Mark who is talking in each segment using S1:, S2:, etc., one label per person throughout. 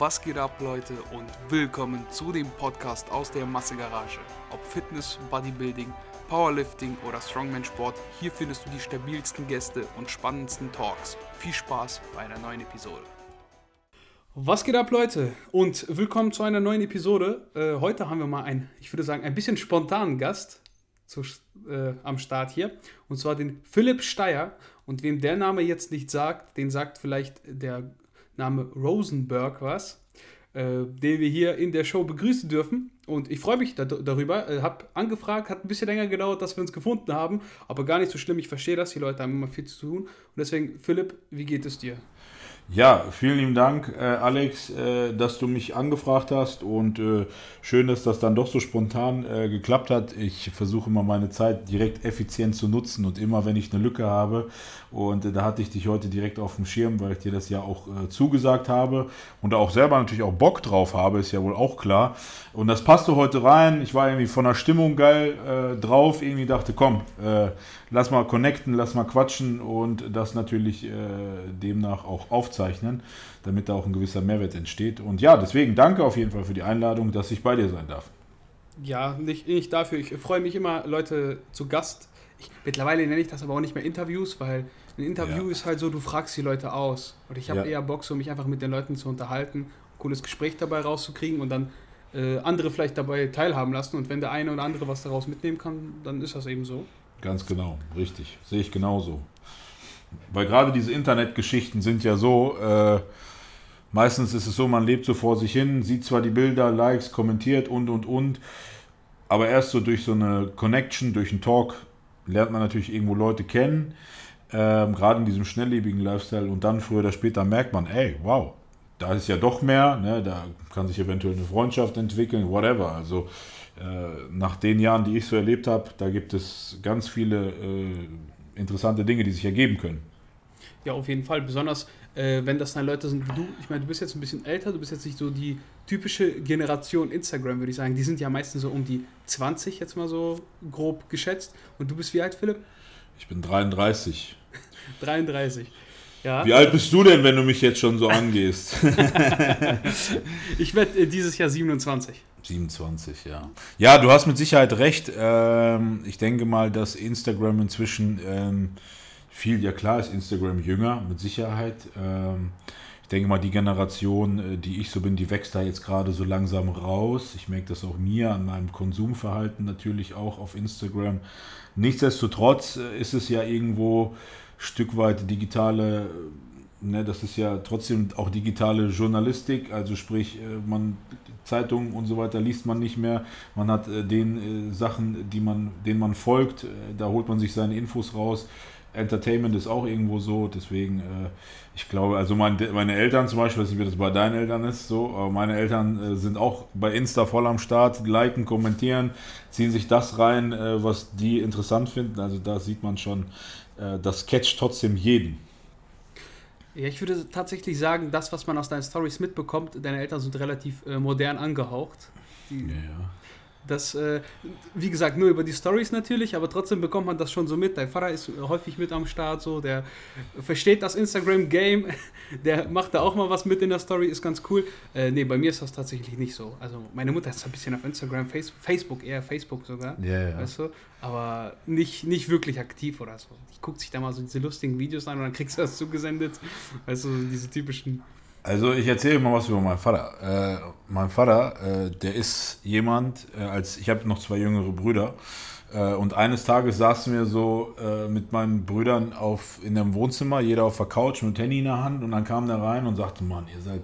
S1: Was geht ab, Leute, und willkommen zu dem Podcast aus der Massegarage. Ob Fitness, Bodybuilding, Powerlifting oder Strongman-Sport, hier findest du die stabilsten Gäste und spannendsten Talks. Viel Spaß bei einer neuen Episode. Was geht ab, Leute, und willkommen zu einer neuen Episode. Äh, heute haben wir mal einen, ich würde sagen, ein bisschen spontanen Gast zu, äh, am Start hier, und zwar den Philipp Steyer. Und wem der Name jetzt nicht sagt, den sagt vielleicht der Name Rosenberg was, äh, den wir hier in der Show begrüßen dürfen. Und ich freue mich da, darüber. Äh, hab angefragt, hat ein bisschen länger gedauert, dass wir uns gefunden haben, aber gar nicht so schlimm. Ich verstehe das, die Leute haben immer viel zu tun. Und deswegen, Philipp, wie geht es dir?
S2: Ja, vielen lieben Dank, äh, Alex, äh, dass du mich angefragt hast und äh, schön, dass das dann doch so spontan äh, geklappt hat. Ich versuche immer meine Zeit direkt effizient zu nutzen und immer, wenn ich eine Lücke habe und äh, da hatte ich dich heute direkt auf dem Schirm, weil ich dir das ja auch äh, zugesagt habe und auch selber natürlich auch Bock drauf habe, ist ja wohl auch klar. Und das passte heute rein. Ich war irgendwie von der Stimmung geil drauf, irgendwie dachte, komm, lass mal connecten, lass mal quatschen und das natürlich demnach auch aufzeigen aufzeichnen, damit da auch ein gewisser Mehrwert entsteht. Und ja, deswegen danke auf jeden Fall für die Einladung, dass ich bei dir sein darf.
S1: Ja, nicht, nicht dafür. Ich freue mich immer, Leute zu Gast. Ich, mittlerweile nenne ich das aber auch nicht mehr Interviews, weil ein Interview ja. ist halt so, du fragst die Leute aus. Und ich habe ja. eher Bock, so mich einfach mit den Leuten zu unterhalten, ein cooles Gespräch dabei rauszukriegen und dann äh, andere vielleicht dabei teilhaben lassen. Und wenn der eine oder andere was daraus mitnehmen kann, dann ist das eben so.
S2: Ganz genau, richtig. Sehe ich genauso. Weil gerade diese Internetgeschichten sind ja so, äh, meistens ist es so, man lebt so vor sich hin, sieht zwar die Bilder, Likes, kommentiert und und und, aber erst so durch so eine Connection, durch einen Talk lernt man natürlich irgendwo Leute kennen, ähm, gerade in diesem schnelllebigen Lifestyle und dann früher oder später merkt man, ey, wow, da ist ja doch mehr, ne, da kann sich eventuell eine Freundschaft entwickeln, whatever. Also äh, nach den Jahren, die ich so erlebt habe, da gibt es ganz viele äh, interessante Dinge, die sich ergeben können.
S1: Ja, auf jeden Fall. Besonders, äh, wenn das dann Leute sind wie du. Ich meine, du bist jetzt ein bisschen älter, du bist jetzt nicht so die typische Generation Instagram, würde ich sagen. Die sind ja meistens so um die 20, jetzt mal so grob geschätzt. Und du bist wie alt, Philipp?
S2: Ich bin 33.
S1: 33.
S2: Ja. Wie alt bist du denn, wenn du mich jetzt schon so angehst?
S1: ich werde äh, dieses Jahr 27.
S2: 27, ja. Ja, du hast mit Sicherheit recht. Ähm, ich denke mal, dass Instagram inzwischen ähm, viel, ja klar ist Instagram jünger, mit Sicherheit. Ähm, ich denke mal, die Generation, äh, die ich so bin, die wächst da jetzt gerade so langsam raus. Ich merke das auch mir an meinem Konsumverhalten natürlich auch auf Instagram. Nichtsdestotrotz äh, ist es ja irgendwo Stück weit digitale Ne, das ist ja trotzdem auch digitale Journalistik, also sprich, äh, man Zeitungen und so weiter liest man nicht mehr. Man hat äh, den äh, Sachen, die man, denen man folgt, äh, da holt man sich seine Infos raus. Entertainment ist auch irgendwo so, deswegen, äh, ich glaube, also mein, meine Eltern zum Beispiel, ich weiß nicht, wie das bei deinen Eltern ist, so, aber meine Eltern äh, sind auch bei Insta voll am Start, liken, kommentieren, ziehen sich das rein, was die interessant finden. Also da sieht man schon, das catcht trotzdem jeden.
S1: Ja, ich würde tatsächlich sagen, das, was man aus deinen Stories mitbekommt, deine Eltern sind relativ äh, modern angehaucht. Die, ja, ja. Das, äh, wie gesagt, nur über die Stories natürlich, aber trotzdem bekommt man das schon so mit. Dein Vater ist häufig mit am Start, so, der versteht das Instagram-Game, der macht da auch mal was mit in der Story, ist ganz cool. Äh, nee, bei mir ist das tatsächlich nicht so. Also, meine Mutter ist ein bisschen auf Instagram, Facebook, eher Facebook sogar, ja, ja. weißt du, aber nicht, nicht wirklich aktiv oder so. Ich gucke sich da mal so diese lustigen Videos an und dann kriegst du das zugesendet, weißt du, diese typischen
S2: also ich erzähle mal was über meinen Vater. Äh, mein Vater, äh, der ist jemand, äh, als ich habe noch zwei jüngere Brüder. Äh, und eines Tages saßen wir so äh, mit meinen Brüdern auf, in einem Wohnzimmer, jeder auf der Couch mit Handy in der Hand. Und dann kam der rein und sagte, Mann, ihr seid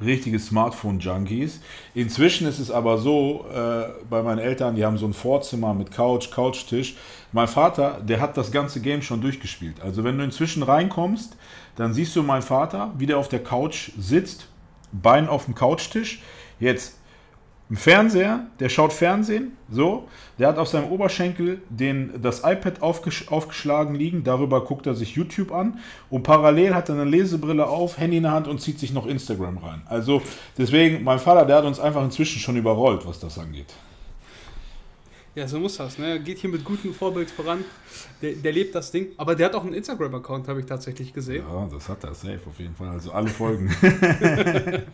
S2: richtige Smartphone-Junkies. Inzwischen ist es aber so, äh, bei meinen Eltern, die haben so ein Vorzimmer mit Couch, Couchtisch. Mein Vater, der hat das ganze Game schon durchgespielt. Also wenn du inzwischen reinkommst, dann siehst du meinen Vater, wie der auf der Couch sitzt, Bein auf dem Couchtisch. Jetzt ein Fernseher, der schaut Fernsehen, so, der hat auf seinem Oberschenkel den, das iPad aufgesch aufgeschlagen liegen, darüber guckt er sich YouTube an und parallel hat er eine Lesebrille auf, Handy in der Hand und zieht sich noch Instagram rein. Also deswegen, mein Vater, der hat uns einfach inzwischen schon überrollt, was das angeht.
S1: Ja, so muss das. Ne? Geht hier mit gutem Vorbild voran. Der, der lebt das Ding. Aber der hat auch einen Instagram-Account, habe ich tatsächlich gesehen.
S2: Ja, das hat er safe auf jeden Fall. Also alle Folgen.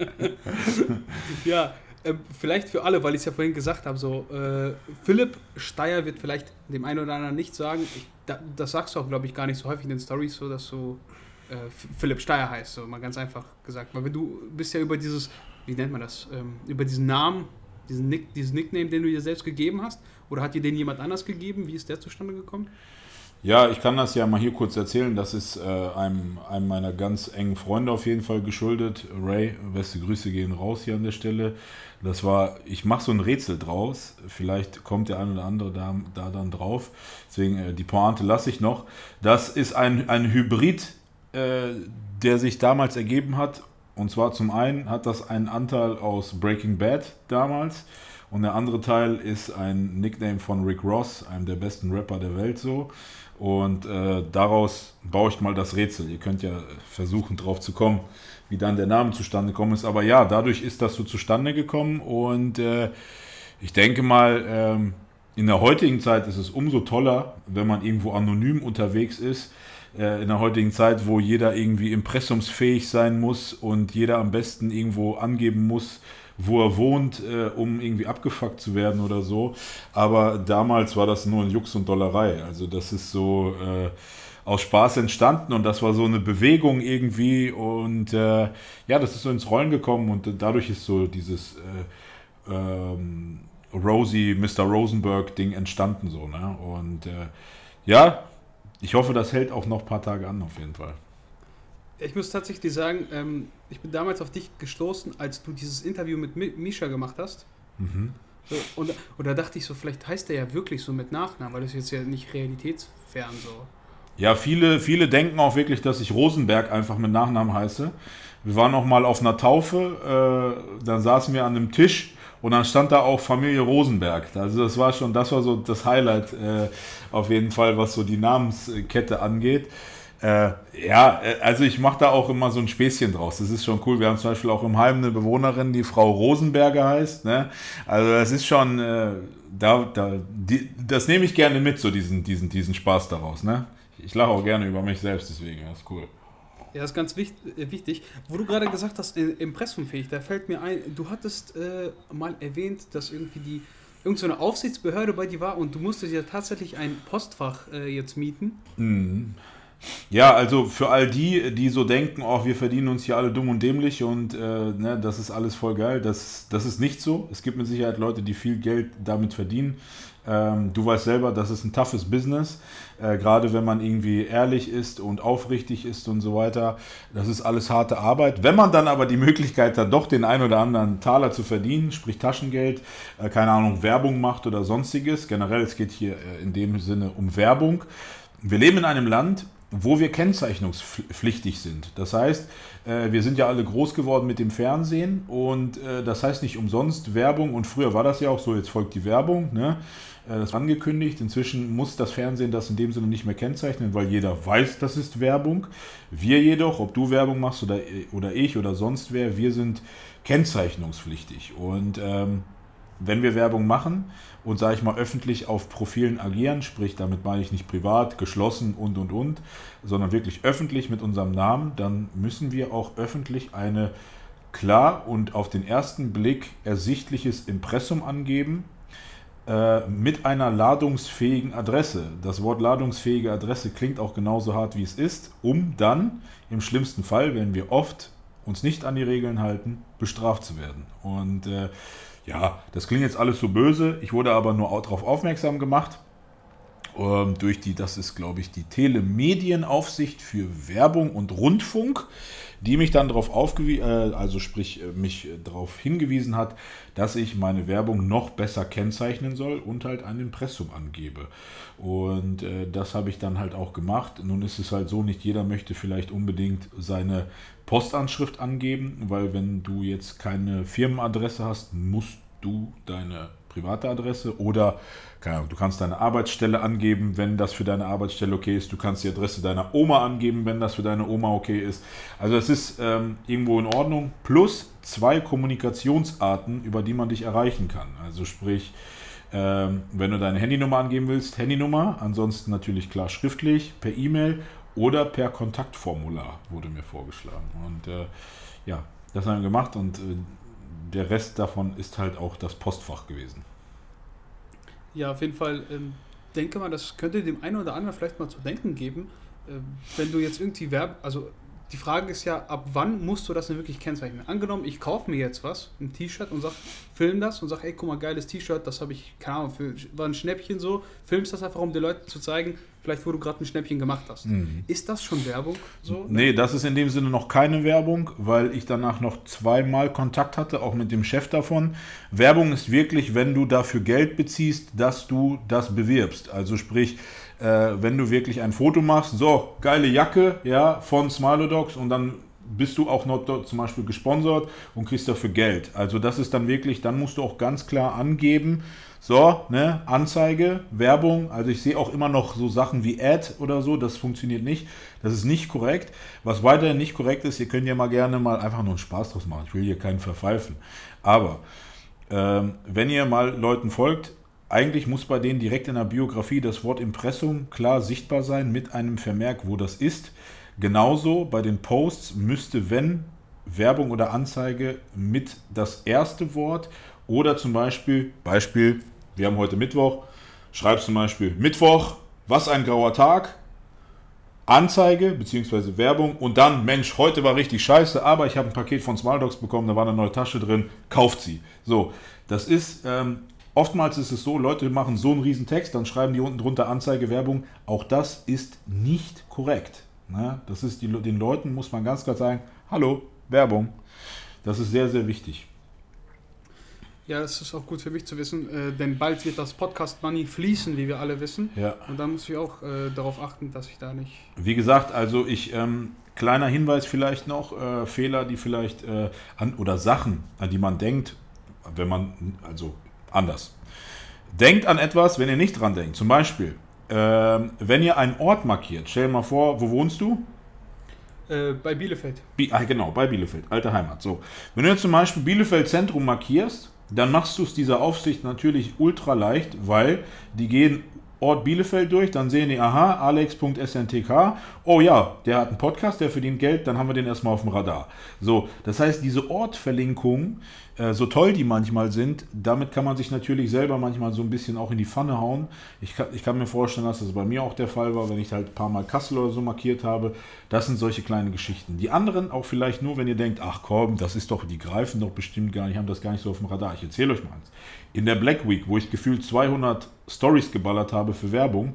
S1: ja, äh, vielleicht für alle, weil ich es ja vorhin gesagt habe, so äh, Philipp Steyer wird vielleicht dem einen oder anderen nicht sagen, ich, da, das sagst du auch, glaube ich, gar nicht so häufig in den Stories, so dass du äh, Philipp Steyer heißt, so mal ganz einfach gesagt. Weil du bist ja über dieses, wie nennt man das, ähm, über diesen Namen, diesen, Nick, diesen Nickname, den du dir selbst gegeben hast, oder hat dir den jemand anders gegeben? Wie ist der zustande gekommen?
S2: Ja, ich kann das ja mal hier kurz erzählen. Das ist äh, einem, einem meiner ganz engen Freunde auf jeden Fall geschuldet. Ray, beste Grüße gehen raus hier an der Stelle. Das war, ich mache so ein Rätsel draus. Vielleicht kommt der ein oder andere da, da dann drauf. Deswegen äh, die Pointe lasse ich noch. Das ist ein, ein Hybrid, äh, der sich damals ergeben hat. Und zwar zum einen hat das einen Anteil aus Breaking Bad damals. Und der andere Teil ist ein Nickname von Rick Ross, einem der besten Rapper der Welt so. Und äh, daraus baue ich mal das Rätsel. Ihr könnt ja versuchen, drauf zu kommen, wie dann der Name zustande gekommen ist. Aber ja, dadurch ist das so zustande gekommen. Und äh, ich denke mal, ähm, in der heutigen Zeit ist es umso toller, wenn man irgendwo anonym unterwegs ist. Äh, in der heutigen Zeit, wo jeder irgendwie impressumsfähig sein muss und jeder am besten irgendwo angeben muss, wo er wohnt, äh, um irgendwie abgefuckt zu werden oder so. Aber damals war das nur ein Jux und Dollerei. Also das ist so äh, aus Spaß entstanden und das war so eine Bewegung irgendwie und äh, ja, das ist so ins Rollen gekommen und dadurch ist so dieses äh, ähm, Rosie, Mr. Rosenberg Ding entstanden so. Ne? Und äh, ja, ich hoffe, das hält auch noch ein paar Tage an auf jeden Fall
S1: ich muss tatsächlich sagen, ähm, ich bin damals auf dich gestoßen, als du dieses Interview mit Misha gemacht hast. Mhm. So, und, und da dachte ich so, vielleicht heißt der ja wirklich so mit Nachnamen, weil das ist jetzt ja nicht realitätsfern so.
S2: Ja, viele, viele denken auch wirklich, dass ich Rosenberg einfach mit Nachnamen heiße. Wir waren noch mal auf einer Taufe, äh, dann saßen wir an einem Tisch und dann stand da auch Familie Rosenberg. Also das war schon, das war so das Highlight äh, auf jeden Fall, was so die Namenskette angeht. Äh, ja, äh, also ich mache da auch immer so ein Späßchen draus. Das ist schon cool. Wir haben zum Beispiel auch im Heim eine Bewohnerin, die Frau Rosenberger heißt. Ne? Also das ist schon, äh, da, da, die, das nehme ich gerne mit, so diesen, diesen, diesen Spaß daraus. Ne? Ich lache auch gerne über mich selbst, deswegen, das ist cool.
S1: Ja, das ist ganz wichtig. Äh, wichtig. Wo du gerade gesagt hast, impressumfähig, da fällt mir ein, du hattest äh, mal erwähnt, dass irgendwie die irgendeine so Aufsichtsbehörde bei dir war und du musstest ja tatsächlich ein Postfach äh, jetzt mieten.
S2: Mhm. Ja, also für all die, die so denken, oh, wir verdienen uns hier alle dumm und dämlich und äh, ne, das ist alles voll geil, das, das ist nicht so. Es gibt mit Sicherheit Leute, die viel Geld damit verdienen. Ähm, du weißt selber, das ist ein toughes Business, äh, gerade wenn man irgendwie ehrlich ist und aufrichtig ist und so weiter. Das ist alles harte Arbeit. Wenn man dann aber die Möglichkeit hat, doch den ein oder anderen Taler zu verdienen, sprich Taschengeld, äh, keine Ahnung, Werbung macht oder sonstiges, generell, es geht hier äh, in dem Sinne um Werbung. Wir leben in einem Land, wo wir kennzeichnungspflichtig sind. Das heißt, äh, wir sind ja alle groß geworden mit dem Fernsehen und äh, das heißt nicht umsonst Werbung und früher war das ja auch so, jetzt folgt die Werbung, ne? Äh, das war angekündigt. Inzwischen muss das Fernsehen das in dem Sinne nicht mehr kennzeichnen, weil jeder weiß, das ist Werbung. Wir jedoch, ob du Werbung machst oder, oder ich oder sonst wer, wir sind kennzeichnungspflichtig und ähm, wenn wir Werbung machen und, sage ich mal, öffentlich auf Profilen agieren, sprich, damit meine ich nicht privat, geschlossen und, und, und, sondern wirklich öffentlich mit unserem Namen, dann müssen wir auch öffentlich eine klar und auf den ersten Blick ersichtliches Impressum angeben äh, mit einer ladungsfähigen Adresse. Das Wort ladungsfähige Adresse klingt auch genauso hart, wie es ist, um dann im schlimmsten Fall, wenn wir oft uns nicht an die Regeln halten, bestraft zu werden. Und äh, ja, das klingt jetzt alles so böse. Ich wurde aber nur darauf aufmerksam gemacht. Ähm, durch die, das ist glaube ich die Telemedienaufsicht für Werbung und Rundfunk, die mich dann darauf aufgewiesen, äh, also sprich äh, mich äh, darauf hingewiesen hat, dass ich meine Werbung noch besser kennzeichnen soll und halt ein Impressum angebe. Und äh, das habe ich dann halt auch gemacht. Nun ist es halt so, nicht jeder möchte vielleicht unbedingt seine Postanschrift angeben, weil wenn du jetzt keine Firmenadresse hast, musst du deine private Adresse oder Ahnung, du kannst deine Arbeitsstelle angeben, wenn das für deine Arbeitsstelle okay ist. Du kannst die Adresse deiner Oma angeben, wenn das für deine Oma okay ist. Also es ist ähm, irgendwo in Ordnung. Plus zwei Kommunikationsarten, über die man dich erreichen kann. Also sprich, ähm, wenn du deine Handynummer angeben willst, Handynummer. Ansonsten natürlich klar schriftlich, per E-Mail oder per Kontaktformular wurde mir vorgeschlagen. Und äh, ja, das haben wir gemacht und äh, der Rest davon ist halt auch das Postfach gewesen.
S1: Ja, auf jeden Fall ähm, denke mal, das könnte dem einen oder anderen vielleicht mal zu denken geben, äh, wenn du jetzt irgendwie Werbe, also die Frage ist ja, ab wann musst du das denn wirklich kennzeichnen? Angenommen, ich kaufe mir jetzt was, ein T-Shirt und sag, film das und sag, ey, guck mal, geiles T-Shirt, das habe ich, keine Ahnung, für, war ein Schnäppchen so, filmst das einfach, um den Leuten zu zeigen, vielleicht wo du gerade ein Schnäppchen gemacht hast. Mhm. Ist das schon Werbung? So?
S2: Nee, das ist in dem Sinne noch keine Werbung, weil ich danach noch zweimal Kontakt hatte, auch mit dem Chef davon. Werbung ist wirklich, wenn du dafür Geld beziehst, dass du das bewirbst. Also sprich, äh, wenn du wirklich ein Foto machst, so, geile Jacke, ja, von Smilodogs und dann bist du auch noch dort zum Beispiel gesponsert und kriegst dafür Geld. Also das ist dann wirklich, dann musst du auch ganz klar angeben, so, ne, Anzeige, Werbung, also ich sehe auch immer noch so Sachen wie Ad oder so, das funktioniert nicht. Das ist nicht korrekt. Was weiterhin nicht korrekt ist, ihr könnt ja mal gerne mal einfach nur einen Spaß draus machen. Ich will hier keinen verpfeifen. Aber ähm, wenn ihr mal Leuten folgt, eigentlich muss bei denen direkt in der Biografie das Wort Impressum klar sichtbar sein mit einem Vermerk, wo das ist. Genauso bei den Posts müsste, wenn Werbung oder Anzeige mit das erste Wort oder zum Beispiel, Beispiel, wir haben heute Mittwoch, schreibst zum Beispiel Mittwoch, was ein grauer Tag, Anzeige bzw. Werbung und dann, Mensch, heute war richtig scheiße, aber ich habe ein Paket von Smalldogs bekommen, da war eine neue Tasche drin, kauft sie. So, das ist ähm, Oftmals ist es so, Leute machen so einen riesen Text, dann schreiben die unten drunter Anzeige, Werbung. Auch das ist nicht korrekt. Ne? Das ist die, den Leuten muss man ganz klar sagen, hallo, Werbung. Das ist sehr, sehr wichtig.
S1: Ja, das ist auch gut für mich zu wissen, äh, denn bald wird das Podcast Money fließen, wie wir alle wissen.
S2: Ja.
S1: Und da muss ich auch äh, darauf achten, dass ich da nicht.
S2: Wie gesagt, also ich, ähm, kleiner Hinweis vielleicht noch, äh, Fehler, die vielleicht äh, an oder Sachen, an die man denkt, wenn man, also anders. Denkt an etwas, wenn ihr nicht dran denkt. Zum Beispiel, ähm, wenn ihr einen Ort markiert, stell dir mal vor, wo wohnst du?
S1: Äh, bei Bielefeld.
S2: Bi ah, genau, bei Bielefeld, alte Heimat. So. Wenn du jetzt zum Beispiel Bielefeld Zentrum markierst, dann machst du es dieser Aufsicht natürlich ultra leicht, weil die gehen Ort Bielefeld durch, dann sehen die, aha, alex.sntk, oh ja, der hat einen Podcast, der verdient Geld, dann haben wir den erstmal auf dem Radar. So, das heißt, diese Ortverlinkungen, äh, so toll die manchmal sind, damit kann man sich natürlich selber manchmal so ein bisschen auch in die Pfanne hauen. Ich kann, ich kann mir vorstellen, dass das bei mir auch der Fall war, wenn ich halt ein paar Mal Kassel oder so markiert habe. Das sind solche kleine Geschichten. Die anderen auch vielleicht nur, wenn ihr denkt, ach komm, das ist doch, die greifen doch bestimmt gar nicht, haben das gar nicht so auf dem Radar. Ich erzähle euch mal eins. In der Black Week, wo ich gefühlt 200 Stories geballert habe für Werbung,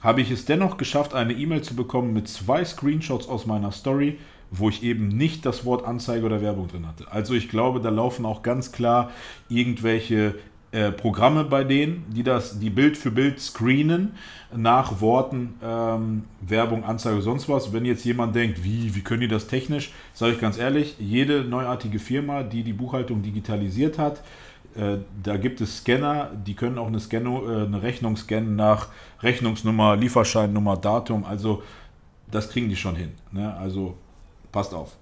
S2: habe ich es dennoch geschafft, eine E-Mail zu bekommen mit zwei Screenshots aus meiner Story, wo ich eben nicht das Wort Anzeige oder Werbung drin hatte. Also ich glaube, da laufen auch ganz klar irgendwelche äh, Programme bei denen, die das, die Bild für Bild screenen nach Worten, ähm, Werbung, Anzeige, sonst was. Wenn jetzt jemand denkt, wie, wie können die das technisch, sage ich ganz ehrlich, jede neuartige Firma, die die Buchhaltung digitalisiert hat, äh, da gibt es Scanner, die können auch eine, Scanno, äh, eine Rechnung scannen nach Rechnungsnummer, Lieferscheinnummer, Datum. Also das kriegen die schon hin. Ne? Also passt auf.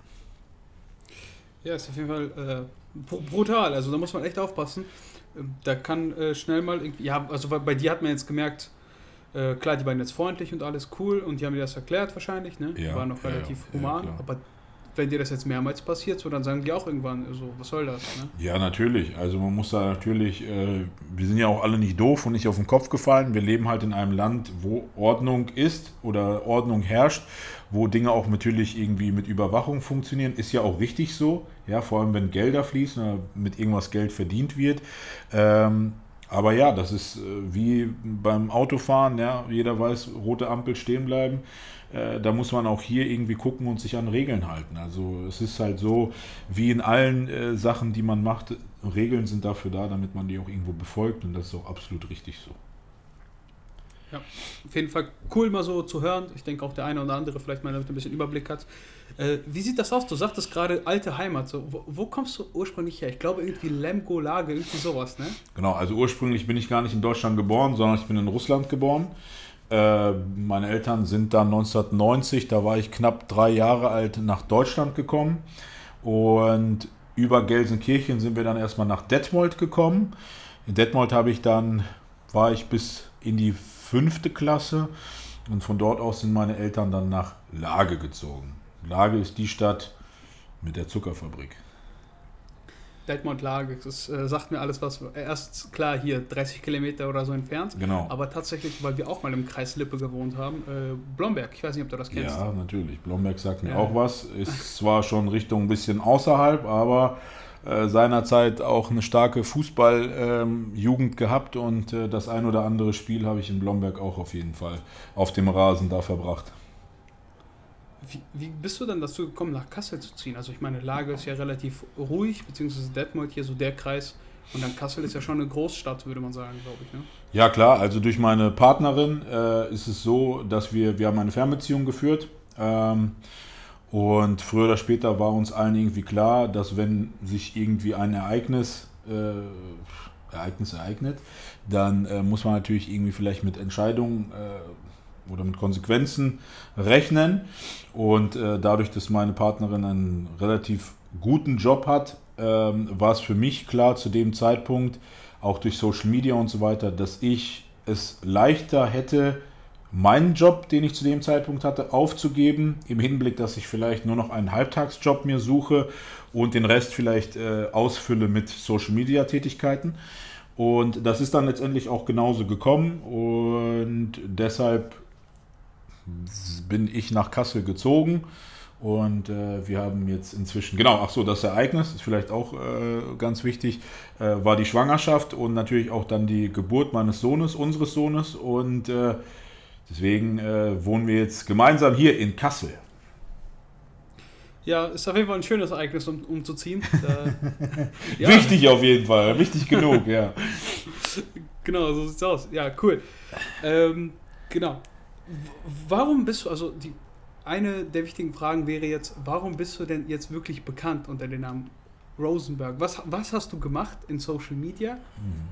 S1: Ja, ist auf jeden Fall äh, brutal. Also da muss man echt aufpassen. Ähm, da kann äh, schnell mal irgendwie. Ja, also bei dir hat man jetzt gemerkt, äh, klar, die waren jetzt freundlich und alles cool und die haben dir das erklärt wahrscheinlich, ne?
S2: Ja,
S1: War noch
S2: ja,
S1: relativ
S2: ja,
S1: human.
S2: klar.
S1: aber wenn dir das jetzt mehrmals passiert, so dann sagen die auch irgendwann, so, was soll das? Ne?
S2: Ja, natürlich. Also man muss da natürlich, äh, wir sind ja auch alle nicht doof und nicht auf den Kopf gefallen. Wir leben halt in einem Land, wo Ordnung ist oder Ordnung herrscht, wo Dinge auch natürlich irgendwie mit Überwachung funktionieren. Ist ja auch richtig so, ja, vor allem wenn Gelder fließen oder mit irgendwas Geld verdient wird. Ähm, aber ja, das ist äh, wie beim Autofahren, ja, jeder weiß, rote Ampel stehen bleiben. Äh, da muss man auch hier irgendwie gucken und sich an Regeln halten. Also es ist halt so, wie in allen äh, Sachen, die man macht, Regeln sind dafür da, damit man die auch irgendwo befolgt und das ist auch absolut richtig so.
S1: Ja, auf jeden Fall cool mal so zu hören. Ich denke auch der eine oder andere vielleicht mal damit ein bisschen Überblick hat. Äh, wie sieht das aus? Du sagtest gerade alte Heimat. So, wo, wo, kommst du ursprünglich her? Ich glaube irgendwie Lemgo Lage, irgendwie sowas, ne?
S2: Genau, also ursprünglich bin ich gar nicht in Deutschland geboren, sondern ich bin in Russland geboren. Äh, meine Eltern sind dann 1990, da war ich knapp drei Jahre alt, nach Deutschland gekommen. Und über Gelsenkirchen sind wir dann erstmal nach Detmold gekommen. In Detmold habe ich dann, war ich bis in die fünfte Klasse und von dort aus sind meine Eltern dann nach Lage gezogen. Lage ist die Stadt mit der Zuckerfabrik.
S1: Detmold Lage, das äh, sagt mir alles was. Erst klar hier 30 Kilometer oder so entfernt.
S2: Genau.
S1: Aber tatsächlich, weil wir auch mal im Kreis Lippe gewohnt haben, äh, Blomberg, ich weiß nicht, ob du das kennst.
S2: Ja, natürlich. Blomberg sagt mir
S1: Ja.
S2: auch was. Ist zwar schon Richtung ein bisschen außerhalb, aber äh, seinerzeit auch eine starke Fußballjugend gehabt und äh, das ein oder andere Spiel habe ich in Blomberg auch auf jeden Fall auf dem Rasen da verbracht.
S1: Wie, wie bist du denn dazu gekommen, nach Kassel zu ziehen? Also ich meine, Lage ist ja relativ ruhig, beziehungsweise Detmold hier so der Kreis. Und dann Kassel ist ja schon eine Großstadt, würde man sagen, glaube ich. Ne?
S2: Ja klar, also durch meine Partnerin äh, ist es so, dass wir, wir haben eine Fernbeziehung geführt ähm, und früher oder später war uns allen irgendwie klar, dass wenn sich irgendwie ein Ereignis, äh, Ereignis ereignet, dann äh, muss man natürlich irgendwie vielleicht mit Entscheidungen äh, oder mit Konsequenzen rechnen. Und äh, dadurch, dass meine Partnerin einen relativ guten Job hat, ähm, war es für mich klar zu dem Zeitpunkt, auch durch Social Media und so weiter, dass ich es leichter hätte, meinen Job, den ich zu dem Zeitpunkt hatte, aufzugeben, im Hinblick, dass ich vielleicht nur noch einen Halbtagsjob mir suche und den Rest vielleicht äh, ausfülle mit Social Media Tätigkeiten. Und das ist dann letztendlich auch genauso gekommen und deshalb bin ich nach Kassel gezogen und äh, wir haben jetzt inzwischen, genau, ach so, das Ereignis ist vielleicht auch äh, ganz wichtig, äh, war die Schwangerschaft und natürlich auch dann die Geburt meines Sohnes, unseres Sohnes und äh, deswegen äh, wohnen wir jetzt gemeinsam hier in Kassel.
S1: Ja, ist auf jeden Fall ein schönes Ereignis, um umzuziehen. Ja,
S2: Wichtig auf jeden Fall, wichtig genug, ja.
S1: Genau, so sieht's aus. Ja, cool. Ähm, genau. Warum bist du, also die eine der wichtigen Fragen wäre jetzt, warum bist du denn jetzt wirklich bekannt unter dem Namen Rosenberg? Was, was hast du gemacht in Social Media,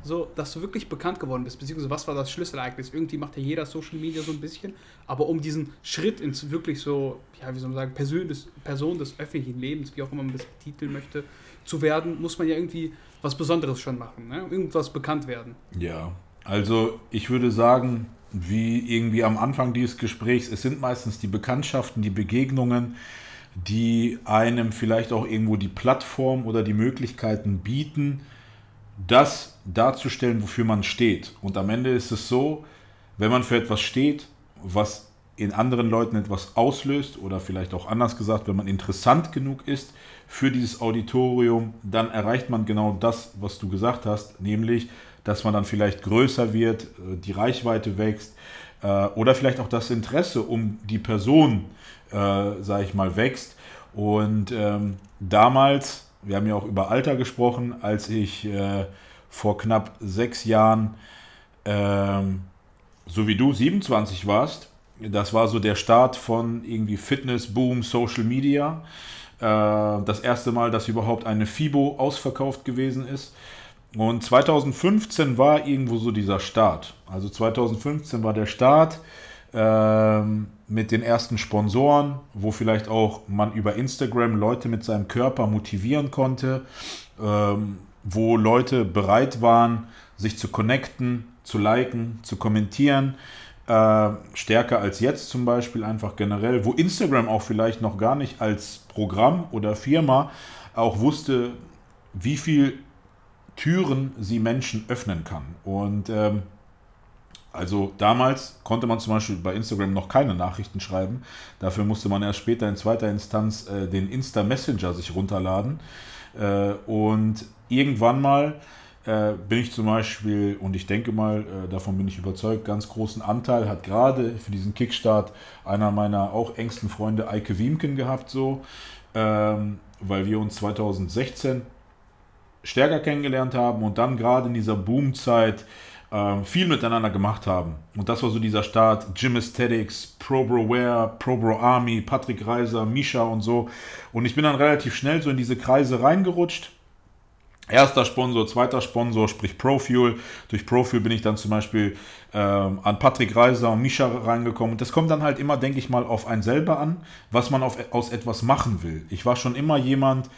S1: so dass du wirklich bekannt geworden bist? Beziehungsweise was war das Schlüsselereignis? Irgendwie macht ja jeder Social Media so ein bisschen, aber um diesen Schritt ins wirklich so, ja, wie soll man sagen, Person des, Person des öffentlichen Lebens, wie auch immer man das betiteln möchte, zu werden, muss man ja irgendwie was Besonderes schon machen, ne? irgendwas bekannt werden.
S2: Ja, also ich würde sagen, wie irgendwie am Anfang dieses Gesprächs, es sind meistens die Bekanntschaften, die Begegnungen, die einem vielleicht auch irgendwo die Plattform oder die Möglichkeiten bieten, das darzustellen, wofür man steht. Und am Ende ist es so, wenn man für etwas steht, was in anderen Leuten etwas auslöst oder vielleicht auch anders gesagt, wenn man interessant genug ist für dieses Auditorium, dann erreicht man genau das, was du gesagt hast, nämlich, dass man dann vielleicht größer wird, äh, die Reichweite wächst äh, oder vielleicht auch das Interesse um die Person, äh, sage ich mal, wächst. Und ähm, damals, wir haben ja auch über Alter gesprochen, als ich äh, vor knapp sechs Jahren, ähm, so wie du, 27 warst, das war so der Start von irgendwie Fitness, Boom, Social Media. Äh, das erste Mal, dass überhaupt eine FIBO ausverkauft gewesen ist. Und 2015 war irgendwo so dieser Start. Also 2015 war der Start ähm, mit den ersten Sponsoren, wo vielleicht auch man über Instagram Leute mit seinem Körper motivieren konnte, ähm, wo Leute bereit waren, sich zu connecten, zu liken, zu kommentieren. Äh, stärker als jetzt zum Beispiel einfach generell, wo Instagram auch vielleicht noch gar nicht als Programm oder Firma auch wusste, wie viel Türen sie Menschen öffnen kann. Und ähm, also damals konnte man zum Beispiel bei Instagram noch keine Nachrichten schreiben. Dafür musste man erst später in zweiter Instanz äh, den Insta Messenger sich runterladen. Äh, und irgendwann mal äh, bin ich zum Beispiel, und ich denke mal, äh, davon bin ich überzeugt, ganz großen Anteil hat gerade für diesen Kickstart einer meiner auch engsten Freunde, Eike Wiemken, gehabt, so, ähm, weil wir uns 2016 stärker kennengelernt haben und dann gerade in dieser Boomzeit ähm, viel miteinander gemacht haben. Und das war so dieser Start, Gym Aesthetics, ProBro Wear, ProBro Army, Patrick Reiser, Misha und so. Und ich bin dann relativ schnell so in diese Kreise reingerutscht. Erster Sponsor, zweiter Sponsor, sprich Profuel. Durch Profuel bin ich dann zum Beispiel ähm, an Patrick Reiser und Misha reingekommen. Und das kommt dann halt immer, denke ich mal, auf einen selber an, was man auf, aus etwas machen will. Ich war schon immer jemand,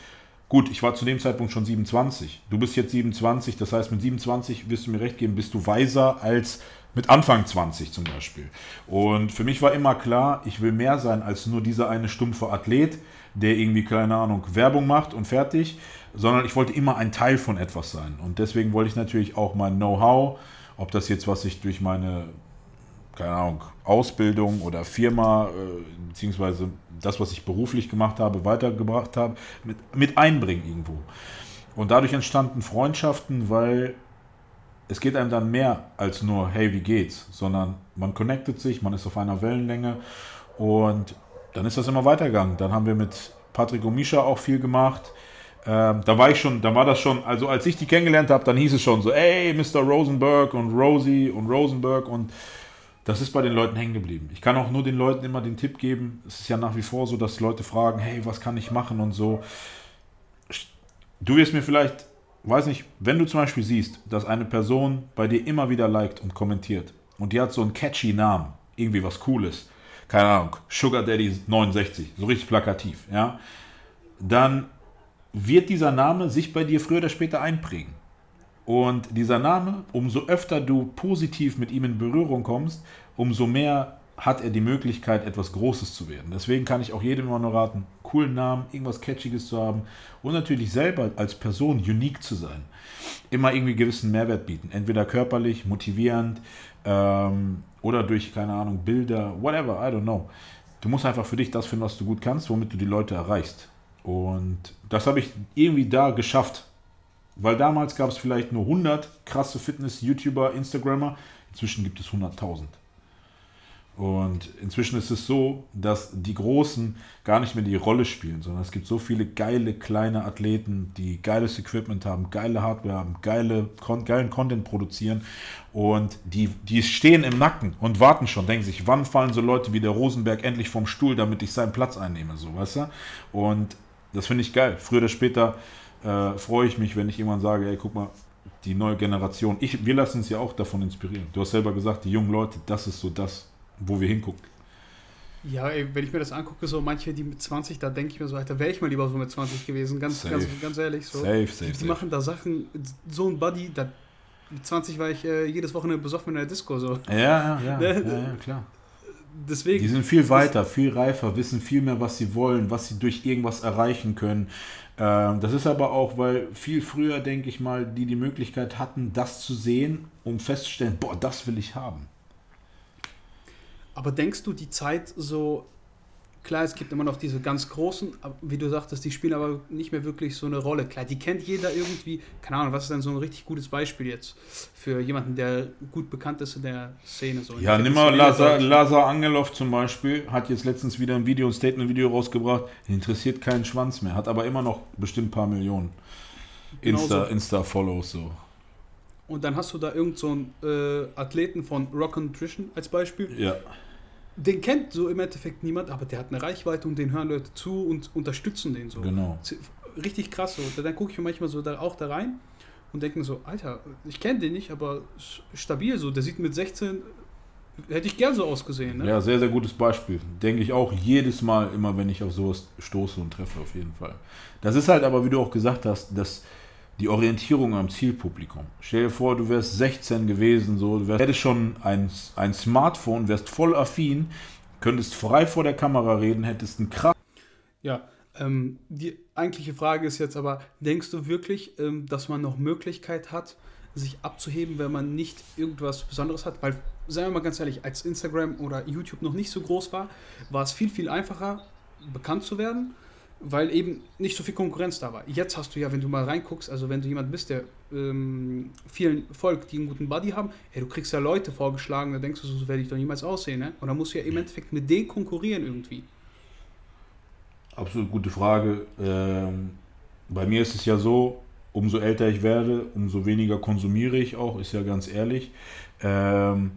S2: Gut, ich war zu dem Zeitpunkt schon 27. Du bist jetzt 27, das heißt, mit 27 wirst du mir recht geben, bist du weiser als Mit Anfang 20 zum Beispiel. Und für mich war immer klar, ich will mehr sein als nur dieser eine stumpfe Athlet, der irgendwie, keine Ahnung, Werbung macht und fertig, sondern ich wollte immer ein Teil von etwas sein. Und deswegen wollte ich natürlich auch mein Know-how, ob das jetzt, was ich durch meine, keine Ahnung, Ausbildung oder Firma, äh, beziehungsweise das, was ich beruflich gemacht habe, weitergebracht habe, mit, mit einbringen irgendwo. Und dadurch entstanden Freundschaften, weil es geht einem dann mehr als nur, hey, wie geht's, sondern man connectet sich, man ist auf einer Wellenlänge und dann ist das immer weitergegangen. Dann haben wir mit Patrick und Misha auch viel gemacht. Ähm, da war ich schon, da war das schon, also als ich die kennengelernt habe, dann hieß es schon so, ey, Mr. Rosenberg und Rosie und Rosenberg und das ist bei den Leuten hängen geblieben. Ich kann auch nur den Leuten immer den Tipp geben, es ist ja nach wie vor so, dass Leute fragen, hey, was kann ich machen und so. Du wirst mir vielleicht weiß nicht, wenn du zum Beispiel siehst, dass eine Person bei dir immer wieder liked und kommentiert und die hat so einen catchy Namen, irgendwie was Cooles, keine Ahnung, Sugar Daddy 69, so richtig plakativ, ja, dann wird dieser Name sich bei dir früher oder später einprägen. Und dieser Name, umso öfter du positiv mit ihm in Berührung kommst, umso mehr hat er die Möglichkeit, etwas Großes zu werden. Deswegen kann ich auch jedem immer nur raten, coolen Namen, irgendwas Catchiges zu haben und natürlich selber als Person unique zu sein. Immer irgendwie gewissen Mehrwert bieten. Entweder körperlich, motivierend ähm, oder durch, keine Ahnung, Bilder, whatever, I don't know. Du musst einfach für dich das finden, was du gut kannst, womit du die Leute erreichst. Und das habe ich irgendwie da geschafft. Weil damals gab es vielleicht nur 100 krasse Fitness-YouTuber, Instagrammer. Inzwischen gibt es 100.000. Und inzwischen ist es so, dass die Großen gar nicht mehr die Rolle spielen, sondern es gibt so viele geile kleine Athleten, die geiles Equipment haben, geile Hardware haben, geile, geilen Content produzieren und die, die stehen im Nacken und warten schon, denken sich, wann fallen so Leute wie der Rosenberg endlich vom Stuhl, damit ich seinen Platz einnehme, so, weißt du? Und das finde ich geil. Früher oder später äh, freue ich mich, wenn ich irgendwann sage, ey, guck mal, die neue Generation, ich, wir lassen uns ja auch davon inspirieren. Du hast selber gesagt, die jungen Leute, das ist so das, wo wir hingucken.
S1: Ja, ey, wenn ich mir das angucke, so manche, die mit 20, da denke ich mir so, Alter, wäre ich mal lieber so mit 20 gewesen, ganz, ganz, ganz ehrlich. So. Safe, safe, die, die safe. machen da Sachen, so ein Buddy, da, mit 20 war ich äh, jedes Wochenende besoffen in der Disco. So.
S2: Ja, ja, ja, ja, ja klar. Deswegen, die sind viel weiter, viel reifer, wissen viel mehr, was sie wollen, was sie durch irgendwas erreichen können. Ähm, das ist aber auch, weil viel früher, denke ich mal, die die Möglichkeit hatten, das zu sehen, um festzustellen, boah, das will ich haben.
S1: Aber denkst du, die Zeit so, klar, es gibt immer noch diese ganz großen, wie du sagtest, die spielen aber nicht mehr wirklich so eine Rolle. Klar, die kennt jeder irgendwie, keine Ahnung, was ist denn so ein richtig gutes Beispiel jetzt für jemanden, der gut bekannt ist in der Szene? So
S2: ja, nimm mal Lazar, Lazar Angelov zum Beispiel, hat jetzt letztens wieder ein Video, ein Statement-Video rausgebracht, interessiert keinen Schwanz mehr, hat aber immer noch bestimmt ein paar Millionen Insta, Insta-Follows so.
S1: Und dann hast du da irgend so einen äh, Athleten von Rock Nutrition als Beispiel.
S2: Ja.
S1: Den kennt so im Endeffekt niemand, aber der hat eine Reichweite und den hören Leute zu und unterstützen den so.
S2: Genau.
S1: Richtig krass so. Dann gucke ich manchmal so da, auch da rein und denke mir so, Alter, ich kenne den nicht, aber stabil so. Der sieht mit 16 hätte ich gern so ausgesehen. Ne?
S2: Ja, sehr, sehr gutes Beispiel. Denke ich auch jedes Mal, immer wenn ich auf sowas stoße und treffe, auf jeden Fall. Das ist halt aber, wie du auch gesagt hast, dass die Orientierung am Zielpublikum. Stell dir vor, du wärst 16 gewesen, so, du wärst, hättest schon ein, ein Smartphone, wärst voll affin, könntest frei vor der Kamera reden, hättest einen krass.
S1: Ja, ähm, die eigentliche Frage ist jetzt aber, denkst du wirklich, ähm, dass man noch Möglichkeit hat, sich abzuheben, wenn man nicht irgendwas Besonderes hat? Weil, seien wir mal ganz ehrlich, als Instagram oder YouTube noch nicht so groß war, war es viel, viel einfacher, bekannt zu werden weil eben nicht so viel Konkurrenz da war. Jetzt hast du ja, wenn du mal reinguckst, also wenn du jemand bist, der ähm, vielen folgt, die einen guten Buddy haben, hey, du kriegst ja Leute vorgeschlagen, da denkst du, so werde ich doch niemals aussehen. Ne? Und dann musst du ja im Endeffekt mit denen konkurrieren irgendwie.
S2: Absolut gute Frage. Ähm, bei mir ist es ja so, umso älter ich werde, umso weniger konsumiere ich auch, ist ja ganz ehrlich. Ähm,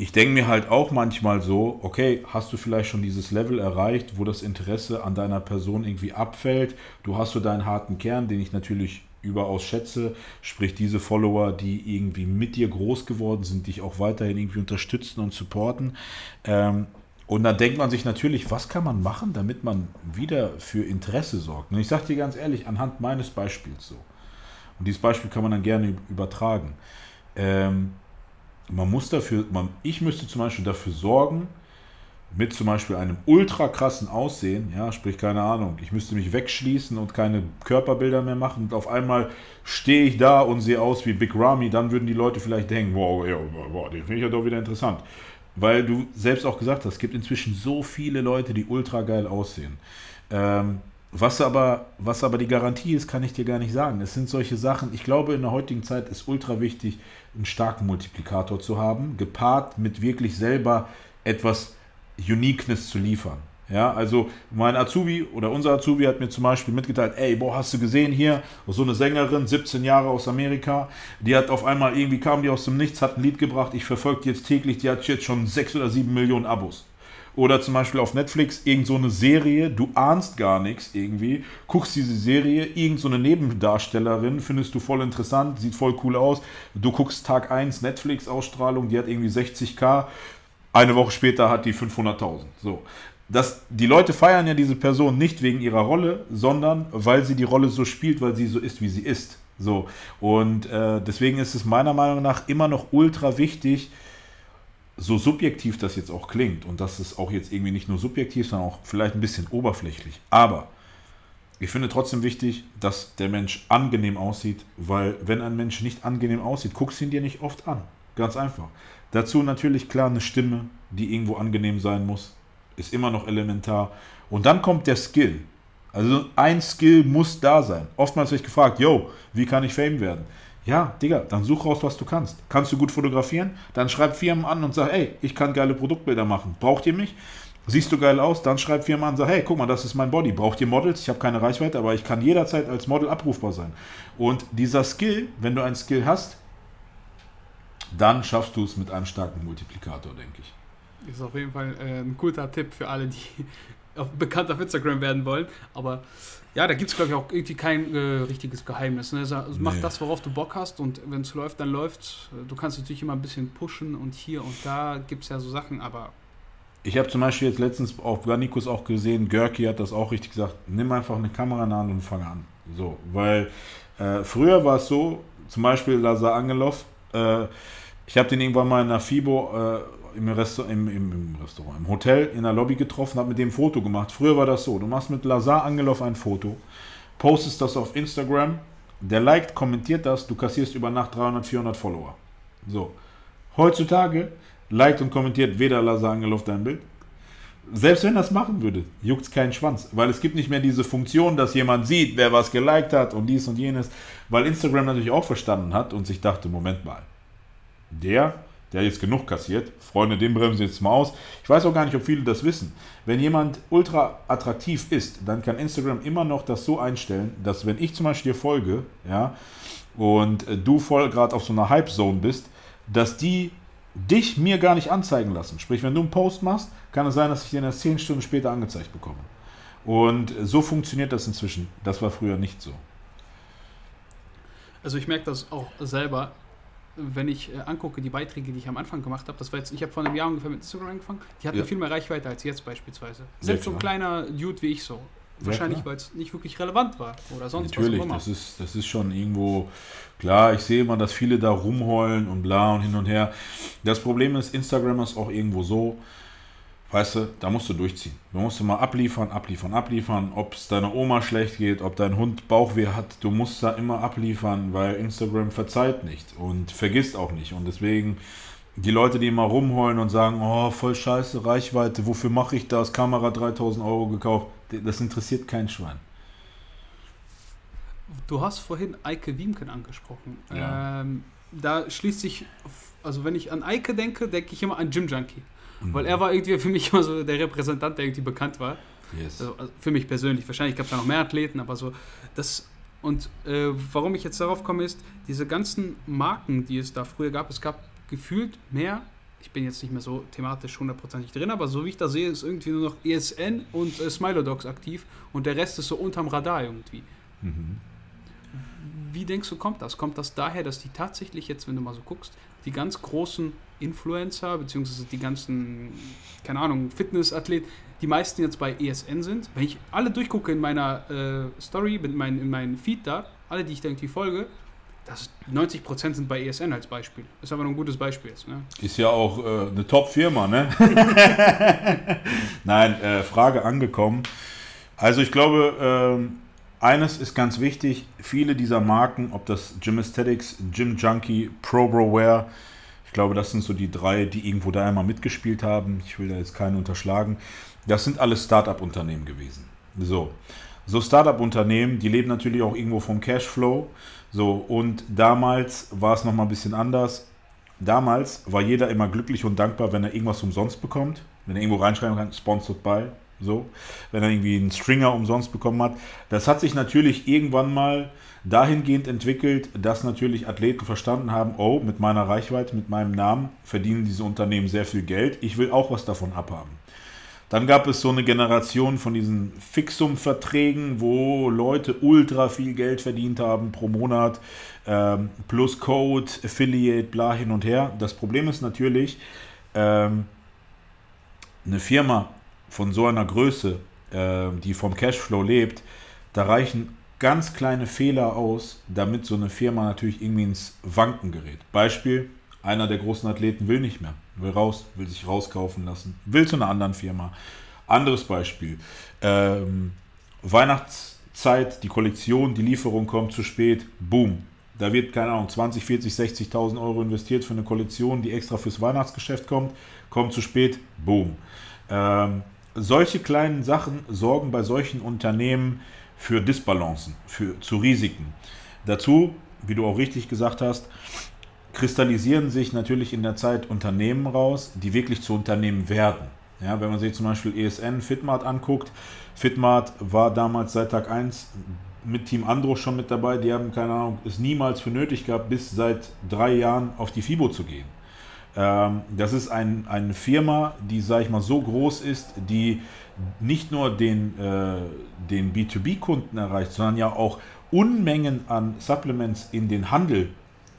S2: ich denke mir halt auch manchmal so, okay, hast du vielleicht schon dieses Level erreicht, wo das Interesse an deiner Person irgendwie abfällt? Du hast so deinen harten Kern, den ich natürlich überaus schätze, sprich diese Follower, die irgendwie mit dir groß geworden sind, dich auch weiterhin irgendwie unterstützen und supporten. Ähm, und dann denkt man sich natürlich, was kann man machen, damit man wieder für Interesse sorgt? Und ich sage dir ganz ehrlich, anhand meines Beispiels so. Und dieses Beispiel kann man dann gerne übertragen. Ähm, man muss dafür, man, ich müsste zum Beispiel dafür sorgen, mit zum Beispiel einem ultra krassen Aussehen, ja, sprich keine Ahnung, ich müsste mich wegschließen und keine Körperbilder mehr machen und auf einmal stehe ich da und sehe aus wie Big Ramy, dann würden die Leute vielleicht denken, wow, ja, wow den finde ich ja doch wieder interessant. Weil du selbst auch gesagt hast, es gibt inzwischen so viele Leute, die ultra geil aussehen. Ähm, was aber, was aber die Garantie ist, kann ich dir gar nicht sagen. Es sind solche Sachen, ich glaube, in der heutigen Zeit ist ultra wichtig, einen starken Multiplikator zu haben, gepaart mit wirklich selber etwas Uniqueness zu liefern. Ja, also mein Azubi oder unser Azubi hat mir zum Beispiel mitgeteilt, ey, boah, hast du gesehen hier, so eine Sängerin, 17 Jahre aus Amerika, die hat auf einmal, irgendwie kam die aus dem Nichts, hat ein Lied gebracht, ich verfolge die jetzt täglich, die hat jetzt schon 6 oder 7 Millionen Abos. Oder zum Beispiel auf Netflix irgend so eine Serie, du ahnst gar nichts irgendwie, guckst diese Serie, irgend so eine Nebendarstellerin, findest du voll interessant, sieht voll cool aus. Du guckst Tag 1 Netflix-Ausstrahlung, die hat irgendwie 60k, eine Woche später hat die 500.000. So. Das, die Leute feiern ja diese Person nicht wegen ihrer Rolle, sondern weil sie die Rolle so spielt, weil sie so ist, wie sie ist. So. Und äh, deswegen ist es meiner Meinung nach immer noch ultra wichtig, so subjektiv das jetzt auch klingt, und das ist auch jetzt irgendwie nicht nur subjektiv, sondern auch vielleicht ein bisschen oberflächlich, aber ich finde trotzdem wichtig, dass der Mensch angenehm aussieht, weil wenn ein Mensch nicht angenehm aussieht, guckst du ihn dir nicht oft an. Ganz einfach. Dazu natürlich klar eine Stimme, die irgendwo angenehm sein muss, ist immer noch elementar. Und dann kommt der Skill. Also ein Skill muss da sein. Oftmals werde ich gefragt, yo, wie kann ich Fame werden? Ja, Digga, dann such raus, was du kannst. Kannst du gut fotografieren? Dann schreib Firmen an und sag, ey, ich kann geile Produktbilder machen. Braucht ihr mich? Siehst du geil aus? Dann schreib Firmen an und sag, hey, guck mal, das ist mein Body. Braucht ihr Models? Ich habe keine Reichweite, aber ich kann jederzeit als Model abrufbar sein. Und dieser Skill, wenn du einen Skill hast, dann schaffst du es mit einem starken Multiplikator, denke ich.
S1: Ist auf jeden Fall äh, ein guter Tipp für alle, die bekannt auf Instagram werden wollen. Aber ja, da gibt es, glaube ich, auch irgendwie kein äh, richtiges Geheimnis. Ne? Also, mach nee. das, worauf du Bock hast und wenn es läuft, dann läuft Du kannst natürlich immer ein bisschen pushen und hier und da gibt es ja so Sachen, aber.
S2: Ich habe zum Beispiel jetzt letztens auf Garnikus auch gesehen, Görki hat das auch richtig gesagt, nimm einfach eine Kamera in und fang an. So, weil äh, früher war es so, zum Beispiel Lazar Angelov, äh, ich habe den irgendwann mal in der FIBO äh, im, Resta im, im, im, Restaurant, im Hotel in der Lobby getroffen, habe mit dem Foto gemacht. Früher war das so, du machst mit Lazar Angelov ein Foto, postest das auf Instagram, der liked, kommentiert das, du kassierst über Nacht 300, 400 Follower. So. Heutzutage liked und kommentiert weder Lazar Angelov dein Bild. Selbst wenn das machen würde, juckt es keinen Schwanz, weil es gibt nicht mehr diese Funktion, dass jemand sieht, wer was geliked hat und dies und jenes, weil Instagram natürlich auch verstanden hat und sich dachte, Moment mal, der der jetzt genug kassiert. Freunde, den bremsen jetzt mal aus. Ich weiß auch gar nicht, ob viele das wissen. Wenn jemand ultra attraktiv ist, dann kann Instagram immer noch das so einstellen, dass wenn ich zum Beispiel dir folge, ja, und äh, du voll gerade auf so einer Hype-Zone bist, dass die dich mir gar nicht anzeigen lassen. Sprich, wenn du einen Post machst, kann es sein, dass ich den erst 10 Stunden später angezeigt bekomme. Und so funktioniert das inzwischen. Das war früher nicht so.
S1: Also ich merke das auch selber wenn ich äh, angucke, die Beiträge, die ich am Anfang gemacht habe, das war jetzt, ich habe vor einem Jahr ungefähr mit Instagram angefangen, die hatten ja. viel mehr Reichweite als jetzt beispielsweise. Selbst so ein kleiner Dude wie ich so. Wahrscheinlich, weil es nicht wirklich relevant war oder sonst
S2: Natürlich, was das ist, das ist schon irgendwo klar. Ich sehe immer, dass viele da rumheulen und bla und hin und her. Das Problem ist, Instagram ist auch irgendwo so, Weißt du, da musst du durchziehen. Du musst mal abliefern, abliefern, abliefern. Ob es deiner Oma schlecht geht, ob dein Hund Bauchweh hat, du musst da immer abliefern, weil Instagram verzeiht nicht und vergisst auch nicht. Und deswegen die Leute, die immer rumheulen und sagen, oh, voll scheiße, Reichweite, wofür mache ich das? Kamera 3000 Euro gekauft. Das interessiert kein Schwein.
S1: Du hast vorhin Eike Wiemken angesprochen. Ja. Ähm, da schließt sich, also wenn ich an Eike denke, denke ich immer an Jim Junkie. Mhm. Weil er war irgendwie für mich immer so der Repräsentant, der irgendwie bekannt war. Yes. Also, also für mich persönlich. Wahrscheinlich gab es da noch mehr Athleten, aber so das. Und äh, warum ich jetzt darauf komme, ist, diese ganzen Marken, die es da früher gab, es gab gefühlt mehr. Ich bin jetzt nicht mehr so thematisch hundertprozentig drin, aber so wie ich da sehe, ist irgendwie nur noch ESN und äh, Smilodogs aktiv und der Rest ist so unterm Radar irgendwie. Mhm. Wie denkst du, kommt das? Kommt das daher, dass die tatsächlich jetzt, wenn du mal so guckst, die ganz großen Influencer, beziehungsweise die ganzen, keine Ahnung, Fitnessathleten, die meisten jetzt bei ESN sind. Wenn ich alle durchgucke in meiner äh, Story, in, mein, in meinem Feed da, alle, die ich da irgendwie folge, das 90 Prozent sind bei ESN als Beispiel. Ist aber nur ein gutes Beispiel jetzt. Ne?
S2: Ist ja auch äh, eine Top-Firma, ne? Nein, äh, Frage angekommen. Also ich glaube, äh, eines ist ganz wichtig, viele dieser Marken, ob das Gym Aesthetics, Gym Junkie, ProBroWare, ich glaube, das sind so die drei, die irgendwo da einmal mitgespielt haben. Ich will da jetzt keinen unterschlagen. Das sind alles Start-up-Unternehmen gewesen. So, so Start-up-Unternehmen, die leben natürlich auch irgendwo vom Cashflow. So, und damals war es nochmal ein bisschen anders. Damals war jeder immer glücklich und dankbar, wenn er irgendwas umsonst bekommt. Wenn er irgendwo reinschreiben kann, sponsored by. So, wenn er irgendwie einen Stringer umsonst bekommen hat. Das hat sich natürlich irgendwann mal dahingehend entwickelt, dass natürlich Athleten verstanden haben, oh, mit meiner Reichweite, mit meinem Namen verdienen diese Unternehmen sehr viel Geld. Ich will auch was davon abhaben. Dann gab es so eine Generation von diesen Fixum-Verträgen, wo Leute ultra viel Geld verdient haben pro Monat, ähm, plus Code, Affiliate, bla hin und her. Das Problem ist natürlich, ähm, eine Firma von so einer Größe, äh, die vom Cashflow lebt, da reichen ganz kleine Fehler aus, damit so eine Firma natürlich irgendwie ins Wanken gerät. Beispiel, einer der großen Athleten will nicht mehr, will raus, will sich rauskaufen lassen, will zu einer anderen Firma. Anderes Beispiel. Ähm, Weihnachtszeit, die Kollektion, die Lieferung kommt zu spät, boom. Da wird, keine Ahnung, 20, 40, 60.000 Euro investiert für eine Kollektion, die extra fürs Weihnachtsgeschäft kommt, kommt zu spät, boom. Ähm, solche kleinen Sachen sorgen bei solchen Unternehmen für Disbalancen, für, zu Risiken. Dazu, wie du auch richtig gesagt hast, kristallisieren sich natürlich in der Zeit Unternehmen raus, die wirklich zu Unternehmen werden. Ja, wenn man sich zum Beispiel ESN, Fitmart anguckt, Fitmart war damals seit Tag 1 mit Team Andro schon mit dabei, die haben, keine Ahnung, es niemals für nötig gehabt, bis seit drei Jahren auf die FIBO zu gehen. Ähm, das ist ein, eine Firma, die, sage ich mal, so groß ist, die nicht nur den, äh, den B2B-Kunden erreicht, sondern ja auch Unmengen an Supplements in den Handel,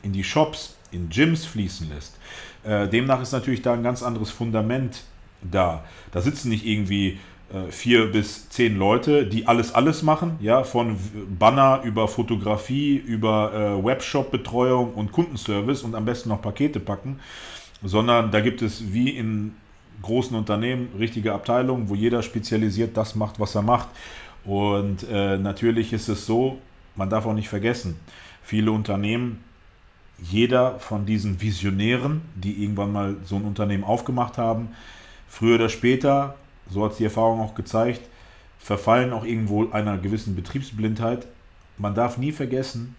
S2: in die Shops, in Gyms fließen lässt. Äh, demnach ist natürlich da ein ganz anderes Fundament da. Da sitzen nicht irgendwie äh, vier bis zehn Leute, die alles alles machen, ja, von Banner über Fotografie, über äh, Webshop-Betreuung und Kundenservice und am besten noch Pakete packen, sondern da gibt es wie in großen Unternehmen richtige Abteilungen, wo jeder spezialisiert das macht, was er macht. Und äh, natürlich ist es so, man darf auch nicht vergessen, viele Unternehmen jeder von diesen Visionären, die irgendwann mal so ein Unternehmen aufgemacht haben, früher oder später, so hat es die Erfahrung auch gezeigt, verfallen auch irgendwo einer gewissen Betriebsblindheit. Man darf nie vergessen,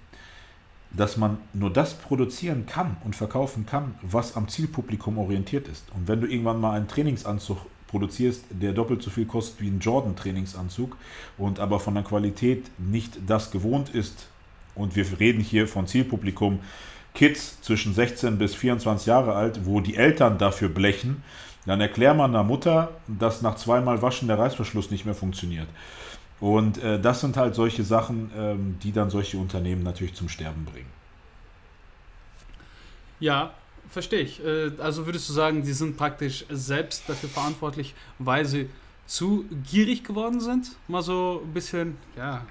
S2: dass man nur das produzieren kann und verkaufen kann, was am Zielpublikum orientiert ist. Und wenn du irgendwann mal einen Trainingsanzug produzierst, der doppelt so viel kostet wie ein Jordan-Trainingsanzug und aber von der Qualität nicht das gewohnt ist, und wir reden hier von Zielpublikum, Kids zwischen 16 bis 24 Jahre alt, wo die Eltern dafür blechen, dann erklär man einer Mutter, dass nach zweimal Waschen der Reißverschluss nicht mehr funktioniert. Und äh, das sind halt solche Sachen, ähm, die dann solche Unternehmen natürlich zum Sterben bringen.
S1: Ja, verstehe ich. Äh, also würdest du sagen, die sind praktisch selbst dafür verantwortlich, weil sie zu gierig geworden sind? Mal so ein bisschen, ja,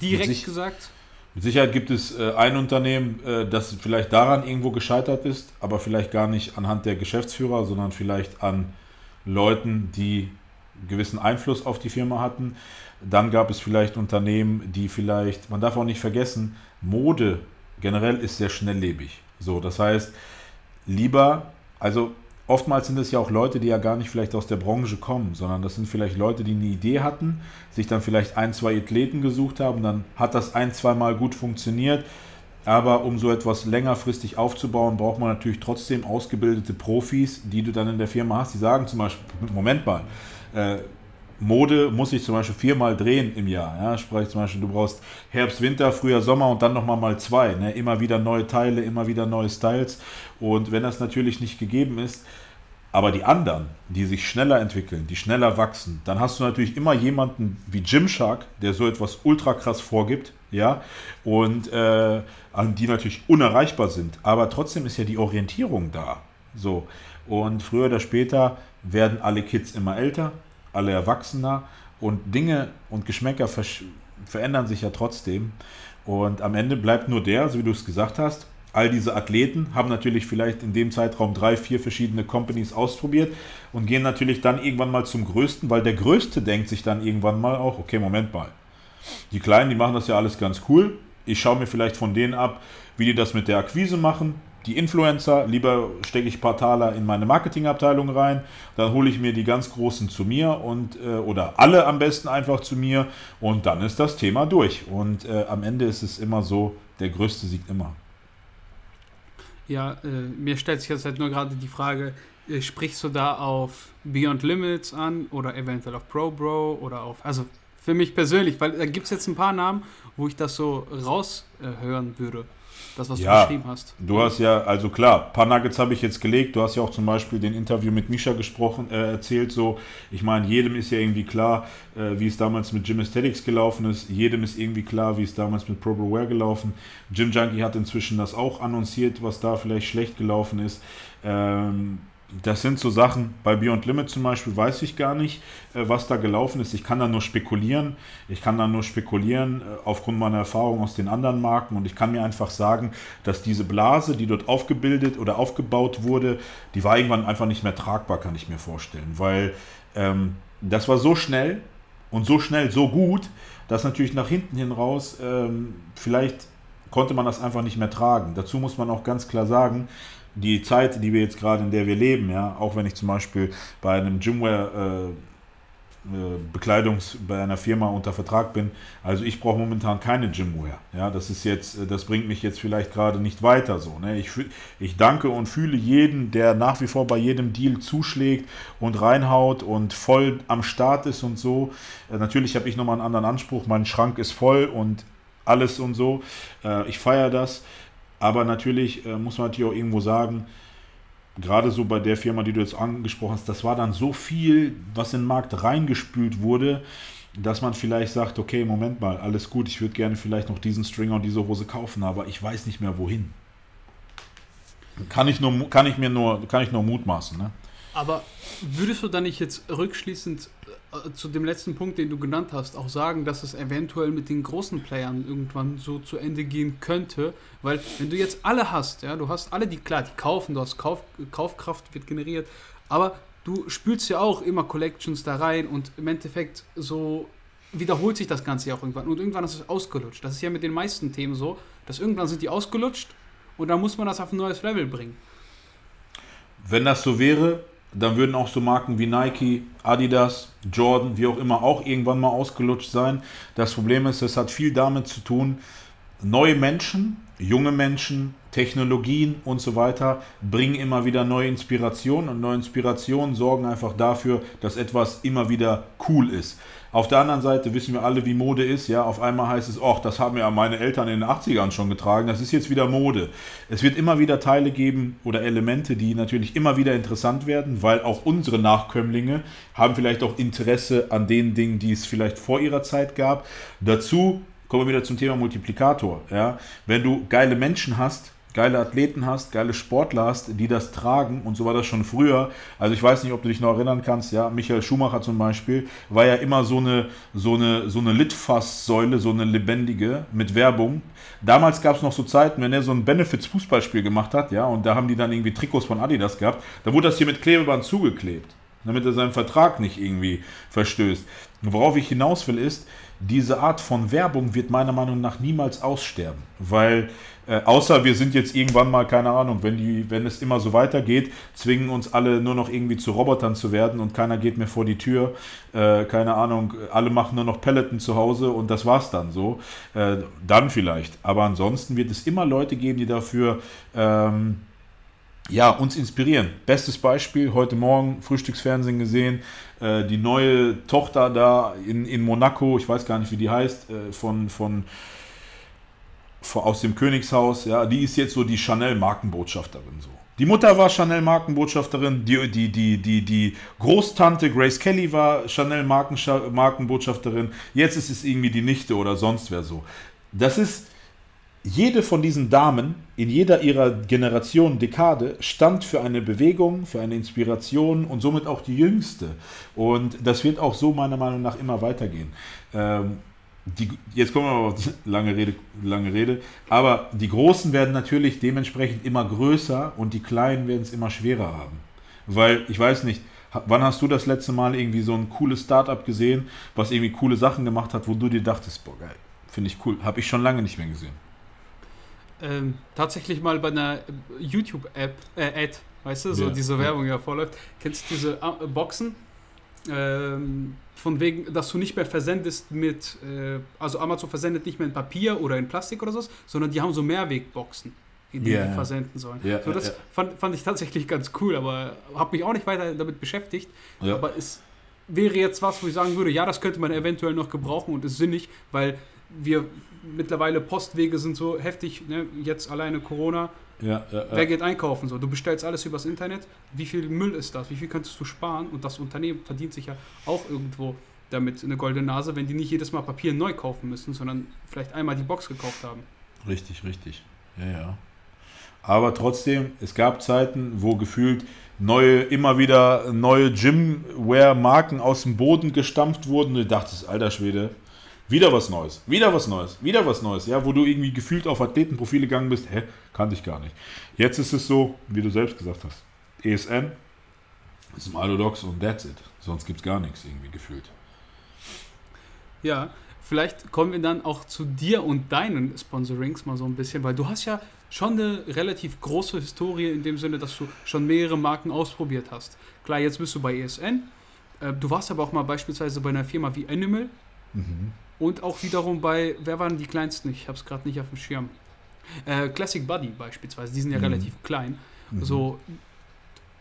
S1: direkt gesagt?
S2: Mit Sicherheit gibt es äh, ein Unternehmen, äh, das vielleicht daran irgendwo gescheitert ist, aber vielleicht gar nicht anhand der Geschäftsführer, sondern vielleicht an Leuten, die gewissen Einfluss auf die Firma hatten. Dann gab es vielleicht Unternehmen, die vielleicht, man darf auch nicht vergessen, Mode generell ist sehr schnelllebig. So, das heißt, lieber, also oftmals sind es ja auch Leute, die ja gar nicht vielleicht aus der Branche kommen, sondern das sind vielleicht Leute, die eine Idee hatten, sich dann vielleicht ein, zwei Athleten gesucht haben, dann hat das ein, zwei Mal gut funktioniert. Aber um so etwas längerfristig aufzubauen, braucht man natürlich trotzdem ausgebildete Profis, die du dann in der Firma hast. Die sagen zum Beispiel, Moment mal, äh, Mode muss ich zum Beispiel viermal drehen im Jahr. Ja? Sprich zum Beispiel, du brauchst Herbst, Winter, Frühjahr, Sommer und dann nochmal mal zwei. Ne? Immer wieder neue Teile, immer wieder neue Styles. Und wenn das natürlich nicht gegeben ist, aber die anderen, die sich schneller entwickeln, die schneller wachsen, dann hast du natürlich immer jemanden wie Gymshark, der so etwas ultra krass vorgibt, ja, und äh, die natürlich unerreichbar sind. Aber trotzdem ist ja die Orientierung da. So. Und früher oder später werden alle Kids immer älter, alle erwachsener und Dinge und Geschmäcker verändern sich ja trotzdem. Und am Ende bleibt nur der, so wie du es gesagt hast, all diese Athleten haben natürlich vielleicht in dem Zeitraum drei, vier verschiedene Companies ausprobiert und gehen natürlich dann irgendwann mal zum Größten, weil der Größte denkt sich dann irgendwann mal auch, okay, Moment mal. Die Kleinen, die machen das ja alles ganz cool. Ich schaue mir vielleicht von denen ab, wie die das mit der Akquise machen. Die Influencer, lieber stecke ich ein paar Taler in meine Marketingabteilung rein, dann hole ich mir die ganz Großen zu mir und äh, oder alle am besten einfach zu mir und dann ist das Thema durch. Und äh, am Ende ist es immer so, der Größte siegt immer.
S1: Ja, äh, mir stellt sich jetzt halt nur gerade die Frage, äh, sprichst du da auf Beyond Limits an oder eventuell auf Pro Bro oder auf, also für mich persönlich, weil da gibt es jetzt ein paar Namen, wo ich das so raushören würde. Das, was
S2: ja,
S1: du beschrieben hast.
S2: Du hast ja, also klar, ein paar Nuggets habe ich jetzt gelegt. Du hast ja auch zum Beispiel den Interview mit Misha gesprochen, äh, erzählt. So, ich meine, jedem ist ja irgendwie klar, äh, wie es damals mit Gym Aesthetics gelaufen ist. Jedem ist irgendwie klar, wie es damals mit ProBroWare gelaufen. Gym Junkie hat inzwischen das auch annonciert, was da vielleicht schlecht gelaufen ist. Ähm, das sind so Sachen, bei Beyond Limit zum Beispiel weiß ich gar nicht, äh, was da gelaufen ist. Ich kann da nur spekulieren. Ich kann da nur spekulieren äh, aufgrund meiner Erfahrung aus den anderen Marken und ich kann mir einfach sagen, dass diese Blase, die dort aufgebildet oder aufgebaut wurde, die war irgendwann einfach nicht mehr tragbar, kann ich mir vorstellen. Weil ähm, das war so schnell und so schnell so gut, dass natürlich nach hinten hin raus ähm, vielleicht konnte man das einfach nicht mehr tragen. Dazu muss man auch ganz klar sagen, die Zeit, die wir jetzt gerade, in der wir leben, ja, auch wenn ich zum Beispiel bei einem Gymwear äh, äh, Bekleidungs bei einer Firma unter Vertrag bin. Also ich brauche momentan keine Gymwear. Ja, das ist jetzt, äh, das bringt mich jetzt vielleicht gerade nicht weiter so. Ne? Ich, ich danke und fühle jeden, der nach wie vor bei jedem Deal zuschlägt und reinhaut und voll am Start ist und so. Äh, natürlich habe ich nochmal einen anderen Anspruch. Mein Schrank ist voll und alles und so. Ich feiere das. Aber natürlich äh, muss man natürlich auch irgendwo sagen, gerade so bei der Firma, die du jetzt angesprochen hast, das war dann so viel, was in den Markt reingespült wurde, dass man vielleicht sagt, okay, Moment mal, alles gut, ich würde gerne vielleicht noch diesen Stringer und diese Hose kaufen, aber ich weiß nicht mehr wohin. Kann ich, nur, kann ich mir nur, kann ich nur mutmaßen. Ne?
S1: Aber würdest du dann nicht jetzt rückschließend zu dem letzten Punkt, den du genannt hast, auch sagen, dass es eventuell mit den großen Playern irgendwann so zu Ende gehen könnte. Weil wenn du jetzt alle hast, ja, du hast alle, die klar, die kaufen, du hast Kauf, Kaufkraft wird generiert, aber du spülst ja auch immer Collections da rein und im Endeffekt so wiederholt sich das Ganze ja auch irgendwann. Und irgendwann ist es ausgelutscht. Das ist ja mit den meisten Themen so, dass irgendwann sind die ausgelutscht und dann muss man das auf ein neues Level bringen.
S2: Wenn das so wäre, dann würden auch so Marken wie Nike, Adidas, Jordan, wie auch immer, auch irgendwann mal ausgelutscht sein. Das Problem ist, es hat viel damit zu tun, neue Menschen, junge Menschen, Technologien und so weiter bringen immer wieder neue Inspirationen und neue Inspirationen sorgen einfach dafür, dass etwas immer wieder cool ist. Auf der anderen Seite wissen wir alle, wie Mode ist. Ja, auf einmal heißt es, ach, das haben ja meine Eltern in den 80ern schon getragen. Das ist jetzt wieder Mode. Es wird immer wieder Teile geben oder Elemente, die natürlich immer wieder interessant werden, weil auch unsere Nachkömmlinge haben vielleicht auch Interesse an den Dingen, die es vielleicht vor ihrer Zeit gab. Dazu kommen wir wieder zum Thema Multiplikator. Ja, wenn du geile Menschen hast, geile Athleten hast, geile Sportler hast, die das tragen und so war das schon früher. Also ich weiß nicht, ob du dich noch erinnern kannst, ja, Michael Schumacher zum Beispiel war ja immer so eine, so eine, so eine Litfaßsäule, so eine lebendige mit Werbung. Damals gab es noch so Zeiten, wenn er so ein Benefits-Fußballspiel gemacht hat, ja, und da haben die dann irgendwie Trikots von Adidas gehabt, da wurde das hier mit Klebeband zugeklebt, damit er seinen Vertrag nicht irgendwie verstößt. Worauf ich hinaus will ist, diese Art von Werbung wird meiner Meinung nach niemals aussterben, weil äh, außer wir sind jetzt irgendwann mal, keine Ahnung, wenn, die, wenn es immer so weitergeht, zwingen uns alle nur noch irgendwie zu Robotern zu werden und keiner geht mehr vor die Tür. Äh, keine Ahnung, alle machen nur noch Pelleten zu Hause und das war's dann so. Äh, dann vielleicht. Aber ansonsten wird es immer Leute geben, die dafür. Ähm, ja, uns inspirieren. Bestes Beispiel, heute Morgen Frühstücksfernsehen gesehen, äh, die neue Tochter da in, in Monaco, ich weiß gar nicht, wie die heißt, äh, von, von, von, aus dem Königshaus, ja, die ist jetzt so die Chanel-Markenbotschafterin so. Die Mutter war Chanel-Markenbotschafterin, die, die, die, die, die Großtante Grace Kelly war Chanel-Markenbotschafterin, jetzt ist es irgendwie die Nichte oder sonst wer so. Das ist, jede von diesen Damen in jeder ihrer Generation, Dekade, stand für eine Bewegung, für eine Inspiration und somit auch die jüngste. Und das wird auch so meiner Meinung nach immer weitergehen. Ähm, die, jetzt kommen wir aber auf lange Rede, lange Rede. Aber die Großen werden natürlich dementsprechend immer größer und die Kleinen werden es immer schwerer haben. Weil, ich weiß nicht, wann hast du das letzte Mal irgendwie so ein cooles Startup gesehen, was irgendwie coole Sachen gemacht hat, wo du dir dachtest, boah, geil, finde ich cool. Habe ich schon lange nicht mehr gesehen.
S1: Ähm, tatsächlich mal bei einer YouTube-App, äh, Ad, weißt du, so ja. diese Werbung ja vorläuft. Kennst du diese äh, Boxen? Ähm, von wegen, dass du nicht mehr versendest mit, äh, also Amazon versendet nicht mehr in Papier oder in Plastik oder so, sondern die haben so Mehrwegboxen, in denen yeah. die versenden sollen. Yeah, so, das yeah. fand, fand ich tatsächlich ganz cool, aber habe mich auch nicht weiter damit beschäftigt. Ja. Aber es wäre jetzt was, wo ich sagen würde, ja, das könnte man eventuell noch gebrauchen und ist sinnig, weil wir mittlerweile Postwege sind so heftig, ne? jetzt alleine Corona ja, ja, Wer geht einkaufen? So, du bestellst alles übers Internet. Wie viel Müll ist das? Wie viel könntest du sparen? Und das Unternehmen verdient sich ja auch irgendwo damit eine goldene Nase, wenn die nicht jedes Mal Papier neu kaufen müssen, sondern vielleicht einmal die Box gekauft haben.
S2: Richtig, richtig. Ja, ja. Aber trotzdem, es gab Zeiten, wo gefühlt neue, immer wieder neue Gymwear-Marken aus dem Boden gestampft wurden. Und du dachtest, alter Schwede, wieder was Neues, wieder was Neues, wieder was Neues, ja, wo du irgendwie gefühlt auf Athletenprofile gegangen bist, hä, kannte ich gar nicht. Jetzt ist es so, wie du selbst gesagt hast, ESN ist im Aludox und that's it. Sonst gibt es gar nichts irgendwie gefühlt.
S1: Ja, vielleicht kommen wir dann auch zu dir und deinen Sponsorings mal so ein bisschen, weil du hast ja schon eine relativ große Historie in dem Sinne, dass du schon mehrere Marken ausprobiert hast. Klar, jetzt bist du bei ESN. Äh, du warst aber auch mal beispielsweise bei einer Firma wie Animal. Mhm. Und auch wiederum bei, wer waren die kleinsten? Ich habe es gerade nicht auf dem Schirm. Äh, Classic Buddy beispielsweise, die sind ja mhm. relativ klein. Mhm. So,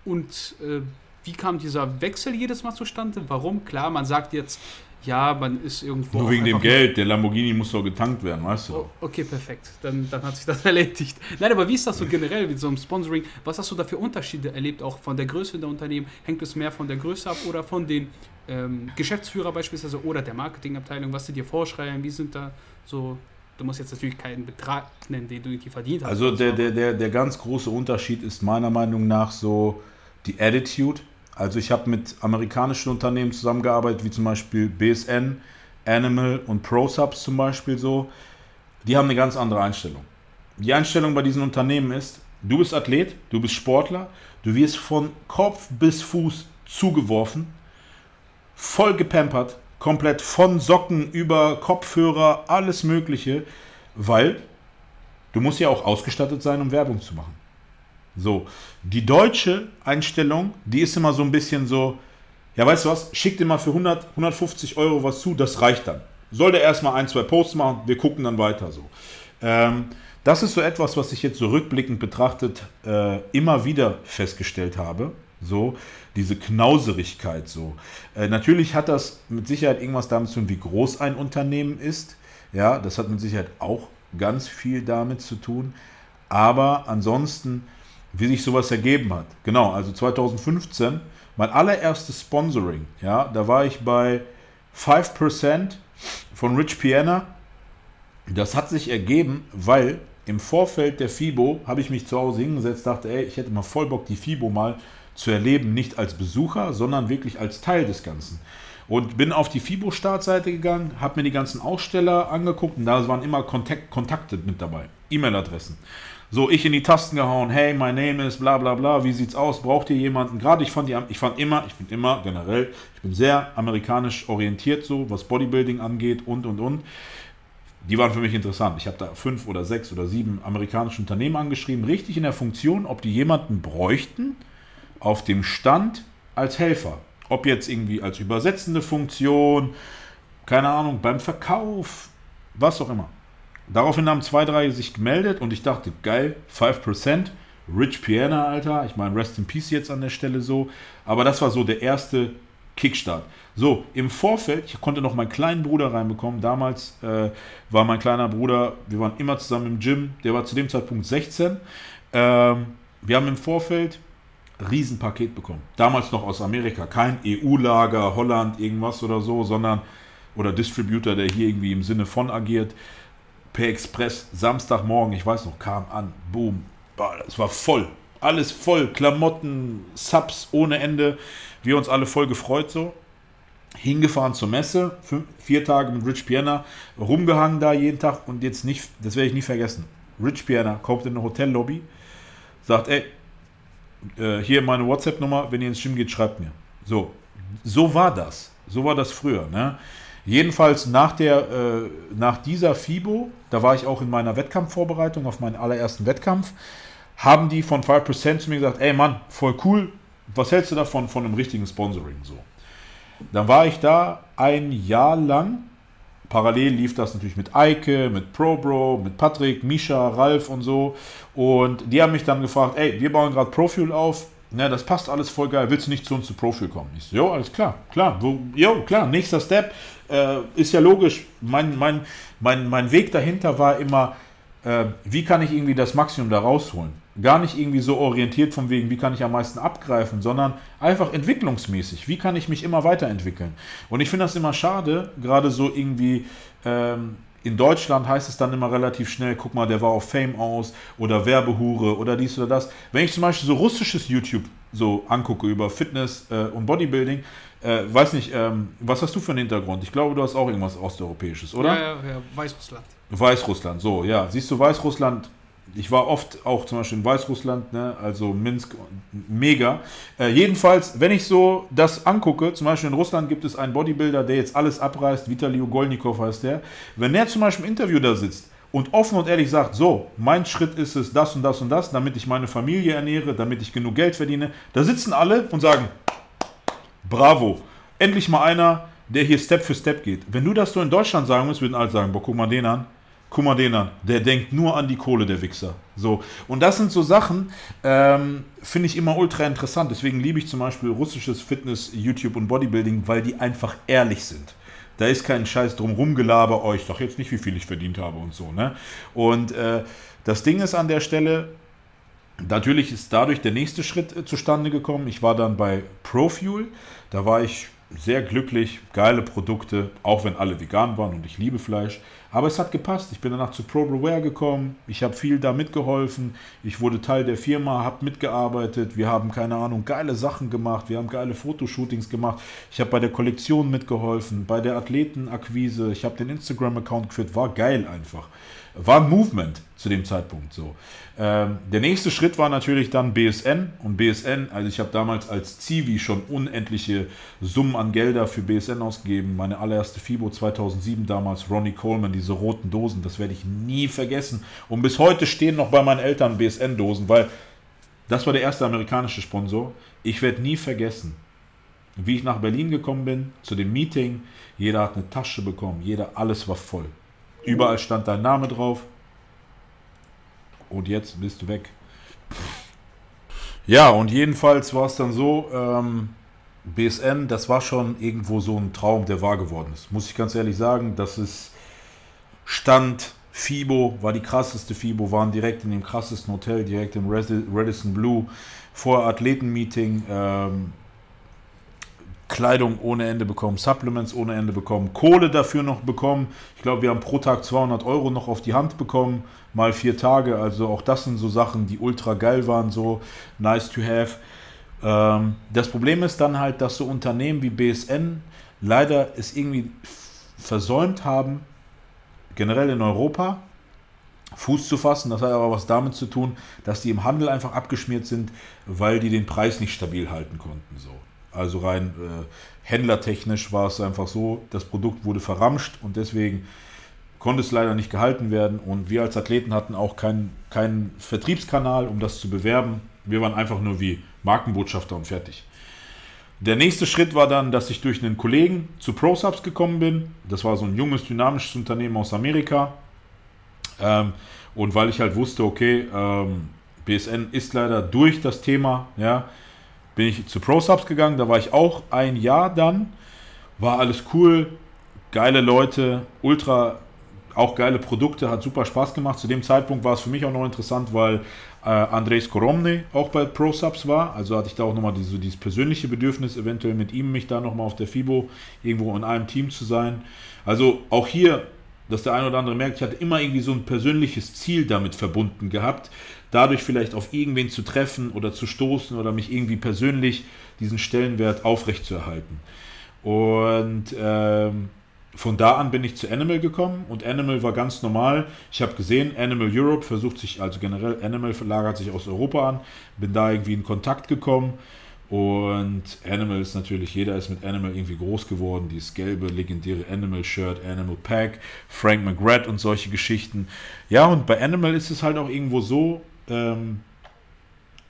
S1: und äh, wie kam dieser Wechsel jedes Mal zustande? Warum? Klar, man sagt jetzt, ja, man ist irgendwo.
S2: Nur wegen dem Geld, der Lamborghini muss doch getankt werden, weißt du? Oh,
S1: okay, perfekt. Dann, dann hat sich das erledigt. Nein, aber wie ist das so generell mit so einem Sponsoring? Was hast du da für Unterschiede erlebt, auch von der Größe der Unternehmen? Hängt es mehr von der Größe ab oder von den ähm, Geschäftsführer beispielsweise oder der Marketingabteilung, was sie dir vorschreiben, wie sind da so Du musst jetzt natürlich keinen Betrag nennen, den du irgendwie verdient hast.
S2: Also der, der, der, der ganz große Unterschied ist meiner Meinung nach so die Attitude. Also ich habe mit amerikanischen Unternehmen zusammengearbeitet, wie zum Beispiel BSN, Animal und ProSubs zum Beispiel so. Die haben eine ganz andere Einstellung. Die Einstellung bei diesen Unternehmen ist, du bist Athlet, du bist Sportler, du wirst von Kopf bis Fuß zugeworfen voll gepampert, komplett von Socken über Kopfhörer, alles Mögliche, weil du musst ja auch ausgestattet sein, um Werbung zu machen. So, die deutsche Einstellung, die ist immer so ein bisschen so, ja, weißt du was, schick dir mal für 100, 150 Euro was zu, das reicht dann. Soll der erstmal ein, zwei Posts machen, wir gucken dann weiter so. Ähm, das ist so etwas, was ich jetzt so rückblickend betrachtet äh, immer wieder festgestellt habe. So, diese Knauserigkeit so. Äh, natürlich hat das mit Sicherheit irgendwas damit zu tun, wie groß ein Unternehmen ist. Ja, das hat mit Sicherheit auch ganz viel damit zu tun. Aber ansonsten, wie sich sowas ergeben hat. Genau, also 2015, mein allererstes Sponsoring, ja, da war ich bei 5% von Rich Piana. Das hat sich ergeben, weil im Vorfeld der FIBO habe ich mich zu Hause hingesetzt, dachte, ey, ich hätte mal voll Bock, die FIBO mal zu erleben, nicht als Besucher, sondern wirklich als Teil des Ganzen. Und bin auf die FIBO-Startseite gegangen, habe mir die ganzen Aussteller angeguckt und da waren immer Kontakt, Kontakte mit dabei, E-Mail-Adressen. So, ich in die Tasten gehauen, hey, my name is bla bla bla, wie sieht's aus, braucht ihr jemanden? Gerade ich fand die, ich fand immer, ich bin immer generell, ich bin sehr amerikanisch orientiert so, was Bodybuilding angeht und und und. Die waren für mich interessant. Ich habe da fünf oder sechs oder sieben amerikanische Unternehmen angeschrieben, richtig in der Funktion, ob die jemanden bräuchten, auf dem Stand als Helfer. Ob jetzt irgendwie als übersetzende Funktion, keine Ahnung, beim Verkauf, was auch immer. Daraufhin haben zwei, drei sich gemeldet und ich dachte, geil, 5%, Rich Piana, Alter. Ich meine, Rest in Peace jetzt an der Stelle so. Aber das war so der erste Kickstart. So, im Vorfeld, ich konnte noch meinen kleinen Bruder reinbekommen. Damals äh, war mein kleiner Bruder, wir waren immer zusammen im Gym, der war zu dem Zeitpunkt 16. Ähm, wir haben im Vorfeld Riesenpaket bekommen. Damals noch aus Amerika. Kein EU-Lager, Holland, irgendwas oder so, sondern, oder Distributor, der hier irgendwie im Sinne von agiert. Per Express, Samstagmorgen, ich weiß noch, kam an, boom, es war voll. Alles voll, Klamotten, Subs ohne Ende. Wir uns alle voll gefreut so. hingefahren zur Messe, vier Tage mit Rich Piana, rumgehangen da jeden Tag und jetzt nicht, das werde ich nie vergessen. Rich Piana kommt in eine Hotellobby, sagt, ey, äh, hier meine WhatsApp-Nummer, wenn ihr ins Gym geht, schreibt mir. So, so war das. So war das früher. Ne? Jedenfalls nach, der, äh, nach dieser FIBO, da war ich auch in meiner Wettkampfvorbereitung auf meinen allerersten Wettkampf, haben die von 5% zu mir gesagt, ey Mann, voll cool, was hältst du davon, von einem richtigen Sponsoring so? Dann war ich da ein Jahr lang. Parallel lief das natürlich mit Eike, mit ProBro, mit Patrick, Misha, Ralf und so. Und die haben mich dann gefragt, ey, wir bauen gerade Profuel auf. Na, das passt alles voll geil. Willst du nicht zu uns zu Profuel kommen? Ich so, jo, alles klar, klar. Jo, klar, nächster Step. Äh, ist ja logisch. Mein, mein, mein, mein Weg dahinter war immer, äh, wie kann ich irgendwie das Maximum da rausholen? Gar nicht irgendwie so orientiert von wegen, wie kann ich am meisten abgreifen, sondern einfach entwicklungsmäßig. Wie kann ich mich immer weiterentwickeln? Und ich finde das immer schade, gerade so irgendwie. Ähm, in Deutschland heißt es dann immer relativ schnell, guck mal, der war auf Fame aus oder Werbehure oder dies oder das. Wenn ich zum Beispiel so russisches YouTube so angucke über Fitness äh, und Bodybuilding, äh, weiß nicht, ähm, was hast du für einen Hintergrund? Ich glaube, du hast auch irgendwas Osteuropäisches, oder?
S1: Ja, ja, ja, Weißrussland.
S2: Weißrussland, so, ja. Siehst du, Weißrussland ich war oft auch zum Beispiel in Weißrussland, ne, also Minsk, mega. Äh, jedenfalls, wenn ich so das angucke, zum Beispiel in Russland gibt es einen Bodybuilder, der jetzt alles abreißt, Vitali Ugolnikov heißt der. Wenn der zum Beispiel im Interview da sitzt und offen und ehrlich sagt, so, mein Schritt ist es das und das und das, damit ich meine Familie ernähre, damit ich genug Geld verdiene, da sitzen alle und sagen, bravo, endlich mal einer, der hier Step für Step geht. Wenn du das so in Deutschland sagen musst, würden alle sagen, boah, guck mal den an, guck mal den an, der denkt nur an die Kohle, der Wichser. So. Und das sind so Sachen, ähm, finde ich immer ultra interessant. Deswegen liebe ich zum Beispiel russisches Fitness, YouTube und Bodybuilding, weil die einfach ehrlich sind. Da ist kein Scheiß drum rumgelaber, oh, ich sag jetzt nicht, wie viel ich verdient habe und so. Ne? Und äh, das Ding ist an der Stelle, natürlich ist dadurch der nächste Schritt äh, zustande gekommen. Ich war dann bei ProFuel, da war ich sehr glücklich, geile Produkte, auch wenn alle vegan waren und ich liebe Fleisch. Aber es hat gepasst. Ich bin danach zu ProBreware gekommen. Ich habe viel da mitgeholfen. Ich wurde Teil der Firma, habe mitgearbeitet. Wir haben, keine Ahnung, geile Sachen gemacht. Wir haben geile Fotoshootings gemacht. Ich habe bei der Kollektion mitgeholfen, bei der Athletenakquise. Ich habe den Instagram-Account geführt. War geil einfach war ein Movement zu dem Zeitpunkt so. Ähm, der nächste Schritt war natürlich dann BSN und BSN, also ich habe damals als Zivi schon unendliche Summen an Gelder für BSN ausgegeben. Meine allererste FIBO 2007 damals, Ronnie Coleman, diese roten Dosen, das werde ich nie vergessen. Und bis heute stehen noch bei meinen Eltern BSN-Dosen, weil das war der erste amerikanische Sponsor. Ich werde nie vergessen, wie ich nach Berlin gekommen bin, zu dem Meeting. Jeder hat eine Tasche bekommen, jeder, alles war voll. Überall stand dein Name drauf. Und jetzt bist du weg. Ja, und jedenfalls war es dann so, ähm, BSN, das war schon irgendwo so ein Traum, der wahr geworden ist. Muss ich ganz ehrlich sagen, das ist Stand, FIBO war die krasseste FIBO, waren direkt in dem krassesten Hotel, direkt im Radisson Blue, vor Athletenmeeting, ähm, Kleidung ohne Ende bekommen, Supplements ohne Ende bekommen, Kohle dafür noch bekommen. Ich glaube, wir haben pro Tag 200 Euro noch auf die Hand bekommen, mal vier Tage. Also auch das sind so Sachen, die ultra geil waren, so nice to have. Ähm, das Problem ist dann halt, dass so Unternehmen wie BSN leider es irgendwie versäumt haben, generell in Europa Fuß zu fassen. Das hat aber was damit zu tun, dass die im Handel einfach abgeschmiert sind, weil die den Preis nicht stabil halten konnten. So. Also rein äh, händlertechnisch war es einfach so, das Produkt wurde verramscht und deswegen konnte es leider nicht gehalten werden. Und wir als Athleten hatten auch keinen kein Vertriebskanal, um das zu bewerben. Wir waren einfach nur wie Markenbotschafter und fertig. Der nächste Schritt war dann, dass ich durch einen Kollegen zu ProSubs gekommen bin. Das war so ein junges, dynamisches Unternehmen aus Amerika. Ähm, und weil ich halt wusste, okay, ähm, BSN ist leider durch das Thema, ja, bin ich zu ProSubs gegangen, da war ich auch ein Jahr dann, war alles cool, geile Leute, ultra, auch geile Produkte, hat super Spaß gemacht. Zu dem Zeitpunkt war es für mich auch noch interessant, weil äh, Andres Koromne auch bei ProSubs war, also hatte ich da auch nochmal diese, dieses persönliche Bedürfnis, eventuell mit ihm mich da nochmal auf der FIBO irgendwo in einem Team zu sein. Also auch hier dass der eine oder andere merkt, ich hatte immer irgendwie so ein persönliches Ziel damit verbunden gehabt, dadurch vielleicht auf irgendwen zu treffen oder zu stoßen oder mich irgendwie persönlich diesen Stellenwert aufrechtzuerhalten. Und ähm, von da an bin ich zu Animal gekommen und Animal war ganz normal. Ich habe gesehen, Animal Europe versucht sich, also generell Animal verlagert sich aus Europa an, bin da irgendwie in Kontakt gekommen und Animal ist natürlich, jeder ist mit Animal irgendwie groß geworden. Dieses gelbe, legendäre Animal-Shirt, Animal Pack, Frank McGrath und solche Geschichten. Ja, und bei Animal ist es halt auch irgendwo so, ähm,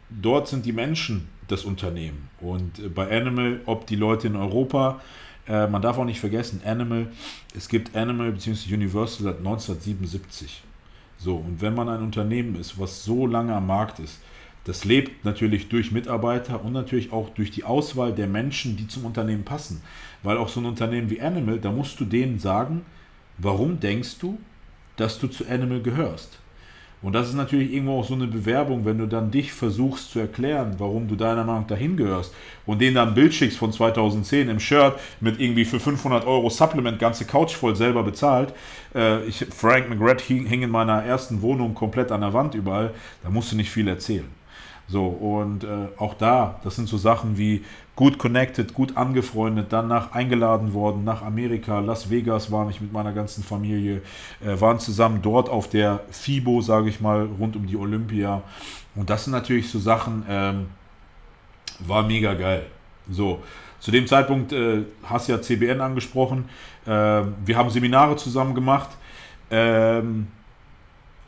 S2: dort sind die Menschen das Unternehmen. Und äh, bei Animal, ob die Leute in Europa, äh, man darf auch nicht vergessen, Animal, es gibt Animal bzw. Universal seit 1977. So, und wenn man ein Unternehmen ist, was so lange am Markt ist, das lebt natürlich durch Mitarbeiter und natürlich auch durch die Auswahl der Menschen, die zum Unternehmen passen. Weil auch so ein Unternehmen wie Animal, da musst du denen sagen, warum denkst du, dass du zu Animal gehörst? Und das ist natürlich irgendwo auch so eine Bewerbung, wenn du dann dich versuchst zu erklären, warum du deiner Meinung dahin gehörst und denen dann ein Bild schickst von 2010 im Shirt mit irgendwie für 500 Euro Supplement ganze Couch voll selber bezahlt. Äh, ich, Frank McGrath hing in meiner ersten Wohnung komplett an der Wand überall. Da musst du nicht viel erzählen. So, und äh, auch da, das sind so Sachen wie gut connected, gut angefreundet, danach eingeladen worden nach Amerika, Las Vegas war ich mit meiner ganzen Familie, äh, waren zusammen dort auf der FIBO, sage ich mal, rund um die Olympia. Und das sind natürlich so Sachen, ähm, war mega geil. So, zu dem Zeitpunkt äh, hast ja CBN angesprochen. Äh, wir haben Seminare zusammen gemacht. Ähm,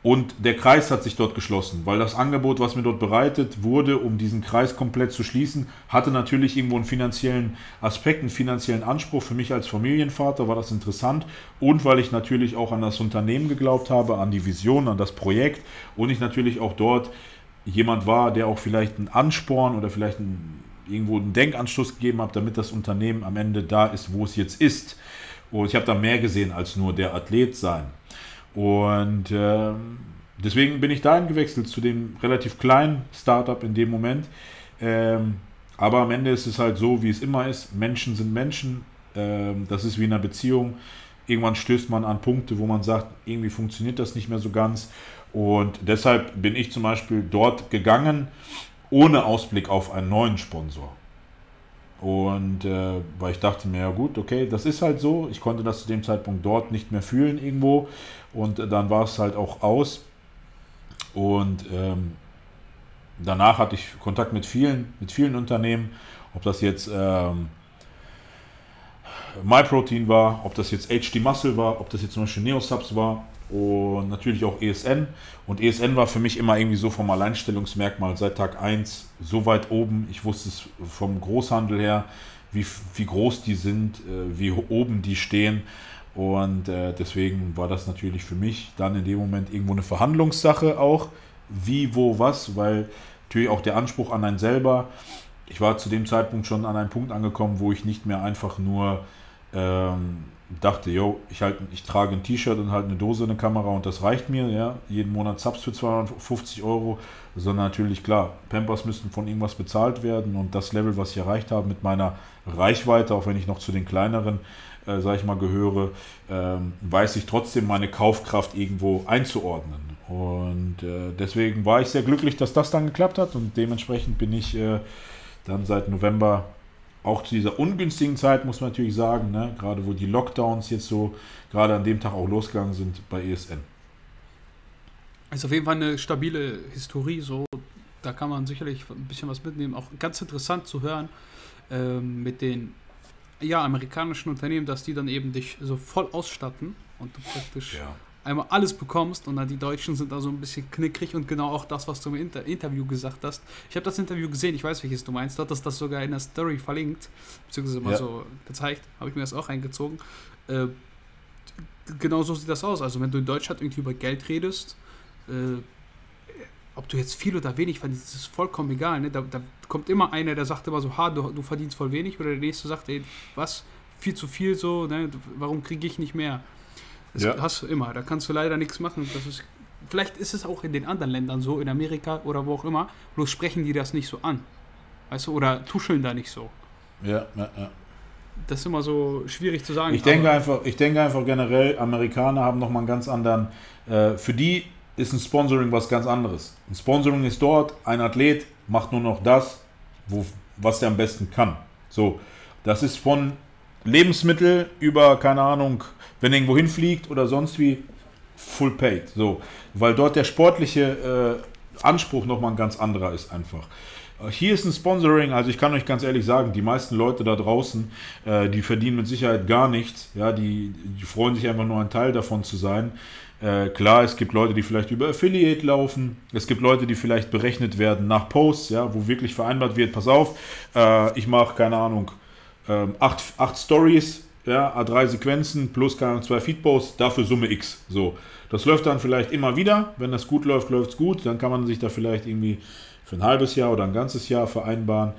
S2: und der Kreis hat sich dort geschlossen, weil das Angebot, was mir dort bereitet wurde, um diesen Kreis komplett zu schließen, hatte natürlich irgendwo einen finanziellen Aspekt, einen finanziellen Anspruch. Für mich als Familienvater war das interessant und weil ich natürlich auch an das Unternehmen geglaubt habe, an die Vision, an das Projekt und ich natürlich auch dort jemand war, der auch vielleicht einen Ansporn oder vielleicht einen, irgendwo einen Denkanstoß gegeben hat, damit das Unternehmen am Ende da ist, wo es jetzt ist. Und ich habe da mehr gesehen als nur der Athlet sein. Und äh, deswegen bin ich dahin gewechselt zu dem relativ kleinen Startup in dem Moment. Ähm, aber am Ende ist es halt so, wie es immer ist. Menschen sind Menschen. Ähm, das ist wie in einer Beziehung. Irgendwann stößt man an Punkte, wo man sagt, irgendwie funktioniert das nicht mehr so ganz. Und deshalb bin ich zum Beispiel dort gegangen, ohne Ausblick auf einen neuen Sponsor. Und äh, weil ich dachte mir, ja gut, okay, das ist halt so. Ich konnte das zu dem Zeitpunkt dort nicht mehr fühlen irgendwo. Und dann war es halt auch aus. Und ähm, danach hatte ich Kontakt mit vielen, mit vielen Unternehmen, ob das jetzt ähm, MyProtein war, ob das jetzt HD Muscle war, ob das jetzt zum Beispiel Neosubs war und natürlich auch ESN. Und ESN war für mich immer irgendwie so vom Alleinstellungsmerkmal seit Tag 1 so weit oben. Ich wusste es vom Großhandel her, wie, wie groß die sind, äh, wie oben die stehen. Und äh, deswegen war das natürlich für mich dann in dem Moment irgendwo eine Verhandlungssache auch, wie, wo, was, weil natürlich auch der Anspruch an einen selber, ich war zu dem Zeitpunkt schon an einen Punkt angekommen, wo ich nicht mehr einfach nur ähm, dachte, yo, ich, halt, ich trage ein T-Shirt und halt eine Dose, eine Kamera und das reicht mir, ja, jeden Monat Subs für 250 Euro, sondern natürlich, klar, Pampers müssten von irgendwas bezahlt werden und das Level, was ich erreicht habe mit meiner Reichweite, auch wenn ich noch zu den kleineren, äh, sage ich mal, gehöre, ähm, weiß ich trotzdem meine Kaufkraft irgendwo einzuordnen. Und äh, deswegen war ich sehr glücklich, dass das dann geklappt hat und dementsprechend bin ich äh, dann seit November auch zu dieser ungünstigen Zeit, muss man natürlich sagen, ne, gerade wo die Lockdowns jetzt so gerade an dem Tag auch losgegangen sind bei ESN.
S1: Also auf jeden Fall eine stabile Historie, so da kann man sicherlich ein bisschen was mitnehmen. Auch ganz interessant zu hören ähm, mit den ja, amerikanischen Unternehmen, dass die dann eben dich so voll ausstatten und du praktisch ja einmal alles bekommst und dann die Deutschen sind da so ein bisschen knickrig und genau auch das, was du im Inter Interview gesagt hast. Ich habe das Interview gesehen, ich weiß, welches du meinst, du hattest das sogar in der Story verlinkt, beziehungsweise mal ja. so gezeigt, habe ich mir das auch reingezogen. Äh, genau so sieht das aus. Also wenn du in Deutschland irgendwie über Geld redest, äh, ob du jetzt viel oder wenig verdienst, ist vollkommen egal. Ne? Da, da, kommt immer einer, der sagt immer so, ha, du, du verdienst voll wenig, oder der nächste sagt, ey, was, viel zu viel so, ne? warum kriege ich nicht mehr? Das ja. hast du immer. Da kannst du leider nichts machen. Das ist, vielleicht ist es auch in den anderen Ländern so, in Amerika oder wo auch immer. Bloß sprechen die das nicht so an. Weißt du, oder tuscheln da nicht so.
S2: Ja, ja, ja.
S1: Das ist immer so schwierig zu sagen.
S2: Ich denke, einfach, ich denke einfach generell, Amerikaner haben nochmal einen ganz anderen. Äh, für die ist ein Sponsoring was ganz anderes. Ein Sponsoring ist dort, ein Athlet macht nur noch das, wo, was er am besten kann. So, das ist von Lebensmittel über, keine Ahnung, wenn irgendwo hinfliegt oder sonst wie, full paid. So, weil dort der sportliche äh, Anspruch nochmal ein ganz anderer ist einfach. Hier ist ein Sponsoring, also ich kann euch ganz ehrlich sagen, die meisten Leute da draußen, äh, die verdienen mit Sicherheit gar nichts. Ja, die, die freuen sich einfach nur ein Teil davon zu sein. Äh, klar, es gibt Leute, die vielleicht über Affiliate laufen. Es gibt Leute, die vielleicht berechnet werden nach Posts, ja, wo wirklich vereinbart wird, pass auf, äh, ich mache, keine Ahnung, ähm, acht, acht Stories, ja, A3 Sequenzen plus keine Ahnung, zwei Feedposts, dafür Summe X. So. Das läuft dann vielleicht immer wieder. Wenn das gut läuft, läuft es gut. Dann kann man sich da vielleicht irgendwie für ein halbes Jahr oder ein ganzes Jahr vereinbaren.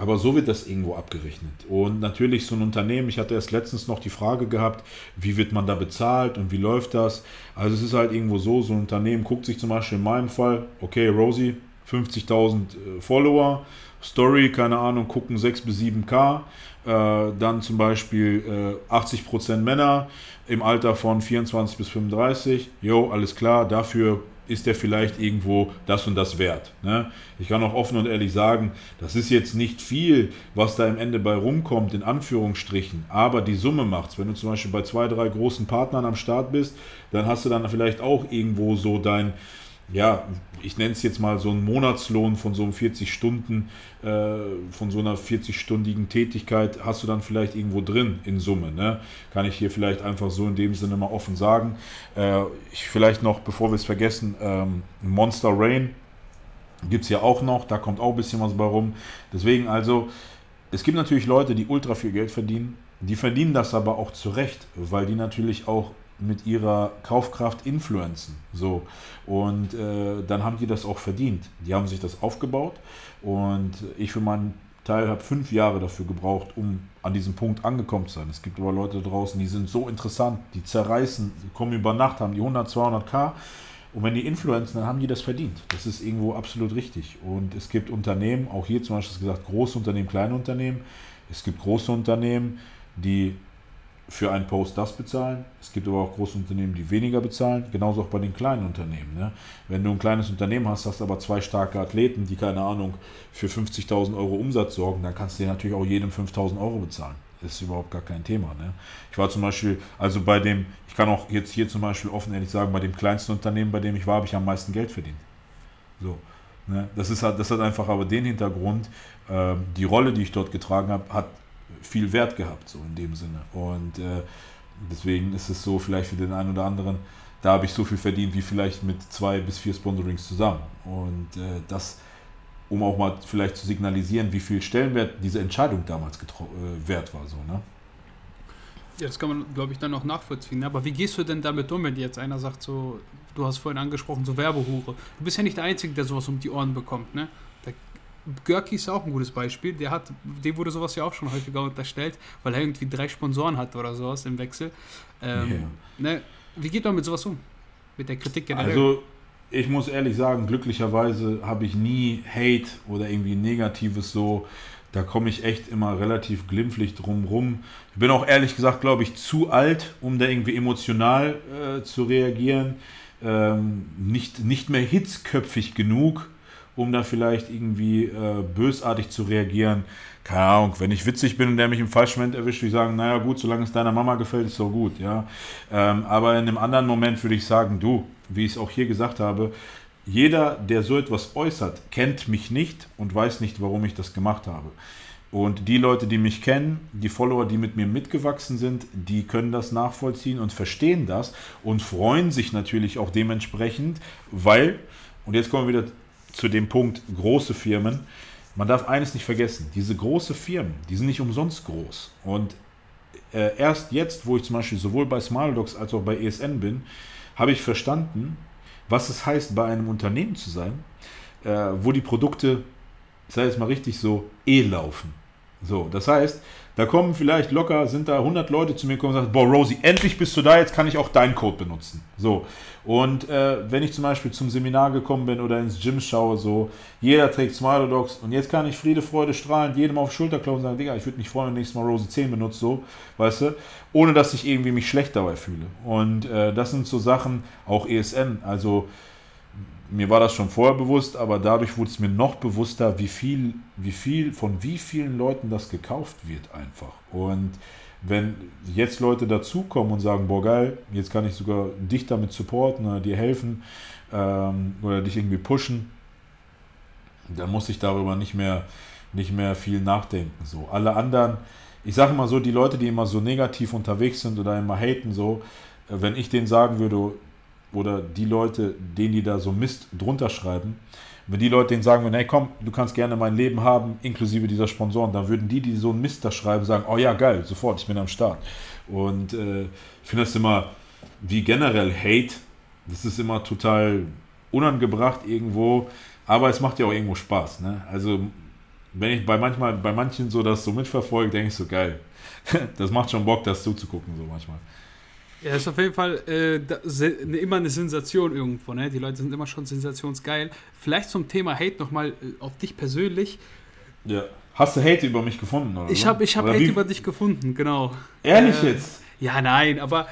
S2: Aber so wird das irgendwo abgerechnet. Und natürlich so ein Unternehmen, ich hatte erst letztens noch die Frage gehabt, wie wird man da bezahlt und wie läuft das? Also es ist halt irgendwo so, so ein Unternehmen guckt sich zum Beispiel in meinem Fall, okay, Rosie, 50.000 äh, Follower, Story, keine Ahnung, gucken 6 bis 7K, äh, dann zum Beispiel äh, 80% Männer im Alter von 24 bis 35, jo, alles klar, dafür ist der vielleicht irgendwo das und das wert. Ne? Ich kann auch offen und ehrlich sagen, das ist jetzt nicht viel, was da im Ende bei rumkommt, in Anführungsstrichen, aber die Summe macht's. Wenn du zum Beispiel bei zwei, drei großen Partnern am Start bist, dann hast du dann vielleicht auch irgendwo so dein, ja, ich nenne es jetzt mal so einen Monatslohn von so einem 40 Stunden, äh, von so einer 40-stündigen Tätigkeit hast du dann vielleicht irgendwo drin in Summe. Ne? Kann ich hier vielleicht einfach so in dem Sinne mal offen sagen. Äh, ich vielleicht noch, bevor wir es vergessen, ähm, Monster Rain gibt es ja auch noch, da kommt auch ein bisschen was bei rum. Deswegen also, es gibt natürlich Leute, die ultra viel Geld verdienen. Die verdienen das aber auch zurecht, weil die natürlich auch mit ihrer Kaufkraft influenzen. So. Und äh, dann haben die das auch verdient. Die haben sich das aufgebaut und ich für meinen Teil habe fünf Jahre dafür gebraucht, um an diesem Punkt angekommen zu sein. Es gibt aber Leute draußen, die sind so interessant, die zerreißen, die kommen über Nacht, haben die 100, 200k. Und wenn die influenzen, dann haben die das verdient. Das ist irgendwo absolut richtig. Und es gibt Unternehmen, auch hier zum Beispiel gesagt, große Unternehmen, kleine Unternehmen. Es gibt große Unternehmen, die für einen Post das bezahlen. Es gibt aber auch große Unternehmen, die weniger bezahlen. Genauso auch bei den kleinen Unternehmen. Ne? Wenn du ein kleines Unternehmen hast, hast aber zwei starke Athleten, die keine Ahnung für 50.000 Euro Umsatz sorgen, dann kannst du dir natürlich auch jedem 5.000 Euro bezahlen. Das ist überhaupt gar kein Thema. Ne? Ich war zum Beispiel, also bei dem, ich kann auch jetzt hier zum Beispiel offen ehrlich sagen, bei dem kleinsten Unternehmen, bei dem ich war, habe ich am meisten Geld verdient. So. Ne? Das, ist halt, das hat einfach aber den Hintergrund, äh, die Rolle, die ich dort getragen habe, hat viel Wert gehabt, so in dem Sinne. Und äh, deswegen ist es so, vielleicht für den einen oder anderen, da habe ich so viel verdient wie vielleicht mit zwei bis vier Sponsorings zusammen. Und äh, das, um auch mal vielleicht zu signalisieren, wie viel Stellenwert diese Entscheidung damals äh, wert war. So, ne?
S1: Ja, das kann man, glaube ich, dann auch nachvollziehen. Aber wie gehst du denn damit um, wenn jetzt einer sagt, so, du hast vorhin angesprochen, so Werbehure. Du bist ja nicht der Einzige, der sowas um die Ohren bekommt, ne? Görki ist auch ein gutes Beispiel. Der hat, dem wurde sowas ja auch schon häufiger unterstellt, weil er irgendwie drei Sponsoren hat oder sowas im Wechsel. Ähm, yeah. ne, wie geht man mit sowas um? Mit der Kritik
S2: generell? Also, ich muss ehrlich sagen, glücklicherweise habe ich nie Hate oder irgendwie Negatives so. Da komme ich echt immer relativ glimpflich drum rum. Ich bin auch ehrlich gesagt, glaube ich, zu alt, um da irgendwie emotional äh, zu reagieren. Ähm, nicht, nicht mehr hitzköpfig genug um da vielleicht irgendwie äh, bösartig zu reagieren. Keine Ahnung, wenn ich witzig bin und der mich im falschen Moment erwischt, würde ich sagen, naja gut, solange es deiner Mama gefällt, ist so gut, ja. Ähm, aber in einem anderen Moment würde ich sagen, du, wie ich es auch hier gesagt habe, jeder, der so etwas äußert, kennt mich nicht und weiß nicht, warum ich das gemacht habe. Und die Leute, die mich kennen, die Follower, die mit mir mitgewachsen sind, die können das nachvollziehen und verstehen das und freuen sich natürlich auch dementsprechend, weil, und jetzt kommen wir wieder zu dem Punkt große Firmen. Man darf eines nicht vergessen, diese große Firmen, die sind nicht umsonst groß. Und äh, erst jetzt, wo ich zum Beispiel sowohl bei Smiledogs als auch bei ESN bin, habe ich verstanden, was es heißt, bei einem Unternehmen zu sein, äh, wo die Produkte, sage jetzt mal richtig so, eh laufen. So, das heißt, da kommen vielleicht locker, sind da 100 Leute zu mir gekommen und sagen, boah, Rosie, endlich bist du da, jetzt kann ich auch deinen Code benutzen. So. Und äh, wenn ich zum Beispiel zum Seminar gekommen bin oder ins Gym schaue, so, jeder trägt Smile Dogs und jetzt kann ich Friede, Freude, strahlend jedem auf die Schulter klopfen und sagen, Digga, ich würde mich freuen, wenn nächstes Mal Rosie 10 benutzt, so, weißt du, ohne dass ich irgendwie mich schlecht dabei fühle. Und äh, das sind so Sachen, auch ESN, also mir war das schon vorher bewusst, aber dadurch wurde es mir noch bewusster, wie viel, wie viel, von wie vielen Leuten das gekauft wird einfach. Und wenn jetzt Leute dazukommen und sagen, boah geil, jetzt kann ich sogar dich damit supporten oder dir helfen ähm, oder dich irgendwie pushen, dann muss ich darüber nicht mehr, nicht mehr viel nachdenken. So, alle anderen, ich sage mal so, die Leute, die immer so negativ unterwegs sind oder immer haten, so, äh, wenn ich denen sagen würde, oder die Leute, denen die da so Mist drunter schreiben, wenn die Leute denen sagen würden, hey komm, du kannst gerne mein Leben haben, inklusive dieser Sponsoren, dann würden die, die so einen Mist da schreiben, sagen, oh ja, geil, sofort, ich bin am Start. Und äh, ich finde das immer, wie generell Hate, das ist immer total unangebracht irgendwo, aber es macht ja auch irgendwo Spaß. Ne? Also wenn ich bei manchmal, bei manchen so das so mitverfolge, denke ich so, geil. das macht schon Bock, das zuzugucken, so manchmal.
S1: Ja, ist auf jeden Fall äh, da, ne, immer eine Sensation irgendwo, ne? Die Leute sind immer schon sensationsgeil. Vielleicht zum Thema Hate nochmal äh, auf dich persönlich.
S2: Ja. Hast du Hate über mich gefunden, oder?
S1: Ich habe ich hab Hate wie? über dich gefunden, genau.
S2: Ehrlich äh, jetzt?
S1: Ja, nein, aber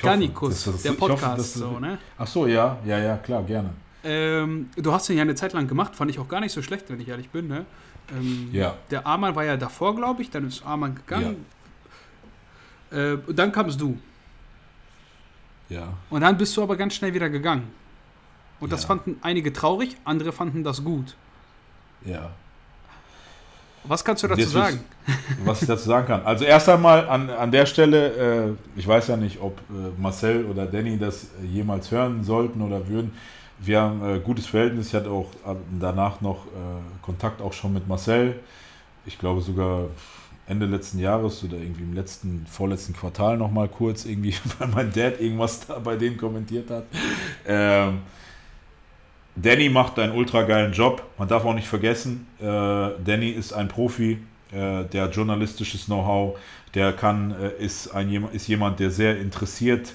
S1: Garnikus, der Podcast, hoffe, das, so, ne?
S2: Ach so, ja, ja, ja, klar, gerne.
S1: Ähm, du hast den ja eine Zeit lang gemacht, fand ich auch gar nicht so schlecht, wenn ich ehrlich bin, ne? Ähm, ja. Der Arman war ja davor, glaube ich, dann ist Arman gegangen. Ja. Äh, dann kamst du.
S2: Ja.
S1: Und dann bist du aber ganz schnell wieder gegangen. Und ja. das fanden einige traurig, andere fanden das gut.
S2: Ja.
S1: Was kannst du dazu sagen?
S2: Was ich dazu sagen kann. Also erst einmal an, an der Stelle, äh, ich weiß ja nicht, ob äh, Marcel oder Danny das jemals hören sollten oder würden. Wir haben äh, gutes Verhältnis. Ich hatte auch äh, danach noch äh, Kontakt auch schon mit Marcel. Ich glaube sogar Ende letzten Jahres oder irgendwie im letzten, vorletzten Quartal nochmal kurz, irgendwie, weil mein Dad irgendwas da bei denen kommentiert hat. Ähm, Danny macht einen ultra geilen Job. Man darf auch nicht vergessen, äh, Danny ist ein Profi, äh, der journalistisches Know-how, der kann, äh, ist, ein, ist jemand, der sehr interessiert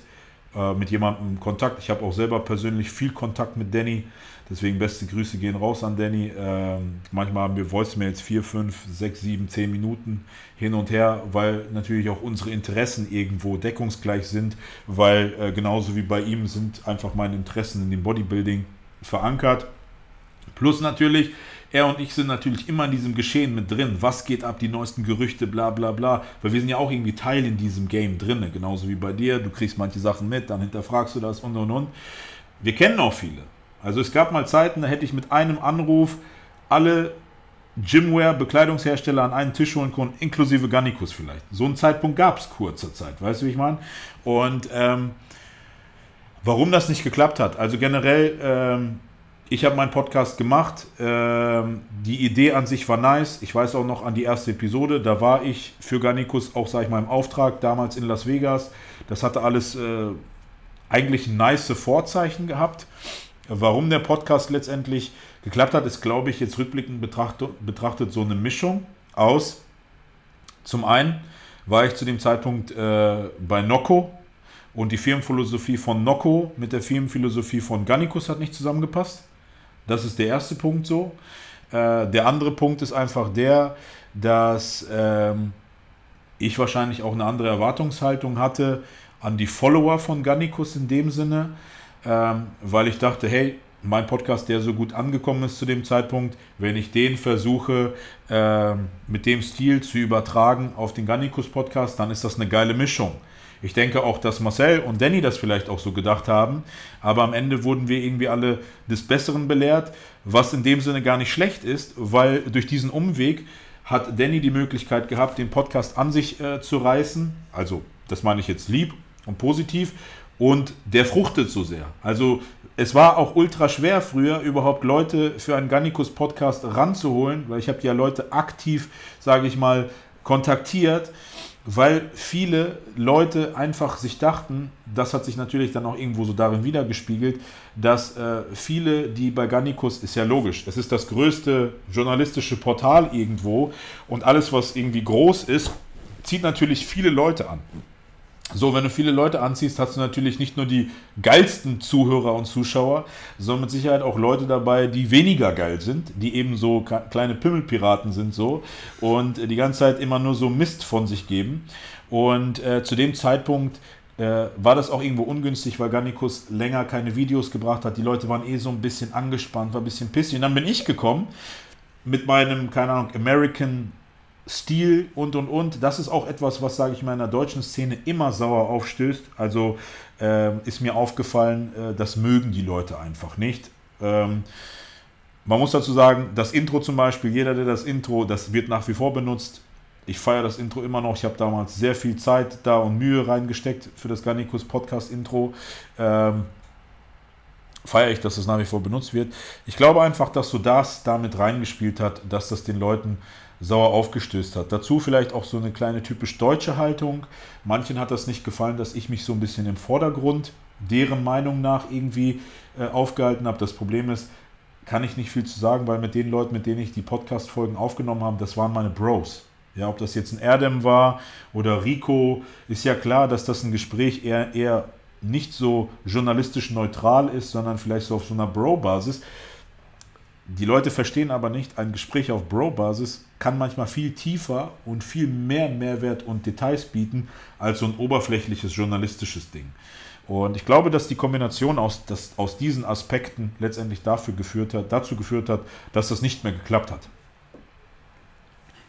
S2: äh, mit jemandem Kontakt. Ich habe auch selber persönlich viel Kontakt mit Danny. Deswegen beste Grüße gehen raus an Danny. Ähm, manchmal haben wir Voicemails 4, 5, 6, 7, 10 Minuten hin und her, weil natürlich auch unsere Interessen irgendwo deckungsgleich sind, weil äh, genauso wie bei ihm sind einfach meine Interessen in dem Bodybuilding verankert. Plus natürlich, er und ich sind natürlich immer in diesem Geschehen mit drin. Was geht ab, die neuesten Gerüchte, bla bla bla. Weil wir sind ja auch irgendwie Teil in diesem Game drin. Genauso wie bei dir. Du kriegst manche Sachen mit, dann hinterfragst du das und und und. Wir kennen auch viele. Also es gab mal Zeiten, da hätte ich mit einem Anruf alle Gymwear, Bekleidungshersteller an einen Tisch holen können, inklusive Gannikus vielleicht. So einen Zeitpunkt gab es kurzer Zeit, weißt du, wie ich meine? Und ähm, warum das nicht geklappt hat, also generell, ähm, ich habe meinen Podcast gemacht, ähm, die Idee an sich war nice, ich weiß auch noch an die erste Episode, da war ich für Gannikus auch, sage ich mal, im Auftrag, damals in Las Vegas, das hatte alles äh, eigentlich nice Vorzeichen gehabt. Warum der Podcast letztendlich geklappt hat, ist, glaube ich, jetzt rückblickend betrachtet, betrachtet so eine Mischung aus. Zum einen war ich zu dem Zeitpunkt äh, bei Noco und die Firmenphilosophie von Noco mit der Firmenphilosophie von Gannikus hat nicht zusammengepasst. Das ist der erste Punkt so. Äh, der andere Punkt ist einfach der, dass ähm, ich wahrscheinlich auch eine andere Erwartungshaltung hatte an die Follower von Gannikus in dem Sinne ähm, weil ich dachte, hey, mein Podcast, der so gut angekommen ist zu dem Zeitpunkt, wenn ich den versuche äh, mit dem Stil zu übertragen auf den Gannikus Podcast, dann ist das eine geile Mischung. Ich denke auch, dass Marcel und Danny das vielleicht auch so gedacht haben, aber am Ende wurden wir irgendwie alle des Besseren belehrt, was in dem Sinne gar nicht schlecht ist, weil durch diesen Umweg hat Danny die Möglichkeit gehabt, den Podcast an sich äh, zu reißen. Also, das meine ich jetzt lieb und positiv und der fruchtet so sehr. Also es war auch ultra schwer früher überhaupt Leute für einen Gannikus Podcast ranzuholen, weil ich habe ja Leute aktiv, sage ich mal, kontaktiert, weil viele Leute einfach sich dachten, das hat sich natürlich dann auch irgendwo so darin wiedergespiegelt, dass äh, viele, die bei Gannikus, ist ja logisch, es ist das größte journalistische Portal irgendwo und alles, was irgendwie groß ist, zieht natürlich viele Leute an. So, wenn du viele Leute anziehst, hast du natürlich nicht nur die geilsten Zuhörer und Zuschauer, sondern mit Sicherheit auch Leute dabei, die weniger geil sind, die eben so kleine Pimmelpiraten sind so und die ganze Zeit immer nur so Mist von sich geben. Und äh, zu dem Zeitpunkt äh, war das auch irgendwo ungünstig, weil Gannikus länger keine Videos gebracht hat. Die Leute waren eh so ein bisschen angespannt, war ein bisschen pissig. Und dann bin ich gekommen mit meinem, keine Ahnung, American Stil und und und. Das ist auch etwas, was, sage ich mal, in der deutschen Szene immer sauer aufstößt. Also äh, ist mir aufgefallen, äh, das mögen die Leute einfach nicht. Ähm, man muss dazu sagen, das Intro zum Beispiel, jeder, der das Intro, das wird nach wie vor benutzt. Ich feiere das Intro immer noch. Ich habe damals sehr viel Zeit da und Mühe reingesteckt für das Garnikus Podcast Intro. Ähm, feiere ich, dass das nach wie vor benutzt wird. Ich glaube einfach, dass so das damit reingespielt hat, dass das den Leuten sauer aufgestößt hat. Dazu vielleicht auch so eine kleine typisch deutsche Haltung. Manchen hat das nicht gefallen, dass ich mich so ein bisschen im Vordergrund deren Meinung nach irgendwie äh, aufgehalten habe. Das Problem ist, kann ich nicht viel zu sagen, weil mit den Leuten, mit denen ich die Podcast-Folgen aufgenommen habe, das waren meine Bros. Ja, ob das jetzt ein Erdem war oder Rico, ist ja klar, dass das ein Gespräch eher, eher nicht so journalistisch neutral ist, sondern vielleicht so auf so einer Bro-Basis. Die Leute verstehen aber nicht, ein Gespräch auf Bro-Basis kann manchmal viel tiefer und viel mehr Mehrwert und Details bieten als so ein oberflächliches journalistisches Ding. Und ich glaube, dass die Kombination aus, das, aus diesen Aspekten letztendlich dafür geführt hat, dazu geführt hat, dass das nicht mehr geklappt hat.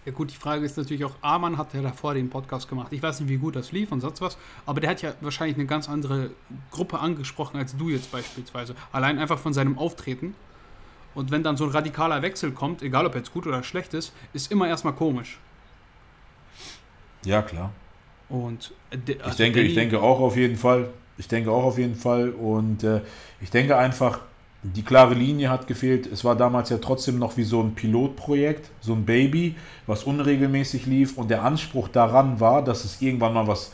S1: Ja gut, die Frage ist natürlich auch, Amann hat ja davor den Podcast gemacht. Ich weiß nicht, wie gut das lief und sonst was, aber der hat ja wahrscheinlich eine ganz andere Gruppe angesprochen als du jetzt beispielsweise. Allein einfach von seinem Auftreten. Und wenn dann so ein radikaler Wechsel kommt, egal ob jetzt gut oder schlecht ist, ist immer erstmal komisch.
S2: Ja, klar.
S1: Und
S2: äh, also ich denke, ich denke auch auf jeden Fall. Ich denke auch auf jeden Fall. Und äh, ich denke einfach, die klare Linie hat gefehlt. Es war damals ja trotzdem noch wie so ein Pilotprojekt, so ein Baby, was unregelmäßig lief. Und der Anspruch daran war, dass es irgendwann mal was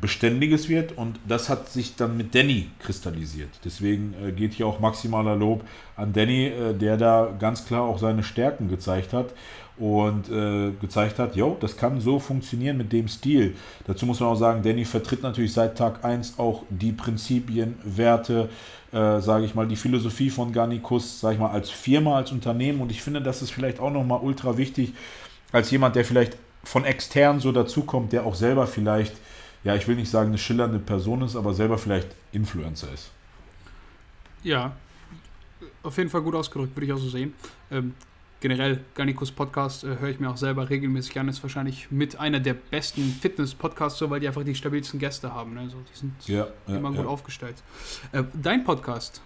S2: Beständiges wird. Und das hat sich dann mit Danny kristallisiert. Deswegen äh, geht hier auch maximaler Lob an Danny, äh, der da ganz klar auch seine Stärken gezeigt hat und äh, gezeigt hat, jo, das kann so funktionieren mit dem Stil. Dazu muss man auch sagen, Danny vertritt natürlich seit Tag 1 auch die Prinzipien, Werte, äh, sage ich mal, die Philosophie von Garnicus, sage ich mal, als Firma, als Unternehmen. Und ich finde, das ist vielleicht auch nochmal ultra wichtig, als jemand, der vielleicht von extern so dazukommt, der auch selber vielleicht, ja, ich will nicht sagen, eine schillernde Person ist, aber selber vielleicht Influencer ist.
S1: Ja, auf jeden Fall gut ausgedrückt, würde ich auch so sehen. Ähm, generell Garnicus Podcast äh, höre ich mir auch selber regelmäßig an. Ist wahrscheinlich mit einer der besten Fitness-Podcasts, so, weil die einfach die stabilsten Gäste haben. Ne? So, die sind ja, ja, immer gut aufgestellt. Äh, dein Podcast,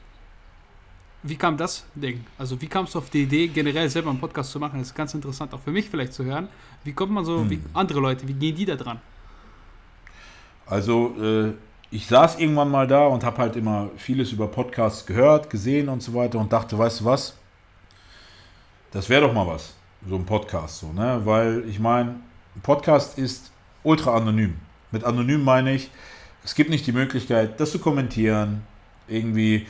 S1: wie kam das Ding? Also wie kamst du auf die Idee, generell selber einen Podcast zu machen? Das ist ganz interessant, auch für mich vielleicht zu hören. Wie kommt man so, hm. wie andere Leute, wie gehen die da dran?
S2: Also äh, ich saß irgendwann mal da und habe halt immer vieles über Podcasts gehört, gesehen und so weiter und dachte, weißt du was? Das wäre doch mal was, so ein Podcast, so, ne? Weil ich meine, ein Podcast ist ultra anonym. Mit anonym meine ich, es gibt nicht die Möglichkeit, das zu kommentieren, irgendwie,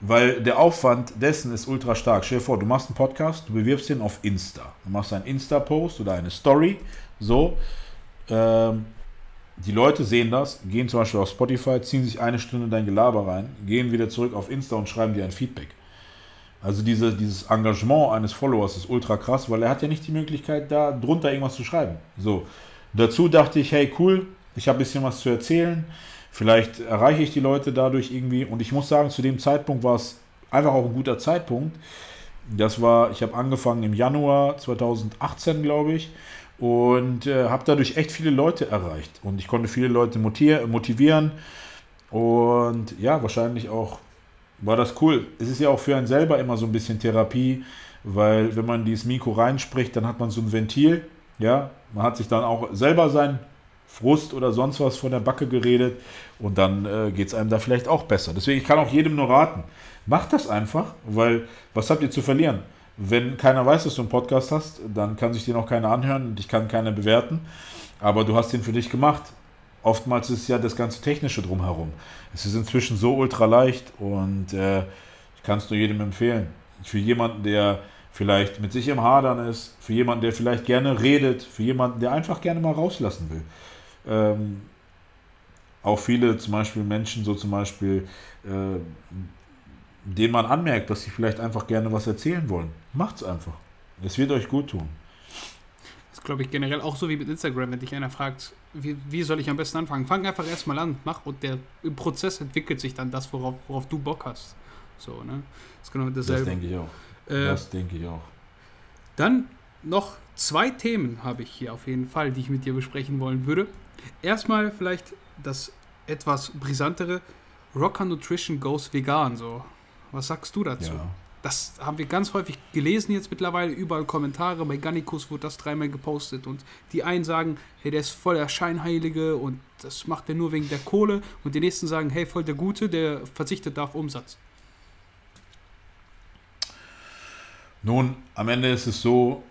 S2: weil der Aufwand dessen ist ultra stark. Stell dir vor, du machst einen Podcast, du bewirbst den auf Insta. Du machst einen Insta-Post oder eine Story, so. Ähm, die Leute sehen das, gehen zum Beispiel auf Spotify, ziehen sich eine Stunde dein Gelaber rein, gehen wieder zurück auf Insta und schreiben dir ein Feedback. Also diese, dieses Engagement eines Followers ist ultra krass, weil er hat ja nicht die Möglichkeit, da drunter irgendwas zu schreiben. So. Dazu dachte ich, hey cool, ich habe ein bisschen was zu erzählen. Vielleicht erreiche ich die Leute dadurch irgendwie. Und ich muss sagen, zu dem Zeitpunkt war es einfach auch ein guter Zeitpunkt. Das war, ich habe angefangen im Januar 2018, glaube ich, und äh, habe dadurch echt viele Leute erreicht. Und ich konnte viele Leute motivieren und ja, wahrscheinlich auch war das cool. Es ist ja auch für einen selber immer so ein bisschen Therapie, weil wenn man dieses Mikro reinspricht, dann hat man so ein Ventil. Ja, man hat sich dann auch selber seinen Frust oder sonst was von der Backe geredet und dann äh, geht es einem da vielleicht auch besser. Deswegen, ich kann auch jedem nur raten, macht das einfach, weil was habt ihr zu verlieren? Wenn keiner weiß, dass du einen Podcast hast, dann kann sich den auch keiner anhören und ich kann keiner bewerten. Aber du hast den für dich gemacht oftmals ist ja das ganze Technische drumherum. Es ist inzwischen so ultra leicht und äh, ich kann es nur jedem empfehlen. Für jemanden, der vielleicht mit sich im Hadern ist, für jemanden, der vielleicht gerne redet, für jemanden, der einfach gerne mal rauslassen will. Ähm, auch viele zum Beispiel Menschen, so zum Beispiel, äh, denen man anmerkt, dass sie vielleicht einfach gerne was erzählen wollen. Macht's einfach. Es wird euch gut tun
S1: glaube ich, generell auch so wie mit Instagram, wenn dich einer fragt, wie, wie soll ich am besten anfangen? Fang einfach erstmal an, mach und der im Prozess entwickelt sich dann das, worauf, worauf du Bock hast. So, ne?
S2: Das ist genau dasselbe. Das denke ich auch. Äh, das denke ich auch.
S1: Dann noch zwei Themen habe ich hier auf jeden Fall, die ich mit dir besprechen wollen würde. Erstmal vielleicht das etwas brisantere. Rocker Nutrition goes vegan. So, was sagst du dazu? Ja. Das haben wir ganz häufig gelesen jetzt mittlerweile, überall Kommentare. Bei Gannikus wurde das dreimal gepostet und die einen sagen, hey, der ist voll der Scheinheilige und das macht er nur wegen der Kohle und die nächsten sagen, hey, voll der Gute, der verzichtet auf Umsatz.
S2: Nun, am Ende ist es so,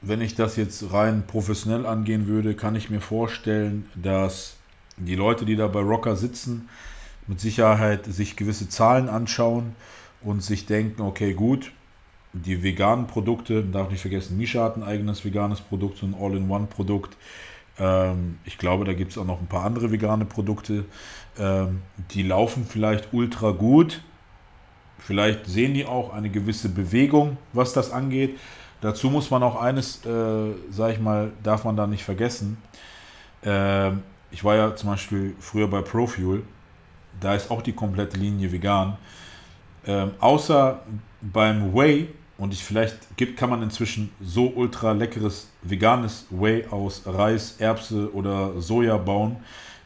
S2: wenn ich das jetzt rein professionell angehen würde, kann ich mir vorstellen, dass die Leute, die da bei Rocker sitzen, mit Sicherheit sich gewisse Zahlen anschauen und sich denken, okay, gut, die veganen Produkte, darf nicht vergessen, Misha hat ein eigenes veganes Produkt, so ein All-in-One-Produkt. Ähm, ich glaube, da gibt es auch noch ein paar andere vegane Produkte. Ähm, die laufen vielleicht ultra gut, Vielleicht sehen die auch eine gewisse Bewegung, was das angeht. Dazu muss man auch eines, äh, sag ich mal, darf man da nicht vergessen. Äh, ich war ja zum Beispiel früher bei Profuel. Da ist auch die komplette Linie vegan. Äh, außer beim Whey, und ich vielleicht gibt, kann man inzwischen so ultra leckeres veganes Whey aus Reis, Erbse oder Soja bauen.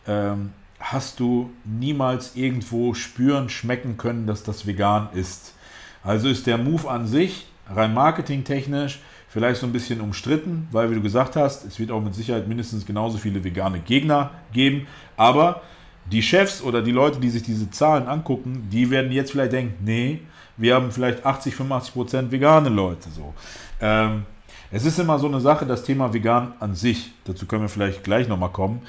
S2: Ähm, hast du niemals irgendwo spüren, schmecken können, dass das vegan ist. Also ist der Move an sich rein marketingtechnisch vielleicht so ein bisschen umstritten, weil wie du gesagt hast, es wird auch mit Sicherheit mindestens genauso viele vegane Gegner geben, aber die Chefs oder die Leute, die sich diese Zahlen angucken, die werden jetzt vielleicht denken, nee, wir haben vielleicht 80, 85 Prozent vegane Leute so. Ähm, es ist immer so eine Sache, das Thema vegan an sich, dazu können wir vielleicht gleich nochmal kommen.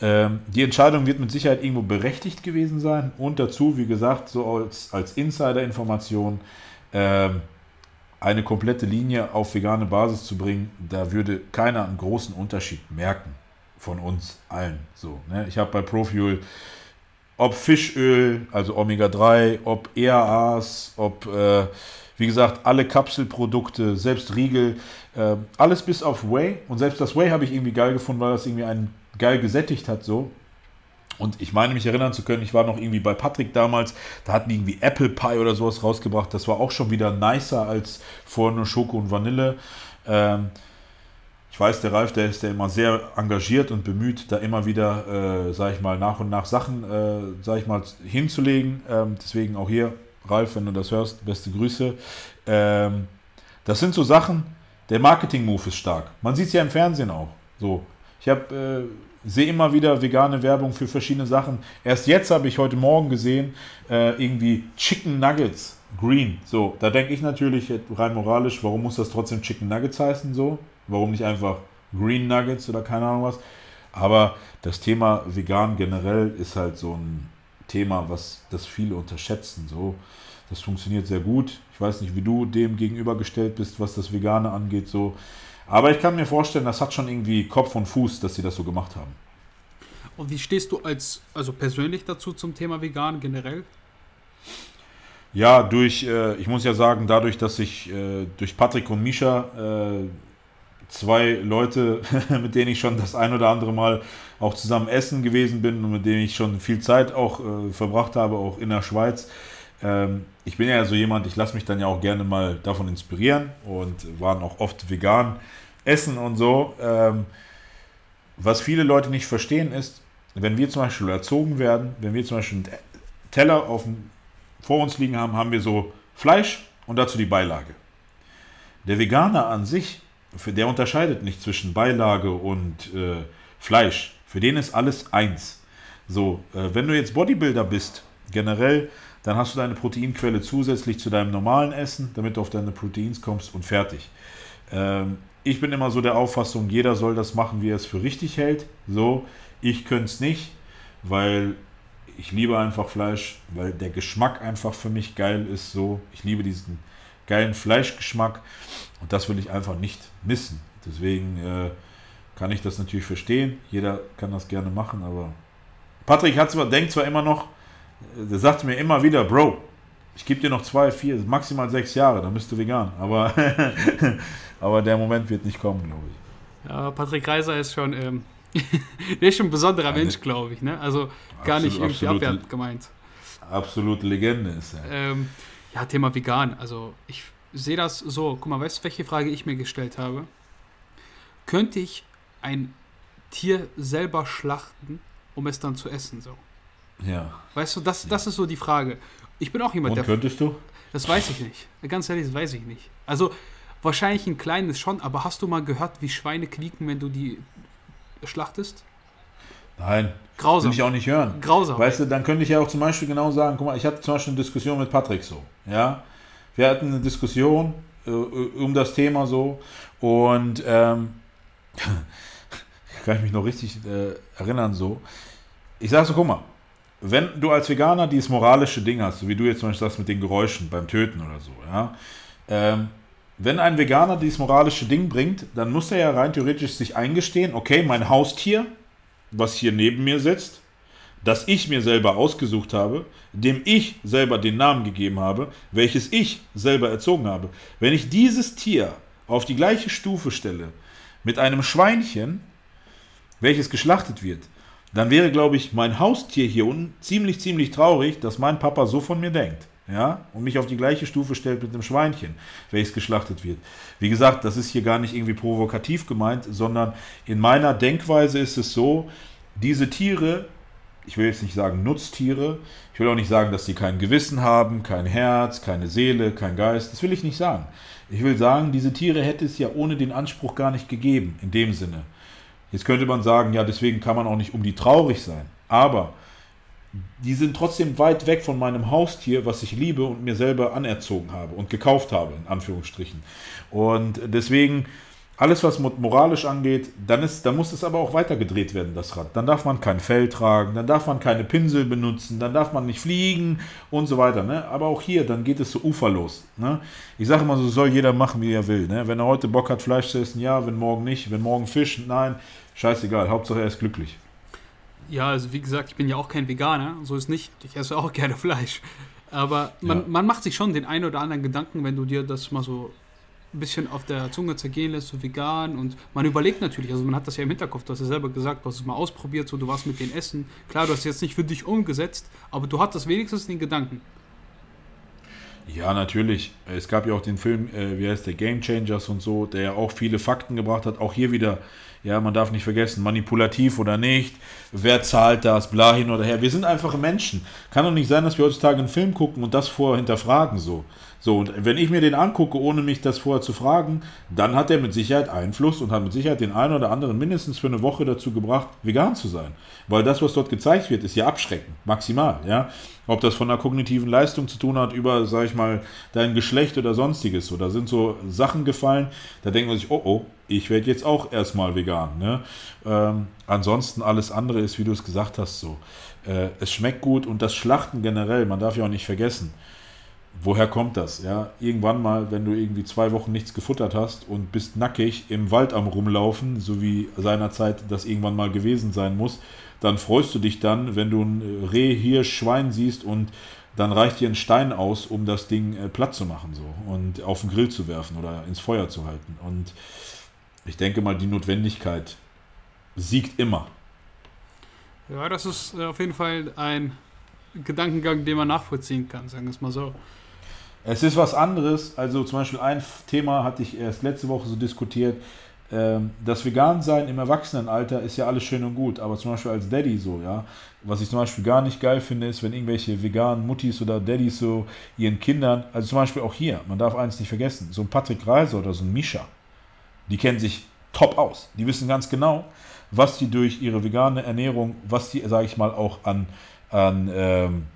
S2: Ähm, die Entscheidung wird mit Sicherheit irgendwo berechtigt gewesen sein und dazu, wie gesagt, so als, als Insider-Information ähm, eine komplette Linie auf vegane Basis zu bringen, da würde keiner einen großen Unterschied merken von uns allen. So, ne? Ich habe bei Profuel ob Fischöl, also Omega-3, ob EAAs, ob, äh, wie gesagt, alle Kapselprodukte, selbst Riegel, äh, alles bis auf Whey. Und selbst das Whey habe ich irgendwie geil gefunden, weil das irgendwie einen geil gesättigt hat, so. Und ich meine mich erinnern zu können, ich war noch irgendwie bei Patrick damals, da hatten die irgendwie Apple Pie oder sowas rausgebracht. Das war auch schon wieder nicer als vorher nur Schoko und Vanille. Ähm, ich weiß, der Ralf, der ist ja immer sehr engagiert und bemüht, da immer wieder, äh, sage ich mal, nach und nach Sachen, äh, sage ich mal, hinzulegen. Ähm, deswegen auch hier, Ralf, wenn du das hörst, beste Grüße. Ähm, das sind so Sachen, der Marketing-Move ist stark. Man sieht es ja im Fernsehen auch. So, ich habe äh, sehe immer wieder vegane Werbung für verschiedene Sachen. Erst jetzt habe ich heute Morgen gesehen, äh, irgendwie Chicken Nuggets Green. So, da denke ich natürlich rein moralisch, warum muss das trotzdem Chicken Nuggets heißen? So, warum nicht einfach Green Nuggets oder keine Ahnung was? Aber das Thema vegan generell ist halt so ein Thema, was das viele unterschätzen. So, das funktioniert sehr gut. Ich weiß nicht, wie du dem gegenübergestellt bist, was das Vegane angeht. So, aber ich kann mir vorstellen, das hat schon irgendwie Kopf und Fuß, dass sie das so gemacht haben.
S1: Und wie stehst du als, also persönlich dazu zum Thema vegan generell?
S2: Ja, durch, äh, ich muss ja sagen, dadurch, dass ich äh, durch Patrick und Misha äh, zwei Leute, mit denen ich schon das ein oder andere Mal auch zusammen essen gewesen bin und mit denen ich schon viel Zeit auch äh, verbracht habe, auch in der Schweiz, ähm, ich bin ja so jemand, ich lasse mich dann ja auch gerne mal davon inspirieren und waren auch oft vegan essen und so. Ähm, was viele Leute nicht verstehen ist, wenn wir zum Beispiel erzogen werden, wenn wir zum Beispiel einen Teller auf dem, vor uns liegen haben, haben wir so Fleisch und dazu die Beilage. Der Veganer an sich, für der unterscheidet nicht zwischen Beilage und äh, Fleisch. Für den ist alles eins. So, äh, wenn du jetzt Bodybuilder bist, generell dann hast du deine Proteinquelle zusätzlich zu deinem normalen Essen, damit du auf deine Proteins kommst und fertig. Ähm, ich bin immer so der Auffassung, jeder soll das machen, wie er es für richtig hält. So, ich könnte es nicht, weil ich liebe einfach Fleisch, weil der Geschmack einfach für mich geil ist. So, ich liebe diesen geilen Fleischgeschmack und das will ich einfach nicht missen. Deswegen äh, kann ich das natürlich verstehen. Jeder kann das gerne machen, aber Patrick hat zwar, denkt zwar immer noch, der sagte mir immer wieder, Bro, ich gebe dir noch zwei, vier, maximal sechs Jahre, dann bist du vegan. Aber, aber der Moment wird nicht kommen, glaube ich.
S1: Ja, Patrick Reiser ist schon, ähm, der ist schon ein besonderer Eine, Mensch, glaube ich. Ne? Also gar absolut, nicht irgendwie abwertend gemeint.
S2: Absolute Legende ist
S1: er. Ähm, ja, Thema vegan. Also ich sehe das so. Guck mal, weißt du, welche Frage ich mir gestellt habe? könnte ich ein Tier selber schlachten, um es dann zu essen, so.
S2: Ja.
S1: Weißt du, das, das ist so die Frage. Ich bin auch jemand,
S2: Und
S1: der.
S2: könntest du?
S1: Das weiß ich nicht. Ganz ehrlich, das weiß ich nicht. Also, wahrscheinlich ein kleines schon, aber hast du mal gehört, wie Schweine quieken, wenn du die schlachtest?
S2: Nein.
S1: Grausam.
S2: Will ich auch nicht hören.
S1: Grausam.
S2: Weißt du, dann könnte ich ja auch zum Beispiel genau sagen, guck mal, ich hatte zum Beispiel eine Diskussion mit Patrick so, ja. Wir hatten eine Diskussion äh, um das Thema so und ähm, kann ich mich noch richtig äh, erinnern so. Ich sag so, guck mal, wenn du als Veganer dieses moralische Ding hast, so wie du jetzt zum Beispiel sagst mit den Geräuschen beim Töten oder so, ja, ähm, wenn ein Veganer dieses moralische Ding bringt, dann muss er ja rein theoretisch sich eingestehen, okay, mein Haustier, was hier neben mir sitzt, das ich mir selber ausgesucht habe, dem ich selber den Namen gegeben habe, welches ich selber erzogen habe. Wenn ich dieses Tier auf die gleiche Stufe stelle mit einem Schweinchen, welches geschlachtet wird, dann wäre, glaube ich, mein Haustier hier unten ziemlich, ziemlich traurig, dass mein Papa so von mir denkt. Ja, und mich auf die gleiche Stufe stellt mit einem Schweinchen, welches geschlachtet wird. Wie gesagt, das ist hier gar nicht irgendwie provokativ gemeint, sondern in meiner Denkweise ist es so, diese Tiere, ich will jetzt nicht sagen Nutztiere, ich will auch nicht sagen, dass sie kein Gewissen haben, kein Herz, keine Seele, kein Geist, das will ich nicht sagen. Ich will sagen, diese Tiere hätte es ja ohne den Anspruch gar nicht gegeben, in dem Sinne. Jetzt könnte man sagen, ja, deswegen kann man auch nicht um die traurig sein. Aber die sind trotzdem weit weg von meinem Haustier, was ich liebe und mir selber anerzogen habe und gekauft habe, in Anführungsstrichen. Und deswegen, alles, was moralisch angeht, dann, ist, dann muss es aber auch weitergedreht werden, das Rad. Dann darf man kein Fell tragen, dann darf man keine Pinsel benutzen, dann darf man nicht fliegen und so weiter. Ne? Aber auch hier, dann geht es so uferlos. Ne? Ich sage immer so, soll jeder machen, wie er will. Ne? Wenn er heute Bock hat, Fleisch zu essen, ja, wenn morgen nicht, wenn morgen Fisch, nein, scheißegal, Hauptsache er ist glücklich.
S1: Ja, also wie gesagt, ich bin ja auch kein Veganer, so ist nicht. Ich esse auch gerne Fleisch. Aber man,
S2: Ja.
S1: man macht sich schon den einen oder anderen Gedanken, wenn du dir das mal so ein bisschen auf der Zunge zergehen lässt, so vegan. Und man überlegt natürlich, also man hat das ja im Hinterkopf, du hast ja selber gesagt, du hast es mal ausprobiert, so du warst mit denen essen. Klar, du hast es jetzt nicht für dich umgesetzt, aber du hattest wenigstens den Gedanken.
S2: Ja, natürlich. Es gab ja auch den Film, äh, wie heißt der, Game Changers und so, der ja auch viele Fakten gebracht hat. Auch hier wieder, ja, man darf nicht vergessen, manipulativ oder nicht, wer zahlt das, bla hin oder her. Wir sind einfache Menschen. Kann doch nicht sein, dass wir heutzutage einen Film gucken und das vorher hinterfragen so. So, und wenn ich mir den angucke, ohne mich das vorher zu fragen, dann hat er mit Sicherheit Einfluss und hat mit Sicherheit den einen oder anderen mindestens für eine Woche dazu gebracht, vegan zu sein. Weil das, was dort gezeigt wird, ist ja abschreckend, maximal, ja. Ob das von einer kognitiven Leistung zu tun hat, über, sag ich mal, dein Geschlecht oder sonstiges. So, da sind so Sachen gefallen, da denkt man sich, oh oh, ich werde jetzt auch erstmal vegan. Ne? Ähm, ansonsten alles andere ist, wie du es gesagt hast, so. Äh, es schmeckt gut und das Schlachten generell, man darf ja auch nicht vergessen. Woher kommt das? Ja, irgendwann mal, wenn du irgendwie zwei Wochen nichts gefuttert hast und bist nackig im Wald am rumlaufen, so wie seinerzeit das irgendwann mal gewesen sein muss, dann freust du dich dann, wenn du ein Reh, Hirsch, Schwein siehst und dann reicht dir ein Stein aus, um das Ding äh, platt zu machen so und auf den Grill zu werfen oder ins Feuer zu halten. Und ich denke mal, die Notwendigkeit siegt immer.
S1: Ja, das ist äh, auf jeden Fall ein Gedankengang, den man nachvollziehen kann, sagen wir es mal so.
S2: Es ist was anderes. Also zum Beispiel ein Thema hatte ich erst letzte Woche so diskutiert. Ähm, Das Vegan-Sein im Erwachsenenalter ist ja alles schön und gut, aber zum Beispiel als Daddy so, ja. Was ich zum Beispiel gar nicht geil finde, ist, wenn irgendwelche veganen Muttis oder Daddys so ihren Kindern, also zum Beispiel auch hier, man darf eins nicht vergessen, so ein Patrick Reiser oder so ein Mischa, die kennen sich top aus. Die wissen ganz genau, was die durch ihre vegane Ernährung, was die, sage ich mal, auch an, an ähm,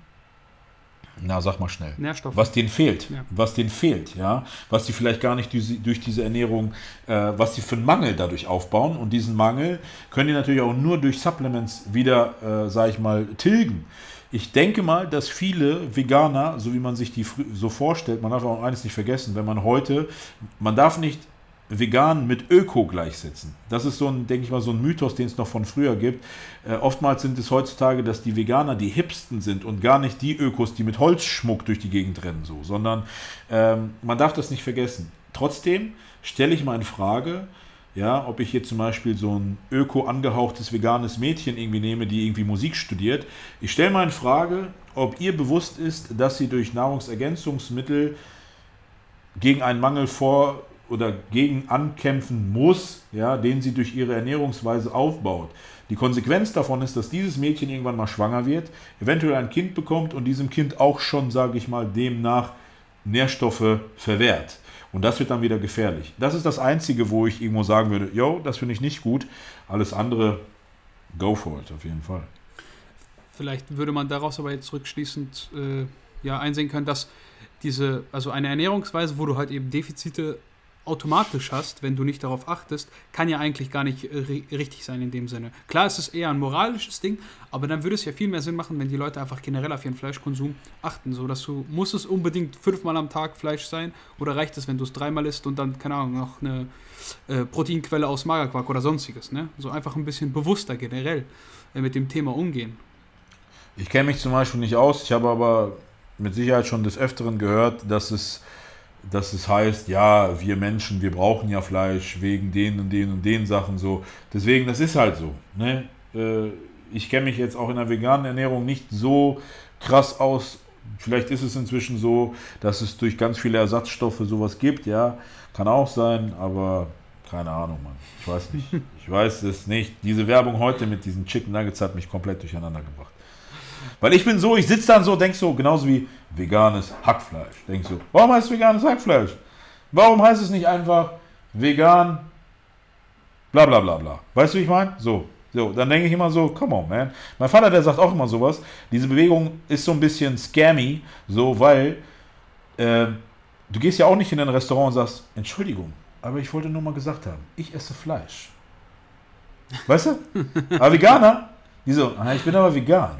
S2: na, sag mal schnell.
S1: Nährstoffe.
S2: Was denen fehlt.
S1: Ja.
S2: Was denen fehlt, ja. Was die vielleicht gar nicht durch, diese Ernährung, äh, was sie für einen Mangel dadurch aufbauen. Und diesen Mangel können die natürlich auch nur durch Supplements wieder, äh, sag ich mal, tilgen. Ich denke mal, dass viele Veganer, so wie man sich die so vorstellt, man darf auch eines nicht vergessen, wenn man heute, man darf nicht vegan mit Öko gleichsetzen. Das ist so ein, denke ich mal, so ein Mythos, den es noch von früher gibt. Äh, oftmals sind es heutzutage, dass die Veganer die Hipsten sind und gar nicht die Ökos, die mit Holzschmuck durch die Gegend rennen, so, sondern ähm, man darf das nicht vergessen. Trotzdem stelle ich mal in Frage, ja, ob ich jetzt zum Beispiel so ein öko angehauchtes veganes Mädchen irgendwie nehme, die irgendwie Musik studiert. Ich stelle mal in Frage, ob ihr bewusst ist, dass sie durch Nahrungsergänzungsmittel gegen einen Mangel vor, oder gegen ankämpfen muss, ja, den sie durch ihre Ernährungsweise aufbaut. Die Konsequenz davon ist, dass dieses Mädchen irgendwann mal schwanger wird, eventuell ein Kind bekommt und diesem Kind auch schon, sage ich mal, demnach Nährstoffe verwehrt. Und das wird dann wieder gefährlich. Das ist das Einzige, wo ich irgendwo sagen würde, yo, das finde ich nicht gut. Alles andere, go for it, auf jeden Fall.
S1: Vielleicht würde man daraus aber jetzt rückschließend äh, ja, einsehen können, dass diese, also eine Ernährungsweise, wo du halt eben Defizite automatisch hast, wenn du nicht darauf achtest, kann ja eigentlich gar nicht äh, richtig sein in dem Sinne. Klar, es ist eher ein moralisches Ding, aber dann würde es ja viel mehr Sinn machen, wenn die Leute einfach generell auf ihren Fleischkonsum achten, so dass du muss es unbedingt fünfmal am Tag Fleisch sein oder reicht es, wenn du es dreimal isst und dann keine Ahnung noch eine äh, Proteinquelle aus Magerquark oder sonstiges, ne? So einfach ein bisschen bewusster generell äh, mit dem Thema umgehen.
S2: Ich kenne mich zum Beispiel nicht aus, ich habe aber mit Sicherheit schon des Öfteren gehört, dass es dass es heißt, ja, wir Menschen, wir brauchen ja Fleisch wegen den und den und den Sachen so. Deswegen, das ist halt so. Ne? Äh, ich kenne mich jetzt auch in der veganen Ernährung nicht so krass aus. Vielleicht ist es inzwischen so, dass es durch ganz viele Ersatzstoffe sowas gibt, ja. Kann auch sein, aber keine Ahnung, Mann. Ich weiß nicht. Ich weiß es nicht. Diese Werbung heute mit diesen Chicken Nuggets hat mich komplett durcheinander gebracht. Weil ich bin so, ich sitze dann so, denk so, genauso wie veganes Hackfleisch. Denk so, warum heißt es veganes Hackfleisch? Warum heißt es nicht einfach vegan, bla bla bla bla? Weißt du, wie ich meine? So, so, dann denke ich immer so, come on, man. Mein Vater, der sagt auch immer sowas. Diese Bewegung ist so ein bisschen scammy, so, weil äh, du gehst ja auch nicht in ein Restaurant und sagst, Entschuldigung, aber ich wollte nur mal gesagt haben, ich esse Fleisch. Weißt du? Aber Veganer, die so, ah, ich bin aber vegan.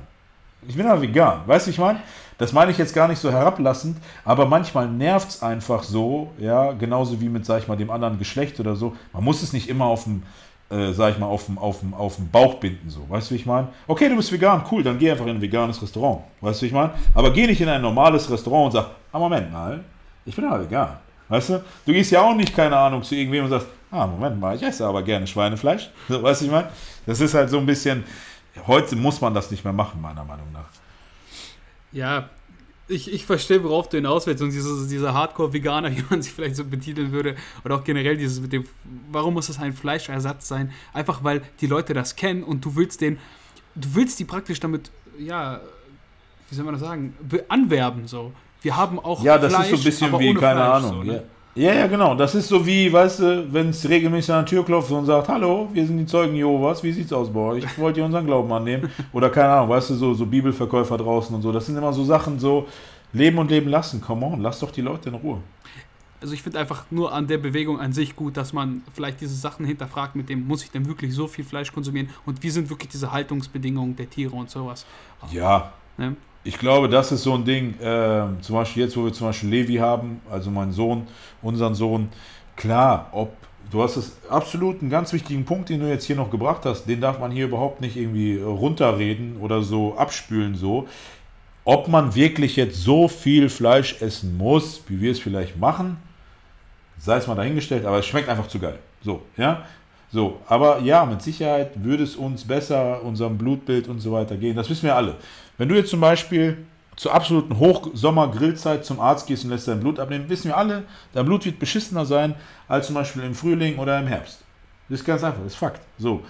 S2: Ich bin aber vegan. Weißt du, ich meine? Das meine ich jetzt gar nicht so herablassend, aber manchmal nervt es einfach so, ja, genauso wie mit, sag ich mal, dem anderen Geschlecht oder so. Man muss es nicht immer auf dem, äh, sag ich mal, auf dem, auf, dem, auf dem Bauch binden, so. Weißt du, wie ich meine? Okay, du bist vegan, cool, dann geh einfach in ein veganes Restaurant. Weißt du, wie ich meine? Aber geh nicht in ein normales Restaurant und sag, ah, Moment mal, ich bin aber vegan. Weißt du? Du gehst ja auch nicht, keine Ahnung, zu irgendwem und sagst, ah, Moment mal, ich esse aber gerne Schweinefleisch. So, weißt du, ich meine? Das ist halt so ein bisschen, Heute muss man das nicht mehr machen, meiner Meinung nach.
S1: Ja, ich, ich verstehe, worauf du hinaus willst. Und diese, diese Hardcore-Veganer, wie man sich vielleicht so betiteln würde, oder auch generell dieses mit dem, warum muss das ein Fleischersatz sein? Einfach weil die Leute das kennen und du willst den, du willst die praktisch damit, ja, wie soll man das sagen, anwerben so. Wir haben auch
S2: Ja, das Fleisch, ist so ein bisschen wie, keine Fleisch, Ahnung. So, ne? ja. Ja, ja, genau. Das ist so wie, weißt du, wenn es regelmäßig an der Tür klopft und sagt, hallo, wir sind die Zeugen Jehovas, wie sieht's aus bei euch? Wollt ihr unseren Glauben annehmen? Oder keine Ahnung, weißt du, so, so Bibelverkäufer draußen und so. Das sind immer so Sachen, so leben und leben lassen. Come on, lass doch die Leute in Ruhe.
S1: Also ich finde einfach nur an der Bewegung an sich gut, dass man vielleicht diese Sachen hinterfragt, mit dem muss ich denn wirklich so viel Fleisch konsumieren und wie sind wirklich diese Haltungsbedingungen der Tiere und sowas.
S2: Ja. Ne? Ich glaube, das ist so ein Ding, äh, zum Beispiel jetzt, wo wir zum Beispiel Levi haben, also mein Sohn, unseren Sohn, klar, ob du hast es absolut einen ganz wichtigen Punkt, den du jetzt hier noch gebracht hast, den darf man hier überhaupt nicht irgendwie runterreden oder so abspülen so. Ob man wirklich jetzt so viel Fleisch essen muss, wie wir es vielleicht machen, sei es mal dahingestellt, aber es schmeckt einfach zu geil. So, ja. So, aber ja, mit Sicherheit würde es uns besser, unserem Blutbild und so weiter gehen. Das wissen wir alle. Wenn du jetzt zum Beispiel zur absoluten Hochsommer-Grillzeit zum Arzt gehst und lässt dein Blut abnehmen, wissen wir alle, dein Blut wird beschissener sein als zum Beispiel im Frühling oder im Herbst. Das ist ganz einfach, das ist Fakt. So.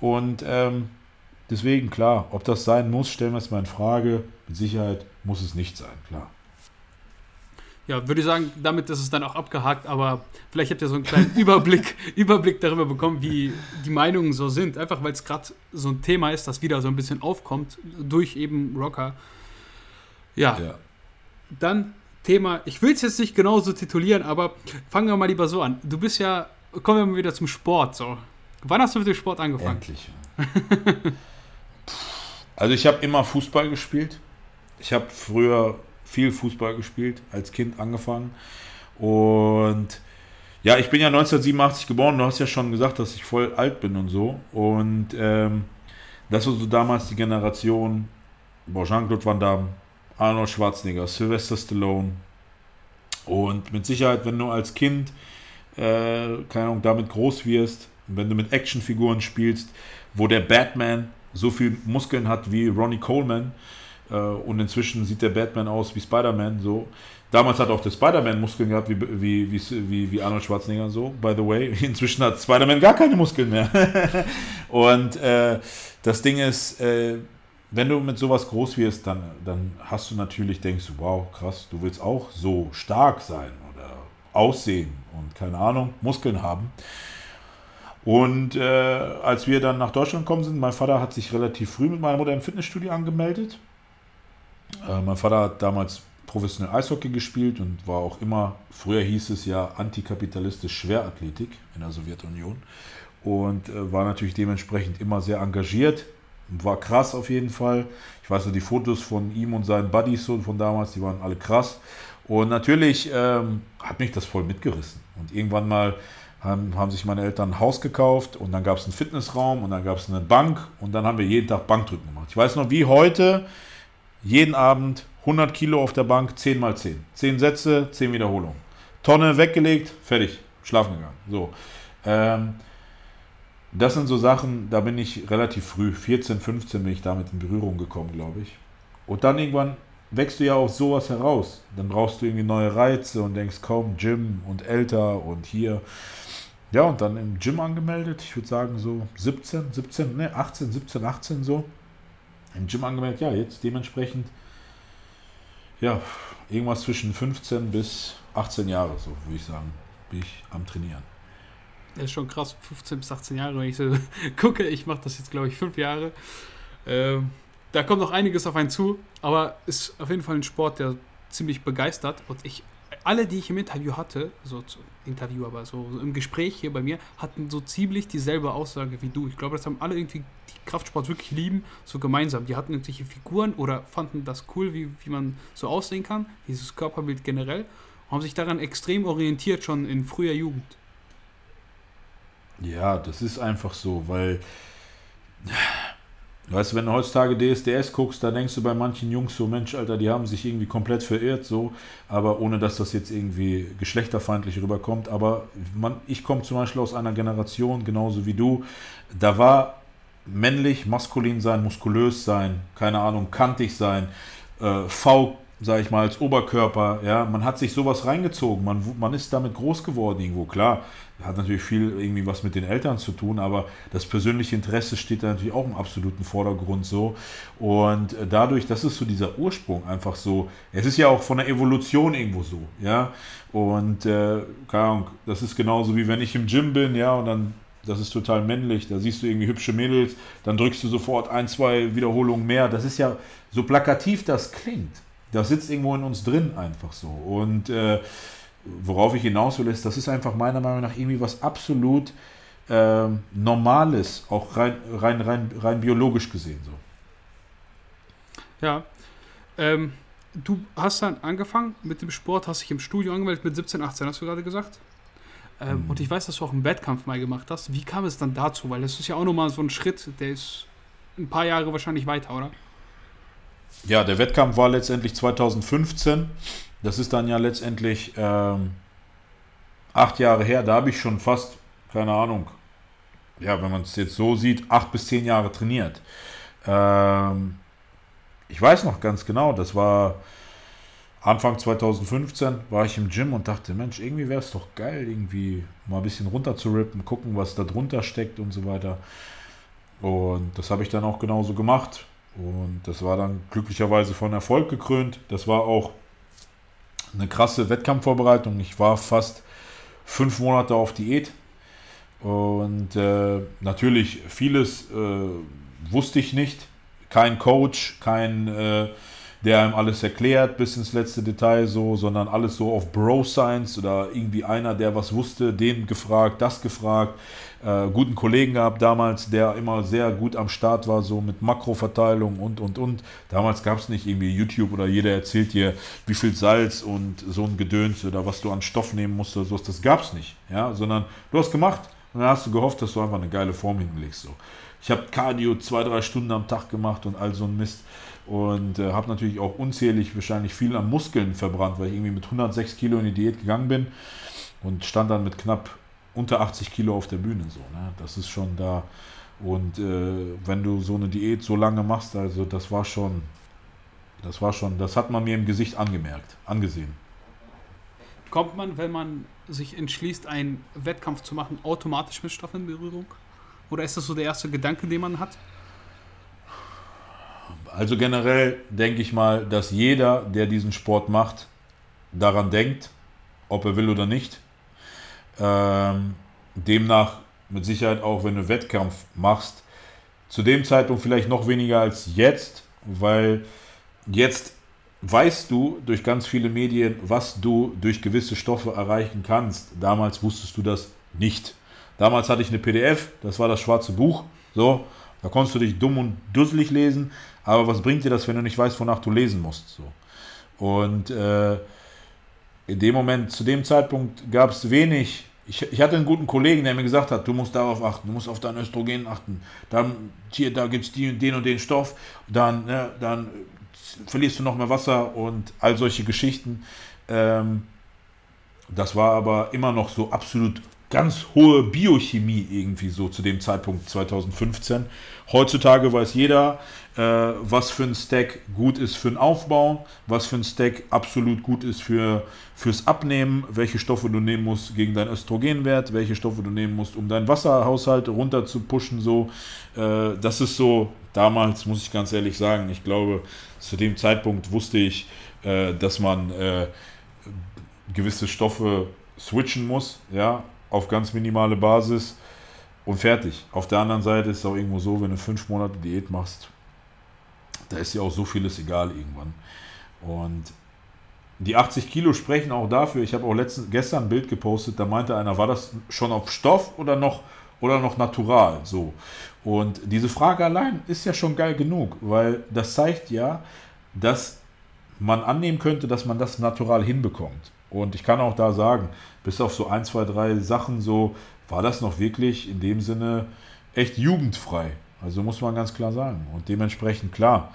S2: Und ähm, deswegen, klar, ob das sein muss, stellen wir es mal in Frage. Mit Sicherheit muss es nicht sein, klar.
S1: Ja, würde ich sagen, damit ist es dann auch abgehakt, aber vielleicht habt ihr so einen kleinen Überblick, Überblick darüber bekommen, wie die Meinungen so sind. Einfach weil es gerade so ein Thema ist, das wieder so ein bisschen aufkommt durch eben Rocker. Ja. ja. Dann Thema, ich will es jetzt nicht genauso titulieren, aber fangen wir mal lieber so an. Du bist ja, kommen wir mal wieder zum Sport so. Wann hast du mit dem Sport angefangen?
S2: Endlich. also ich habe immer Fußball gespielt. Ich habe früher viel Fußball gespielt, als Kind angefangen. Und ja, ich bin ja 1987 geboren. Du hast ja schon gesagt, dass ich voll alt bin und so. Und ähm, das war so damals die Generation, Jean-Claude Van Damme, Arnold Schwarzenegger, Sylvester Stallone. Und mit Sicherheit, wenn du als Kind, äh, keine Ahnung, damit groß wirst, wenn du mit Actionfiguren spielst, wo der Batman so viel Muskeln hat wie Ronnie Coleman, und inzwischen sieht der Batman aus wie Spider-Man. So. Damals hat auch der Spider-Man Muskeln gehabt, wie, wie, wie, wie, Arnold Schwarzenegger so, by the way. Inzwischen hat Spider-Man gar keine Muskeln mehr. und äh, das Ding ist, äh, wenn du mit sowas groß wirst, dann, dann hast du natürlich, denkst du, wow, krass, du willst auch so stark sein oder aussehen und keine Ahnung, Muskeln haben. Und äh, als wir dann nach Deutschland gekommen sind, mein Vater hat sich relativ früh mit meiner Mutter im Fitnessstudio angemeldet. Äh, mein Vater hat damals professionell Eishockey gespielt und war auch immer, früher hieß es ja antikapitalistisch Schwerathletik in der Sowjetunion und äh, war natürlich dementsprechend immer sehr engagiert. War krass auf jeden Fall. Ich weiß noch, die Fotos von ihm und seinen Buddies von damals, die waren alle krass. Und natürlich ähm, hat mich das voll mitgerissen. Und irgendwann mal haben, haben sich meine Eltern ein Haus gekauft und dann gab es einen Fitnessraum und dann gab es eine Bank und dann haben wir jeden Tag Bankdrücken gemacht. Ich weiß noch, wie heute, jeden Abend 100 Kilo auf der Bank, 10 mal 10. 10 Sätze, 10 Wiederholungen. Tonne weggelegt, fertig, schlafen gegangen. So. Ähm, das sind so Sachen, da bin ich relativ früh, 14, 15 bin ich damit in Berührung gekommen, glaube ich. Und dann irgendwann wächst du ja auf sowas heraus. Dann brauchst du irgendwie neue Reize und denkst, kaum Gym und älter und hier. Ja, und dann im Gym angemeldet. Ich würde sagen so 17, 17, ne, 18, 17, 18 so. Im Gym angemeldet, ja, jetzt dementsprechend, ja, irgendwas zwischen 15 bis 18 Jahre, so würde ich sagen, bin ich am Trainieren.
S1: Das ist schon krass, 15 bis 18 Jahre, wenn ich so gucke. Ich mache das jetzt, glaube ich, fünf Jahre. Ähm, da kommt noch einiges auf einen zu, aber ist auf jeden Fall ein Sport, der ziemlich begeistert. Und ich alle, die ich im Interview hatte, so Interview, aber so, so, im Gespräch hier bei mir, hatten so ziemlich dieselbe Aussage wie du. Ich glaube, das haben alle irgendwie, Kraftsport wirklich lieben, so gemeinsam. Die hatten irgendwelche Figuren oder fanden das cool, wie, wie man so aussehen kann, dieses Körperbild generell, und haben sich daran extrem orientiert, schon in früher Jugend.
S2: Ja, das ist einfach so, weil Weißt du, wenn du heutzutage DSDS guckst, da denkst du bei manchen Jungs so, Mensch, Alter, die haben sich irgendwie komplett verirrt, so, aber ohne dass das jetzt irgendwie geschlechterfeindlich rüberkommt. Aber man, ich komme zum Beispiel aus einer Generation, genauso wie du, da war männlich, maskulin sein, muskulös sein, keine Ahnung, kantig sein, äh, V, sag ich mal, als Oberkörper, ja, man hat sich sowas reingezogen, man, man ist damit groß geworden irgendwo, klar, hat natürlich viel irgendwie was mit den Eltern zu tun, aber das persönliche Interesse steht da natürlich auch im absoluten Vordergrund so. Und äh, dadurch, das ist so dieser Ursprung einfach so. Es ist ja auch von der Evolution irgendwo so, ja. Und äh, keine Ahnung, das ist genauso wie wenn ich im Gym bin, ja, und dann das ist total männlich, da siehst du irgendwie hübsche Mädels, dann drückst du sofort ein, zwei Wiederholungen mehr. Das ist ja so plakativ, das klingt. Das sitzt irgendwo in uns drin einfach so. Und äh, worauf ich hinaus will, ist, das ist einfach meiner Meinung nach irgendwie was absolut äh, Normales, auch rein, rein, rein, rein biologisch gesehen so.
S1: Ja. Ähm, du hast dann angefangen mit dem Sport, hast dich im Studio angemeldet mit 17, 18, hast du gerade gesagt? Ähm, mhm. Und ich weiß, dass du auch einen Wettkampf mal gemacht hast. Wie kam es dann dazu? Weil das ist ja auch nochmal so ein Schritt, der ist ein paar Jahre wahrscheinlich weiter, oder?
S2: Ja, der Wettkampf war letztendlich 2015. Das ist dann ja letztendlich ähm, acht Jahre her. Da habe ich schon fast, keine Ahnung, ja, wenn man es jetzt so sieht, acht bis zehn Jahre trainiert. Ähm, ich weiß noch ganz genau, das war Anfang 2015, war ich im Gym und dachte, Mensch, irgendwie wäre es doch geil, irgendwie mal ein bisschen runter zu rippen, gucken, was da drunter steckt und so weiter. Und das habe ich dann auch genauso gemacht. Und das war dann glücklicherweise von Erfolg gekrönt. Das war auch eine krasse Wettkampfvorbereitung. Ich war fast fünf Monate auf Diät. Und äh, natürlich vieles äh, wusste ich nicht. Kein Coach, kein, äh, der einem alles erklärt bis ins letzte Detail so, sondern alles so auf Bro-Science oder irgendwie einer, der was wusste, den gefragt, das gefragt äh, guten Kollegen gehabt damals, der immer sehr gut am Start war, so mit Makroverteilung und, und, und. Damals gab es nicht irgendwie YouTube oder jeder erzählt dir, wie viel Salz und so ein Gedöns oder was du an Stoff nehmen musst oder sowas. Das gab es nicht, ja, sondern du hast gemacht und dann hast du gehofft, dass du einfach eine geile Form hinlegst. So. Ich habe Cardio zwei, drei Stunden am Tag gemacht und all so ein Mist und äh, habe natürlich auch unzählig wahrscheinlich viel an Muskeln verbrannt, weil ich irgendwie mit 106 Kilo in die Diät gegangen bin und stand dann mit knapp unter 80 Kilo auf der Bühne. So, ne? Das ist schon da. Und äh, wenn du so eine Diät so lange machst, also das war schon, Das war schon, das hat man mir im Gesicht angemerkt, angesehen.
S1: Kommt man, wenn man sich entschließt, einen Wettkampf zu machen, automatisch mit Stoff in Berührung? Oder ist das so der erste Gedanke, den man hat?
S2: Also generell denke ich mal, dass jeder, der diesen Sport macht, daran denkt, ob er will oder nicht. Ähm, demnach mit Sicherheit auch, wenn du Wettkampf machst, zu dem Zeitpunkt vielleicht noch weniger als jetzt, weil jetzt weißt du durch ganz viele Medien, was du durch gewisse Stoffe erreichen kannst. Damals wusstest du das nicht. Damals hatte ich eine PDF, das war das schwarze Buch. So, da konntest du dich dumm und dusselig lesen. Aber was bringt dir das, wenn du nicht weißt, wonach du lesen musst? So. Und äh, in dem Moment, zu dem Zeitpunkt gab es wenig. Ich, ich, hatte einen guten Kollegen, der mir gesagt hat, du musst darauf achten, du musst auf dein Östrogen achten. Dann, hier, da gibt es den und den Stoff, dann, ne, dann verlierst du noch mehr Wasser und all solche Geschichten. Ähm, das war aber immer noch so absolut ganz hohe Biochemie irgendwie so zu dem Zeitpunkt 2015. Heutzutage weiß jeder, was für ein Stack gut ist für den Aufbau, was für ein Stack absolut gut ist für, fürs Abnehmen, welche Stoffe du nehmen musst gegen deinen Östrogenwert, welche Stoffe du nehmen musst, um deinen Wasserhaushalt runter zu pushen. So. Äh, das ist so, damals muss ich ganz ehrlich sagen, ich glaube, zu dem Zeitpunkt wusste ich, äh, dass man äh, gewisse Stoffe switchen muss, ja, auf ganz minimale Basis und fertig. Auf der anderen Seite ist es auch irgendwo so, wenn du fünf Monate Diät machst, da ist ja auch so vieles egal irgendwann. Und die 80 Kilo sprechen auch dafür. Ich habe auch letzten, gestern ein Bild gepostet, da meinte einer, war das schon auf Stoff oder noch, oder noch natural? So. Und diese Frage allein ist ja schon geil genug, weil das zeigt ja, dass man annehmen könnte, dass man das natural hinbekommt. Und ich kann auch da sagen, bis auf so ein, zwei, drei Sachen so, war das noch wirklich in dem Sinne echt jugendfrei. Also muss man ganz klar sagen. Und dementsprechend klar,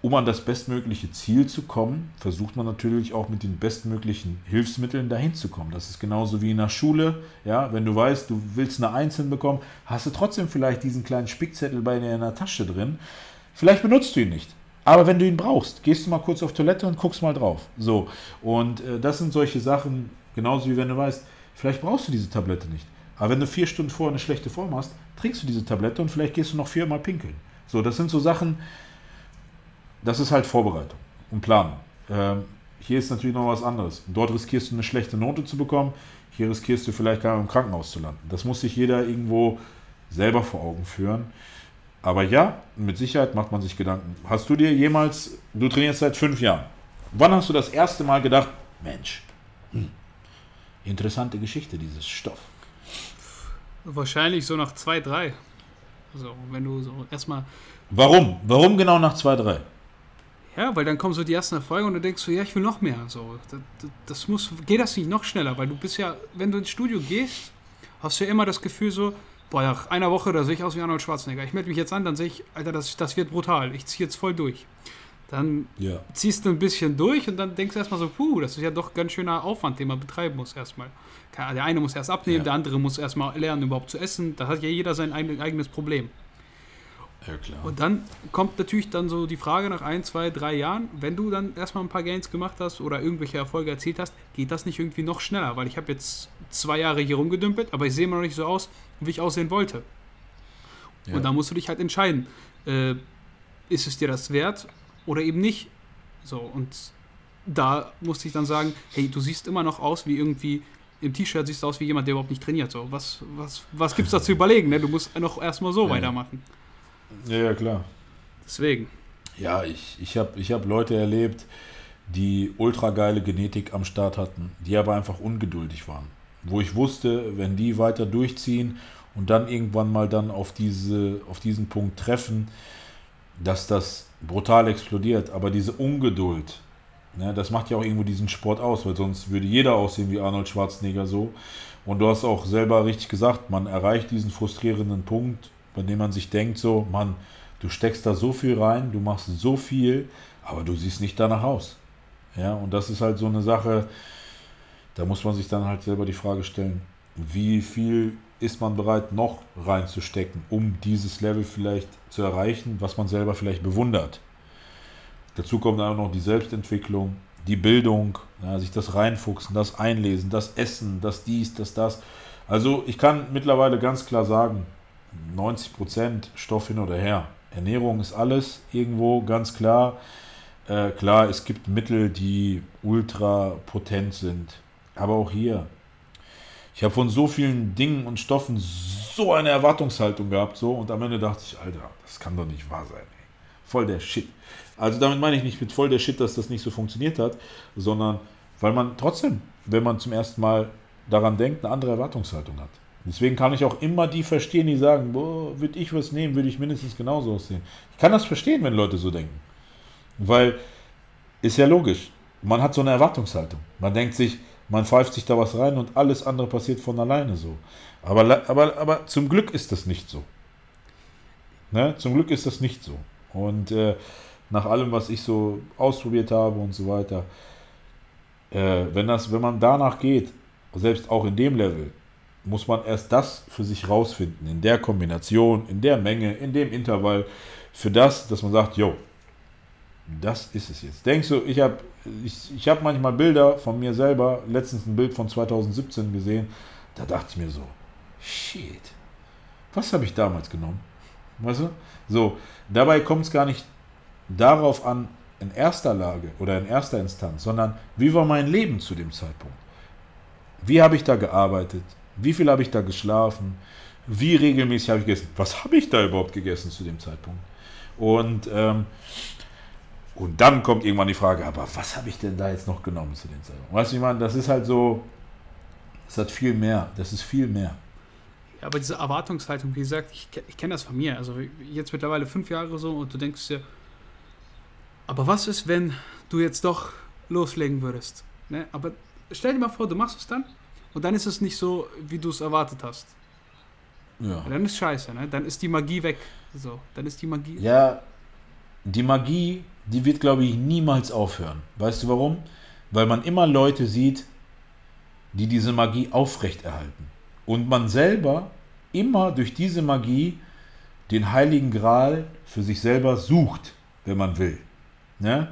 S2: um an das bestmögliche Ziel zu kommen, versucht man natürlich auch mit den bestmöglichen Hilfsmitteln dahin zu kommen. Das ist genauso wie in der Schule. Ja, wenn du weißt, du willst eine Einzelne bekommen, hast du trotzdem vielleicht diesen kleinen Spickzettel bei dir in der Tasche drin. Vielleicht benutzt du ihn nicht. Aber wenn du ihn brauchst, gehst du mal kurz auf Toilette und guckst mal drauf. So. Und äh, das sind solche Sachen, genauso wie wenn du weißt, vielleicht brauchst du diese Tablette nicht. Aber wenn du vier Stunden vorher eine schlechte Form hast, trinkst du diese Tablette und vielleicht gehst du noch viermal pinkeln. So, das sind so Sachen, das ist halt Vorbereitung und Planung. Ähm, hier ist natürlich noch was anderes. Dort riskierst du eine schlechte Note zu bekommen, hier riskierst du vielleicht gar im Krankenhaus zu landen. Das muss sich jeder irgendwo selber vor Augen führen. Aber ja, mit Sicherheit macht man sich Gedanken. Hast du dir jemals, du trainierst seit fünf Jahren, wann hast du das erste Mal gedacht, Mensch, hm, interessante Geschichte, dieses Stoff?
S1: Wahrscheinlich so nach zwei, drei. Also, wenn du so erstmal.
S2: Warum? Warum genau nach zwei, drei?
S1: Ja, weil dann kommen so die ersten Erfolge und du denkst so, ja, ich will noch mehr. So, das, das muss, geht das nicht noch schneller? Weil du bist ja, wenn du ins Studio gehst, hast du ja immer das Gefühl so, boah, nach einer Woche, da sehe ich aus wie Arnold Schwarzenegger. Ich melde mich jetzt an, dann sehe ich, Alter, das, das wird brutal. Ich ziehe jetzt voll durch. Dann ja. ziehst du ein bisschen durch und dann denkst du erstmal so, puh, das ist ja doch ganz schöner Aufwand, den man betreiben muss erstmal. Der eine muss erst abnehmen, ja. der andere muss erstmal lernen, überhaupt zu essen. Da hat ja jeder sein eigenes Problem. Ja, klar. Und dann kommt natürlich dann so die Frage nach ein, zwei, drei Jahren, wenn du dann erstmal ein paar Gains gemacht hast oder irgendwelche Erfolge erzielt hast, geht das nicht irgendwie noch schneller? Weil ich habe jetzt zwei Jahre hier rumgedümpelt, aber ich sehe immer noch nicht so aus, wie ich aussehen wollte. Ja. Und da musst du dich halt entscheiden, äh, ist es dir das wert oder eben nicht? So, und da musste ich dann sagen, hey, du siehst immer noch aus wie irgendwie im T-Shirt siehst du aus wie jemand, der überhaupt nicht trainiert. So, was, was, was gibt's da zu überlegen? Ne? Du musst noch erstmal so ja. weitermachen.
S2: Ja, ja, klar.
S1: Deswegen.
S2: Ja, ich, ich habe ich hab Leute erlebt, die ultra geile Genetik am Start hatten, die aber einfach ungeduldig waren. Wo ich wusste, wenn die weiter durchziehen und dann irgendwann mal dann auf, diese, auf diesen Punkt treffen, dass das brutal explodiert. Aber diese Ungeduld, ne, das macht ja auch irgendwo diesen Sport aus, weil sonst würde jeder aussehen wie Arnold Schwarzenegger so. Und du hast auch selber richtig gesagt, man erreicht diesen frustrierenden Punkt, bei dem man sich denkt, so, Mann, du steckst da so viel rein, du machst so viel, aber du siehst nicht danach aus. Ja, und das ist halt so eine Sache, da muss man sich dann halt selber die Frage stellen, wie viel ist man bereit noch reinzustecken, um dieses Level vielleicht zu erreichen, was man selber vielleicht bewundert. Dazu kommt auch noch die Selbstentwicklung, die Bildung, ja, sich das reinfuchsen, das Einlesen, das Essen, das dies, das das. Also ich kann mittlerweile ganz klar sagen, 90% Stoff hin oder her. Ernährung ist alles irgendwo ganz klar. Äh, klar, es gibt Mittel, die ultra potent sind. Aber auch hier, ich habe von so vielen Dingen und Stoffen so eine Erwartungshaltung gehabt, so und am Ende dachte ich, Alter, das kann doch nicht wahr sein. Ey. Voll der Shit. Also damit meine ich nicht mit voll der Shit, dass das nicht so funktioniert hat, sondern weil man trotzdem, wenn man zum ersten Mal daran denkt, eine andere Erwartungshaltung hat. Deswegen kann ich auch immer die verstehen, die sagen, boah, würde ich was nehmen, würde ich mindestens genauso aussehen. Ich kann das verstehen, wenn Leute so denken. Weil, ist ja logisch, man hat so eine Erwartungshaltung. Man denkt sich, man pfeift sich da was rein und alles andere passiert von alleine so. Aber, aber, aber zum Glück ist das nicht so. Ne? Zum Glück ist das nicht so. Und äh, nach allem, was ich so ausprobiert habe und so weiter, äh, wenn, das, wenn man danach geht, selbst auch in dem Level, muss man erst das für sich rausfinden, in der Kombination, in der Menge, in dem Intervall, für das, dass man sagt, jo, das ist es jetzt. Denkst du, ich habe ich, ich hab manchmal Bilder von mir selber, letztens ein Bild von 2017 gesehen, da dachte ich mir so, shit, was habe ich damals genommen? Weißt du? So, dabei kommt es gar nicht darauf an, in erster Lage oder in erster Instanz, sondern wie war mein Leben zu dem Zeitpunkt? Wie habe ich da gearbeitet? Wie viel habe ich da geschlafen? Wie regelmäßig habe ich gegessen? Was habe ich da überhaupt gegessen zu dem Zeitpunkt? Und, ähm, und dann kommt irgendwann die Frage, aber was habe ich denn da jetzt noch genommen zu dem Zeitpunkt? Weißt du, ich meine, das ist halt so, das hat viel mehr, das ist viel mehr.
S1: Ja, aber diese Erwartungshaltung, wie gesagt, ich, ich kenne das von mir. Also jetzt mittlerweile fünf Jahre so und du denkst dir, aber was ist, wenn du jetzt doch loslegen würdest? Ne? Aber stell dir mal vor, du machst es dann und dann ist es nicht so, wie du es erwartet hast. Ja. Dann ist scheiße, ne? Dann ist die Magie weg. So, dann ist die Magie.
S2: Ja, die Magie, die wird, glaube ich, niemals aufhören. Weißt du warum? Weil man immer Leute sieht, die diese Magie aufrechterhalten. Und man selber immer durch diese Magie den heiligen Gral für sich selber sucht, wenn man will. Ne?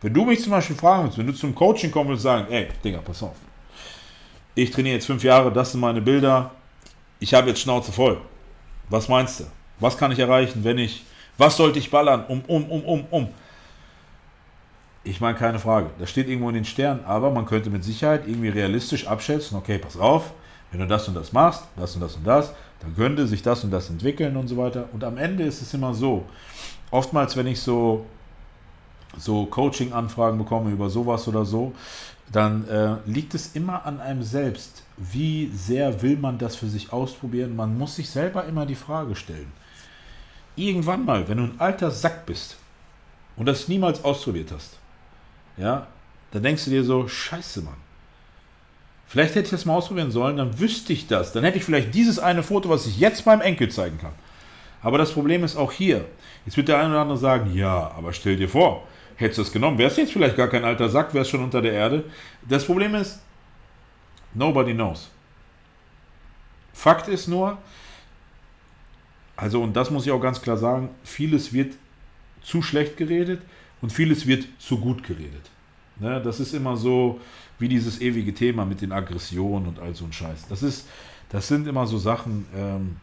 S2: Wenn du mich zum Beispiel fragen willst, wenn du zum Coaching kommst und sagst, ey, Digga, pass auf. Ich trainiere jetzt fünf Jahre, das sind meine Bilder. Ich habe jetzt Schnauze voll. Was meinst du? Was kann ich erreichen, wenn ich. Was sollte ich ballern? Um, um, um, um, um. Ich meine, keine Frage. Das steht irgendwo in den Sternen, aber man könnte mit Sicherheit irgendwie realistisch abschätzen, okay, pass auf, wenn du das und das machst, das und das und das, dann könnte sich das und das entwickeln und so weiter. Und am Ende ist es immer so. Oftmals, wenn ich so so Coaching-Anfragen bekomme über sowas oder so, dann äh, liegt es immer an einem selbst. Wie sehr will man das für sich ausprobieren? Man muss sich selber immer die Frage stellen. Irgendwann mal, wenn du ein alter Sack bist und das niemals ausprobiert hast, ja, dann denkst du dir so, scheiße, Mann. Vielleicht hätte ich das mal ausprobieren sollen, dann wüsste ich das. Dann hätte ich vielleicht dieses eine Foto, was ich jetzt meinem Enkel zeigen kann. Aber das Problem ist auch hier. Jetzt wird der eine oder andere sagen, ja, aber stell dir vor, hättest du es genommen, wärst jetzt vielleicht gar kein alter Sack, wärst schon unter der Erde. Das Problem ist, nobody knows. Fakt ist nur, also und das muss ich auch ganz klar sagen, vieles wird zu schlecht geredet und vieles wird zu gut geredet. Ne, das ist immer so wie dieses ewige Thema mit den Aggressionen und all so ein Scheiß. Das ist, das sind immer so Sachen, ähm,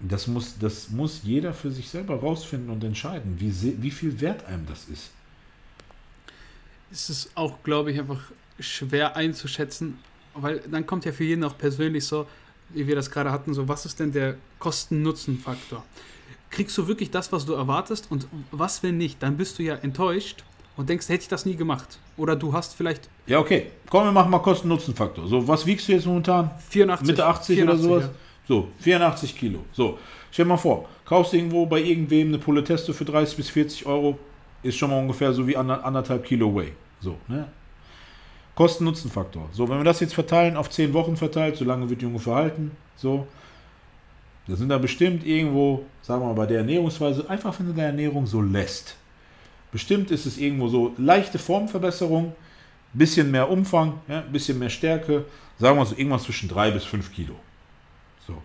S2: das muss, das muss jeder für sich selber rausfinden und entscheiden, wie, wie viel wert einem das ist
S1: ist es auch, glaube ich, einfach schwer einzuschätzen, weil dann kommt ja für jeden auch persönlich so, wie wir das gerade hatten, so, was ist denn der Kosten-Nutzen-Faktor? Kriegst du wirklich das, was du erwartest und was, wenn nicht? Dann bist du ja enttäuscht und denkst, hätte ich das nie gemacht. Oder du hast vielleicht.
S2: Ja, okay. Komm, wir machen mal Kosten-Nutzen-Faktor. So, was wiegst du jetzt momentan?
S1: 84.
S2: Mitte 80 84, oder sowas? Ja. So, 84 Kilo. So, stell dir mal vor, kaufst du irgendwo bei irgendwem eine Pulle Testo für 30 bis 40 Euro, ist schon mal ungefähr so wie anderthalb Kilo Whey. So, ne? Kosten-Nutzen-Faktor. So, wenn wir das jetzt verteilen, auf 10 Wochen verteilt, so lange wird die ungefähr halten, so, da sind da bestimmt irgendwo, sagen wir mal, bei der Ernährungsweise, einfach wenn du deine Ernährung so lässt. Bestimmt ist es irgendwo so leichte Formverbesserung, bisschen mehr Umfang, ja, bisschen mehr Stärke, sagen wir so irgendwas zwischen 3 bis 5 Kilo. So.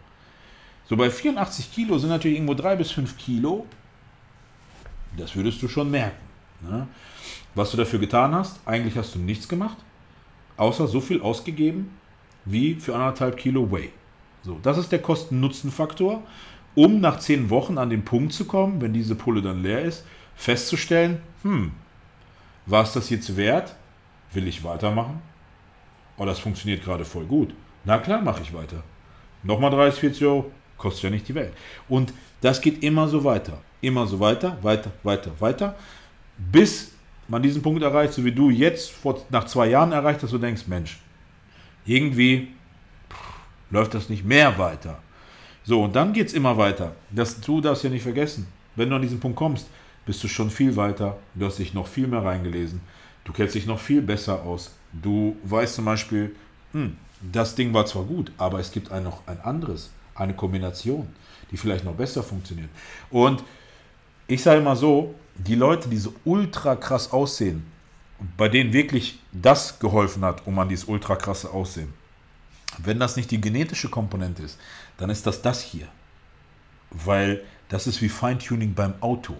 S2: So bei 84 Kilo sind natürlich irgendwo 3 bis 5 Kilo, das würdest du schon merken. Ne? Was du dafür getan hast, eigentlich hast du nichts gemacht, außer so viel ausgegeben wie für anderthalb Kilo Whey. So, das ist der Kosten-Nutzen-Faktor, um nach zehn Wochen an den Punkt zu kommen, wenn diese Pulle dann leer ist, festzustellen, hm, war es das jetzt wert? Will ich weitermachen? Oh, das funktioniert gerade voll gut. Na klar, mache ich weiter. Nochmal 30, 40 Euro, kostet ja nicht die Welt. Und das geht immer so weiter. Immer so weiter, weiter, weiter, weiter, bis man diesen Punkt erreicht, so wie du jetzt vor, nach zwei Jahren erreicht hast, du denkst, Mensch, irgendwie pff, läuft das nicht mehr weiter. So, und dann geht es immer weiter. Das, du darfst ja nicht vergessen, wenn du an diesen Punkt kommst, bist du schon viel weiter, du hast dich noch viel mehr reingelesen, du kennst dich noch viel besser aus. Du weißt zum Beispiel, hm, das Ding war zwar gut, aber es gibt ein, noch ein anderes, eine Kombination, die vielleicht noch besser funktioniert. Und ich sage mal so, die Leute, die so ultra krass aussehen, bei denen wirklich das geholfen hat, um an dieses ultra krasse Aussehen, wenn das nicht die genetische Komponente ist, dann ist das das hier. Weil das ist wie Feintuning beim Auto.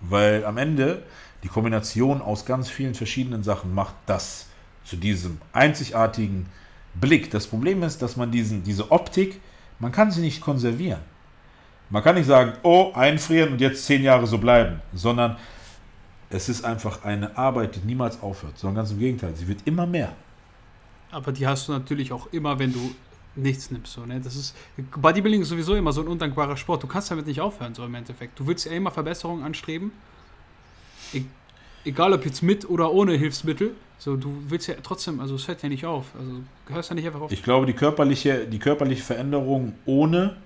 S2: Weil am Ende die Kombination aus ganz vielen verschiedenen Sachen macht das zu diesem einzigartigen Blick. Das Problem ist, dass man diesen, diese Optik, man kann sie nicht konservieren. Man kann nicht sagen, oh, einfrieren und jetzt zehn Jahre so bleiben, sondern es ist einfach eine Arbeit, die niemals aufhört, sondern ganz im Gegenteil, sie wird immer mehr.
S1: Aber die hast du natürlich auch immer, wenn du nichts nimmst. So, ne? das ist, Bodybuilding ist sowieso immer so ein undankbarer Sport. Du kannst damit nicht aufhören, so im Endeffekt. Du willst ja immer Verbesserungen anstreben. E egal ob jetzt mit oder ohne Hilfsmittel. So, du willst ja trotzdem, also es hört ja nicht auf. Also hörst ja nicht einfach auf.
S2: Ich glaube, die körperliche, die körperliche Veränderung ohne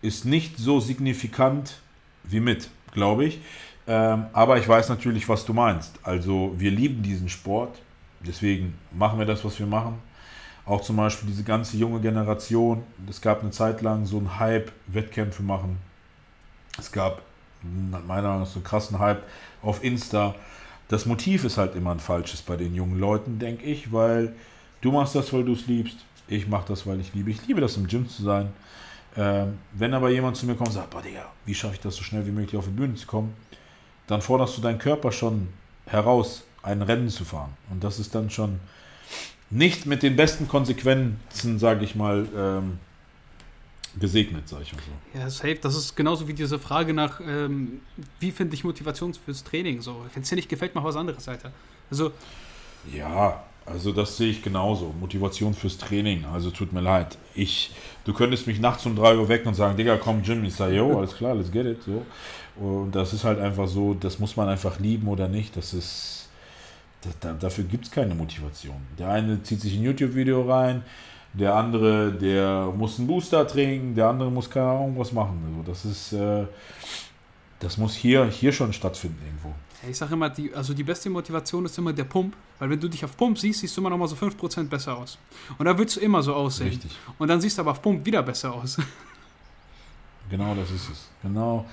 S2: ist nicht so signifikant wie mit, glaube ich. Ähm, aber ich weiß natürlich, was du meinst. Also wir lieben diesen Sport, deswegen machen wir das, was wir machen. Auch zum Beispiel diese ganze junge Generation. Es gab eine Zeit lang so einen Hype, Wettkämpfe machen. Es gab meiner Meinung nach so einen krassen Hype auf Insta. Das Motiv ist halt immer ein falsches bei den jungen Leuten, denke ich, weil du machst das, weil du es liebst. Ich mache das, weil ich liebe. Ich liebe das, im Gym zu sein. Ähm, wenn aber jemand zu mir kommt und sagt, boah, Digga, wie schaffe ich das so schnell wie möglich auf die Bühne zu kommen, dann forderst du deinen Körper schon heraus, ein Rennen zu fahren. Und das ist dann schon nicht mit den besten Konsequenzen, sage ich mal, ähm, gesegnet, sage ich mal
S1: so. Ja, safe. Das ist genauso wie diese Frage nach, ähm, wie finde ich Motivation fürs Training? So, wenn es dir nicht gefällt, mach was anderes, Alter. Also.
S2: Ja, also das sehe ich genauso. Motivation fürs Training. Also tut mir leid. Ich, du könntest mich nachts um 3 Uhr wecken und sagen, Digga, komm, Jim. Ich sage, yo, alles klar, let's get it. So. Und das ist halt einfach so, das muss man einfach lieben oder nicht. Das ist, das, dafür gibt es keine Motivation. Der eine zieht sich ein YouTube-Video rein, der andere, der muss einen Booster trinken, der andere muss keine Ahnung was machen. Also das ist, äh, das muss hier, hier schon stattfinden irgendwo.
S1: Ich sage immer, die, also die beste Motivation ist immer der Pump, weil wenn du dich auf Pump siehst, siehst du immer noch mal so 5% besser aus. Und da willst du immer so aussehen. Richtig. Und dann siehst du aber auf Pump wieder besser aus.
S2: Genau das ist es. Genau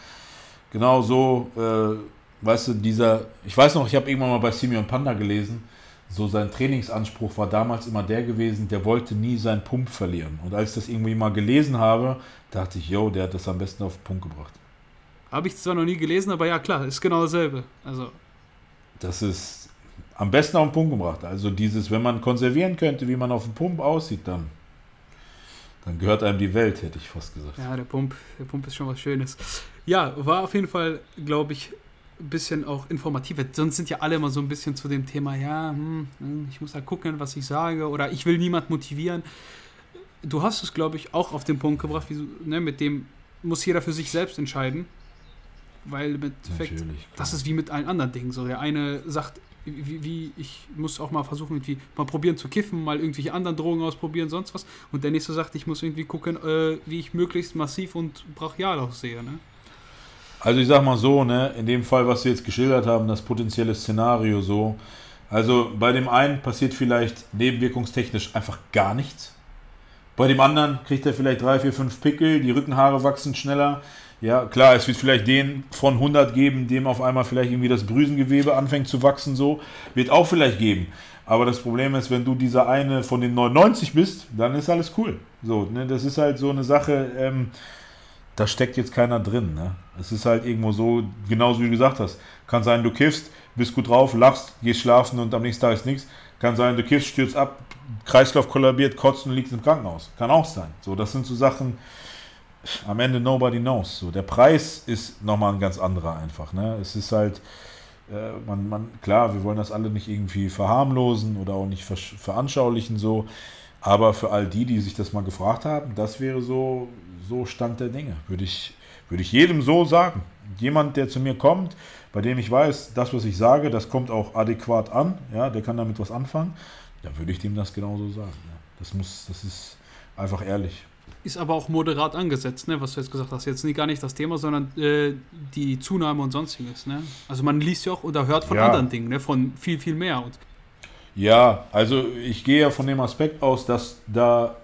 S2: genau so, äh, weißt du, dieser, ich weiß noch, ich habe irgendwann mal bei Simeon Panda gelesen, so sein Trainingsanspruch war damals immer der gewesen, der wollte nie seinen Pump verlieren. Und als ich das irgendwie mal gelesen habe, dachte ich, yo, der hat das am besten auf den Punkt gebracht.
S1: Habe ich zwar noch nie gelesen, aber ja, klar, ist genau dasselbe. Also.
S2: Das ist am besten auf den Punkt gebracht. Also dieses, wenn man konservieren könnte, wie man auf dem Pump aussieht, dann dann gehört einem die Welt, hätte ich fast gesagt.
S1: Ja, der Pump, der Pump ist schon was Schönes. Ja, war auf jeden Fall, glaube ich, bisschen auch informativer. Sonst sind ja alle immer so ein bisschen zu dem Thema, ja, hm, hm ich muss da gucken, was ich sage oder ich will niemand motivieren. Du hast es, glaube ich, auch auf den Punkt gebracht, wie, ne, mit dem muss jeder für sich selbst entscheiden. Weil im Endeffekt, das ist wie mit allen anderen Dingen so. Der eine sagt, wie, wie, ich muss auch mal versuchen, irgendwie mal probieren zu kiffen, mal irgendwelche anderen Drogen ausprobieren, sonst was. Und der nächste sagt, ich muss irgendwie gucken, äh, wie ich möglichst massiv und brachial aussehe. Ne?
S2: Also ich sag mal so, ne, in dem Fall, was Sie jetzt geschildert haben, das potenzielle Szenario so. Also bei dem einen passiert vielleicht nebenwirkungstechnisch einfach gar nichts. Bei dem anderen kriegt er vielleicht drei, vier, fünf Pickel, die Rückenhaare wachsen schneller. Ja, klar, es wird vielleicht den von 100 geben, dem auf einmal vielleicht irgendwie das Drüsengewebe anfängt zu wachsen, so. Wird auch vielleicht geben. Aber das Problem ist, wenn du dieser eine von den 99 bist, dann ist alles cool. So, ne, das ist halt so eine Sache, ähm, da steckt jetzt keiner drin. Ne? Es ist halt irgendwo so, genauso wie du gesagt hast. Kann sein, du kiffst, bist gut drauf, lachst, gehst schlafen und am nächsten Tag ist nichts. Kann sein, du kiffst, stürzt ab, Kreislauf kollabiert, kotzt und liegst im Krankenhaus. Kann auch sein. So, das sind so Sachen, am Ende nobody knows. So, der Preis ist nochmal ein ganz anderer einfach. Ne? Es ist halt, äh, man, man, klar, wir wollen das alle nicht irgendwie verharmlosen oder auch nicht ver veranschaulichen so. Aber für all die, die sich das mal gefragt haben, das wäre so, so Stand der Dinge. Würde ich, würde ich jedem so sagen. Jemand, der zu mir kommt, bei dem ich weiß, das, was ich sage, das kommt auch adäquat an, ja, der kann damit was anfangen, dann würde ich dem das genauso sagen. Ja. Das muss, das ist einfach ehrlich.
S1: Ist aber auch moderat angesetzt, ne, was du jetzt gesagt hast. Jetzt nicht gar nicht das Thema, sondern äh, die Zunahme und sonstiges. Ne? Also man liest ja auch oder hört von ja. anderen Dingen, ne, von viel, viel mehr. Und
S2: ja, also ich gehe ja von dem Aspekt aus, dass da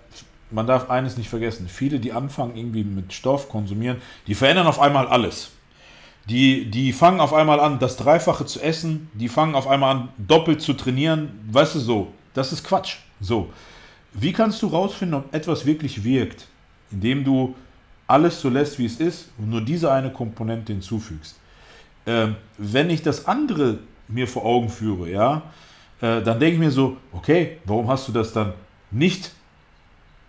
S2: man darf eines nicht vergessen, viele, die anfangen irgendwie mit Stoff konsumieren, die verändern auf einmal alles. Die, die fangen auf einmal an, das Dreifache zu essen, die fangen auf einmal an, doppelt zu trainieren, weißt du so, das ist Quatsch. So, wie kannst du rausfinden, ob etwas wirklich wirkt, indem du alles so lässt, wie es ist und nur diese eine Komponente hinzufügst? Ähm, wenn ich das andere mir vor Augen führe, ja, äh, dann denke ich mir so, okay, warum hast du das dann nicht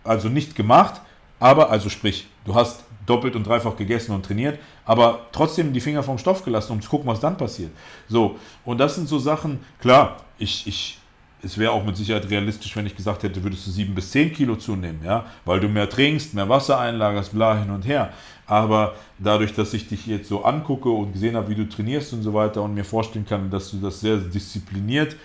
S2: also nicht gemacht, aber, also sprich, du hast doppelt und dreifach gegessen und trainiert, aber trotzdem die Finger vom Stoff gelassen, um zu gucken, was dann passiert. So, und das sind so Sachen, klar, ich, ich, es wäre auch mit Sicherheit realistisch, wenn ich gesagt hätte, würdest du sieben bis zehn Kilo zunehmen, ja, weil du mehr trinkst, mehr Wasser einlagerst, bla hin und her. Aber dadurch, dass ich dich jetzt so angucke und gesehen habe, wie du trainierst und so weiter und mir vorstellen kann, dass du das sehr diszipliniert, äh,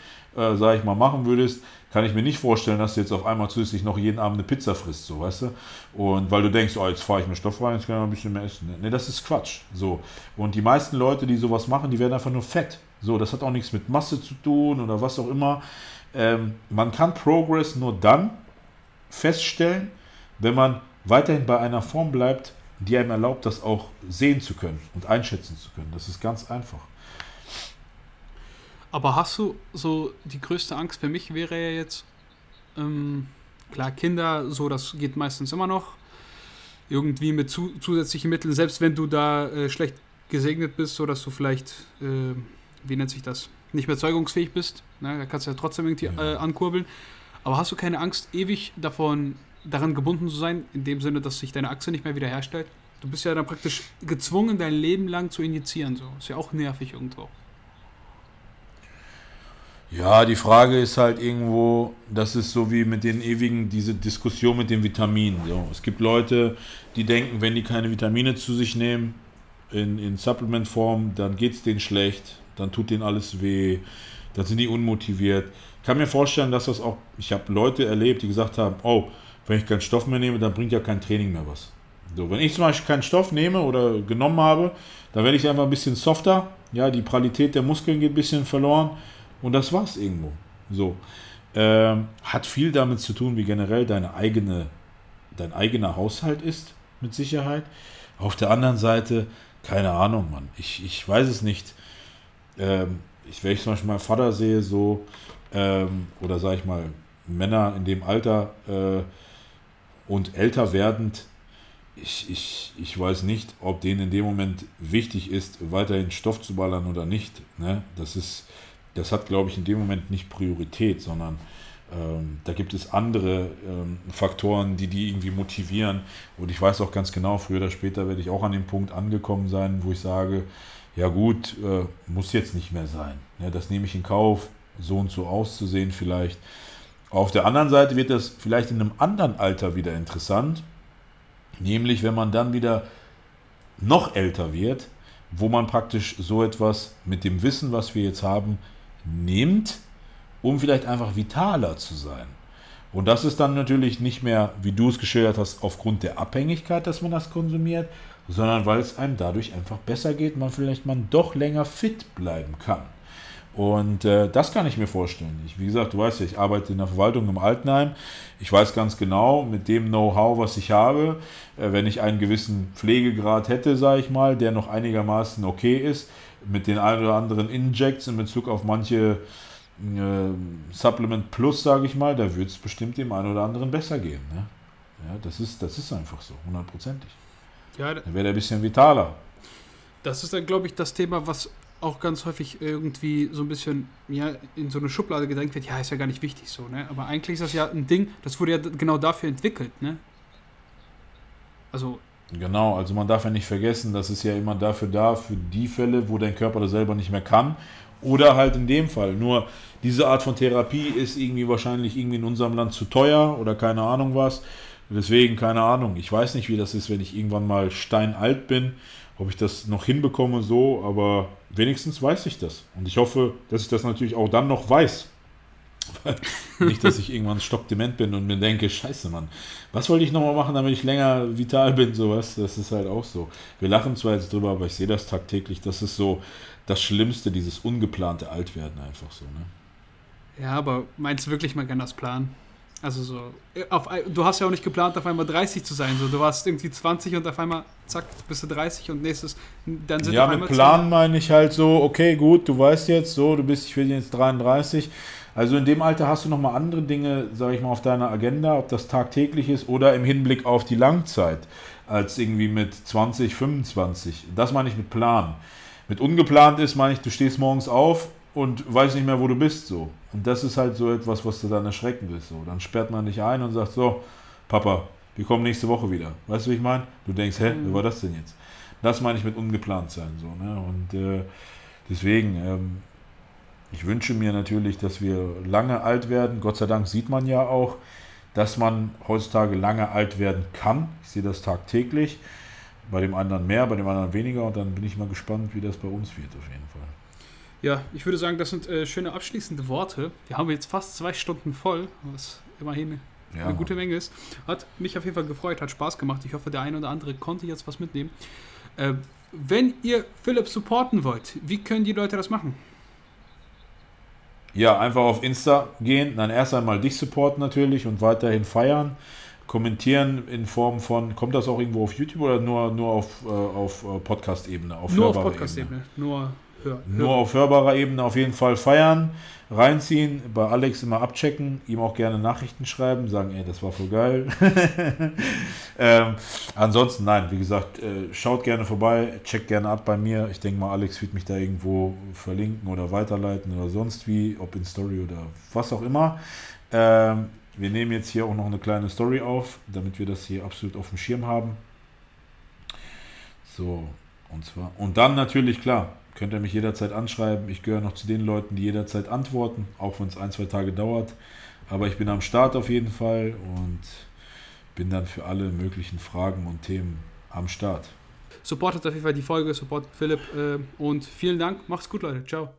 S2: sage ich mal, machen würdest, kann ich mir nicht vorstellen, dass du jetzt auf einmal zusätzlich noch jeden Abend eine Pizza frisst, so, weißt du? Und weil du denkst, oh, jetzt fahre ich mir Stoff rein, jetzt kann ich ein bisschen mehr essen. Ne, das ist Quatsch. So. Und die meisten Leute, die sowas machen, die werden einfach nur fett. So, das hat auch nichts mit Masse zu tun oder was auch immer. Ähm, man kann Progress nur dann feststellen, wenn man weiterhin bei einer Form bleibt, die einem erlaubt, das auch sehen zu können und einschätzen zu können. Das ist ganz einfach.
S1: Aber hast du so die größte Angst für mich wäre ja jetzt, ähm, klar, Kinder, so, das geht meistens immer noch. Irgendwie mit zu, zusätzlichen Mitteln, selbst wenn du da äh, schlecht gesegnet bist, so dass du vielleicht, äh, wie nennt sich das, nicht mehr zeugungsfähig bist. Ne? Da kannst du ja trotzdem irgendwie ja. äh, ankurbeln. Aber hast du keine Angst, ewig davon daran gebunden zu sein, in dem Sinne, dass sich deine Achse nicht mehr wiederherstellt? Du bist ja dann praktisch gezwungen, dein Leben lang zu injizieren. So. Ist ja auch nervig irgendwo.
S2: Ja, die Frage ist halt irgendwo, das ist so wie mit den ewigen, diese Diskussion mit den Vitaminen. So. Es gibt Leute, die denken, wenn die keine Vitamine zu sich nehmen, in, in Supplement-Form, dann geht es denen schlecht, dann tut denen alles weh, dann sind die unmotiviert. Ich kann mir vorstellen, dass das auch, ich habe Leute erlebt, die gesagt haben, oh, wenn ich keinen Stoff mehr nehme, dann bringt ja kein Training mehr was. So, wenn ich zum Beispiel keinen Stoff nehme oder genommen habe, dann werde ich einfach ein bisschen softer, ja, die Pralität der Muskeln geht ein bisschen verloren und das war's irgendwo. So. Ähm, hat viel damit zu tun, wie generell deine eigene, dein eigener Haushalt ist, mit Sicherheit. Auf der anderen Seite, keine Ahnung, Mann. Ich, ich weiß es nicht. Ähm, ich, wenn ich zum Beispiel meinen Vater sehe, so, ähm, oder sage ich mal, Männer in dem Alter äh, und älter werdend, ich, ich, ich weiß nicht, ob denen in dem Moment wichtig ist, weiterhin Stoff zu ballern oder nicht. Ne? Das ist, das hat, glaube ich, in dem Moment nicht Priorität, sondern ähm, da gibt es andere ähm, Faktoren, die die irgendwie motivieren. Und ich weiß auch ganz genau, früher oder später werde ich auch an dem Punkt angekommen sein, wo ich sage, ja gut, äh, muss jetzt nicht mehr sein. Ja, das nehme ich in Kauf, so und so auszusehen vielleicht. Auf der anderen Seite wird das vielleicht in einem anderen Alter wieder interessant, nämlich wenn man dann wieder noch älter wird, wo man praktisch so etwas mit dem Wissen, was wir jetzt haben, nimmt, um vielleicht einfach vitaler zu sein. Und das ist dann natürlich nicht mehr, wie du es geschildert hast, aufgrund der Abhängigkeit, dass man das konsumiert, sondern weil es einem dadurch einfach besser geht, man vielleicht man doch länger fit bleiben kann. Und äh, das kann ich mir vorstellen. Ich, wie gesagt, du weißt ja, ich arbeite in der Verwaltung im Altenheim. Ich weiß ganz genau, mit dem Know-how, was ich habe, äh, wenn ich einen gewissen Pflegegrad hätte, sage ich mal, der noch einigermaßen okay ist, mit den ein oder anderen Injects in Bezug auf manche äh, Supplement Plus, sage ich mal, da wird es bestimmt dem einen oder anderen besser gehen. Ne? Ja, das ist, das ist einfach so, hundertprozentig. Ja, dann wäre der ein bisschen vitaler.
S1: Das ist dann, glaube ich, das Thema, was auch ganz häufig irgendwie so ein bisschen ja, in so eine Schublade gedrängt wird. Ja, ist ja gar nicht wichtig so, ne? Aber eigentlich ist das ja ein Ding, das wurde ja genau dafür entwickelt, ne?
S2: Also. Genau, also man darf ja nicht vergessen, das ist ja immer dafür da, für die Fälle, wo dein Körper das selber nicht mehr kann. Oder halt in dem Fall. Nur diese Art von Therapie ist irgendwie wahrscheinlich irgendwie in unserem Land zu teuer oder keine Ahnung was. Deswegen, keine Ahnung. Ich weiß nicht, wie das ist, wenn ich irgendwann mal steinalt bin, ob ich das noch hinbekomme so, aber wenigstens weiß ich das. Und ich hoffe, dass ich das natürlich auch dann noch weiß. nicht, dass ich irgendwann stockdement bin und mir denke, scheiße, Mann, was wollte ich nochmal machen, damit ich länger vital bin, sowas. Das ist halt auch so. Wir lachen zwar jetzt drüber, aber ich sehe das tagtäglich. Das ist so das Schlimmste, dieses ungeplante Altwerden einfach so, ne?
S1: Ja, aber meinst du wirklich, man kann das planen? Also so, auf, du hast ja auch nicht geplant, auf einmal 30 zu sein. So, du warst irgendwie 20 und auf einmal, zack, bist du 30 und nächstes,
S2: dann sind Ja, mit Plan meine ich halt so, okay, gut, du weißt jetzt so, du bist, ich will jetzt 33. Also in dem Alter hast du nochmal andere Dinge, sage ich mal, auf deiner Agenda, ob das tagtäglich ist oder im Hinblick auf die Langzeit, als irgendwie mit 20, 25. Das meine ich mit Plan. Mit ungeplant ist, meine ich, du stehst morgens auf und weißt nicht mehr, wo du bist, so. Und das ist halt so etwas, was du dann erschrecken willst. So. Dann sperrt man dich ein und sagt so, Papa, wir kommen nächste Woche wieder. Weißt du, wie ich meine? Du denkst, hä, wie war das denn jetzt? Das meine ich mit ungeplant sein. So, ne? Und äh, deswegen, ähm, ich wünsche mir natürlich, dass wir lange alt werden. Gott sei Dank sieht man ja auch, dass man heutzutage lange alt werden kann. Ich sehe das tagtäglich. Bei dem anderen mehr, bei dem anderen weniger. Und dann bin ich mal gespannt, wie das bei uns wird, auf jeden Fall.
S1: Ja, ich würde sagen, das sind äh, schöne abschließende Worte. Wir haben jetzt fast zwei Stunden voll, was immerhin ja. eine gute Menge ist. Hat mich auf jeden Fall gefreut, hat Spaß gemacht. Ich hoffe, der eine oder andere konnte jetzt was mitnehmen. Äh, wenn ihr Philipp supporten wollt, wie können die Leute das machen?
S2: Ja, einfach auf Insta gehen, dann erst einmal dich supporten natürlich und weiterhin feiern. Kommentieren in Form von, kommt das auch irgendwo auf YouTube oder nur, nur auf, äh, auf äh, Podcast-Ebene?
S1: nur auf Podcast-Ebene, nur
S2: Hör, Nur auf hörbarer Ebene auf jeden Fall feiern, reinziehen, bei Alex immer abchecken, ihm auch gerne Nachrichten schreiben, sagen, ey, das war voll geil. ähm, ansonsten, nein, wie gesagt, äh, schaut gerne vorbei, checkt gerne ab bei mir. Ich denke mal, Alex wird mich da irgendwo verlinken oder weiterleiten oder sonst wie, ob in Story oder was auch immer. Ähm, wir nehmen jetzt hier auch noch eine kleine Story auf, damit wir das hier absolut auf dem Schirm haben. So, und zwar, und dann natürlich, klar, Könnt ihr mich jederzeit anschreiben. Ich gehöre noch zu den Leuten, die jederzeit antworten, auch wenn es ein, zwei Tage dauert. Aber ich bin am Start auf jeden Fall und bin dann für alle möglichen Fragen und Themen am Start.
S1: Supportet auf jeden Fall die Folge, supportet Philipp äh, und vielen Dank. Macht's gut, Leute. Ciao.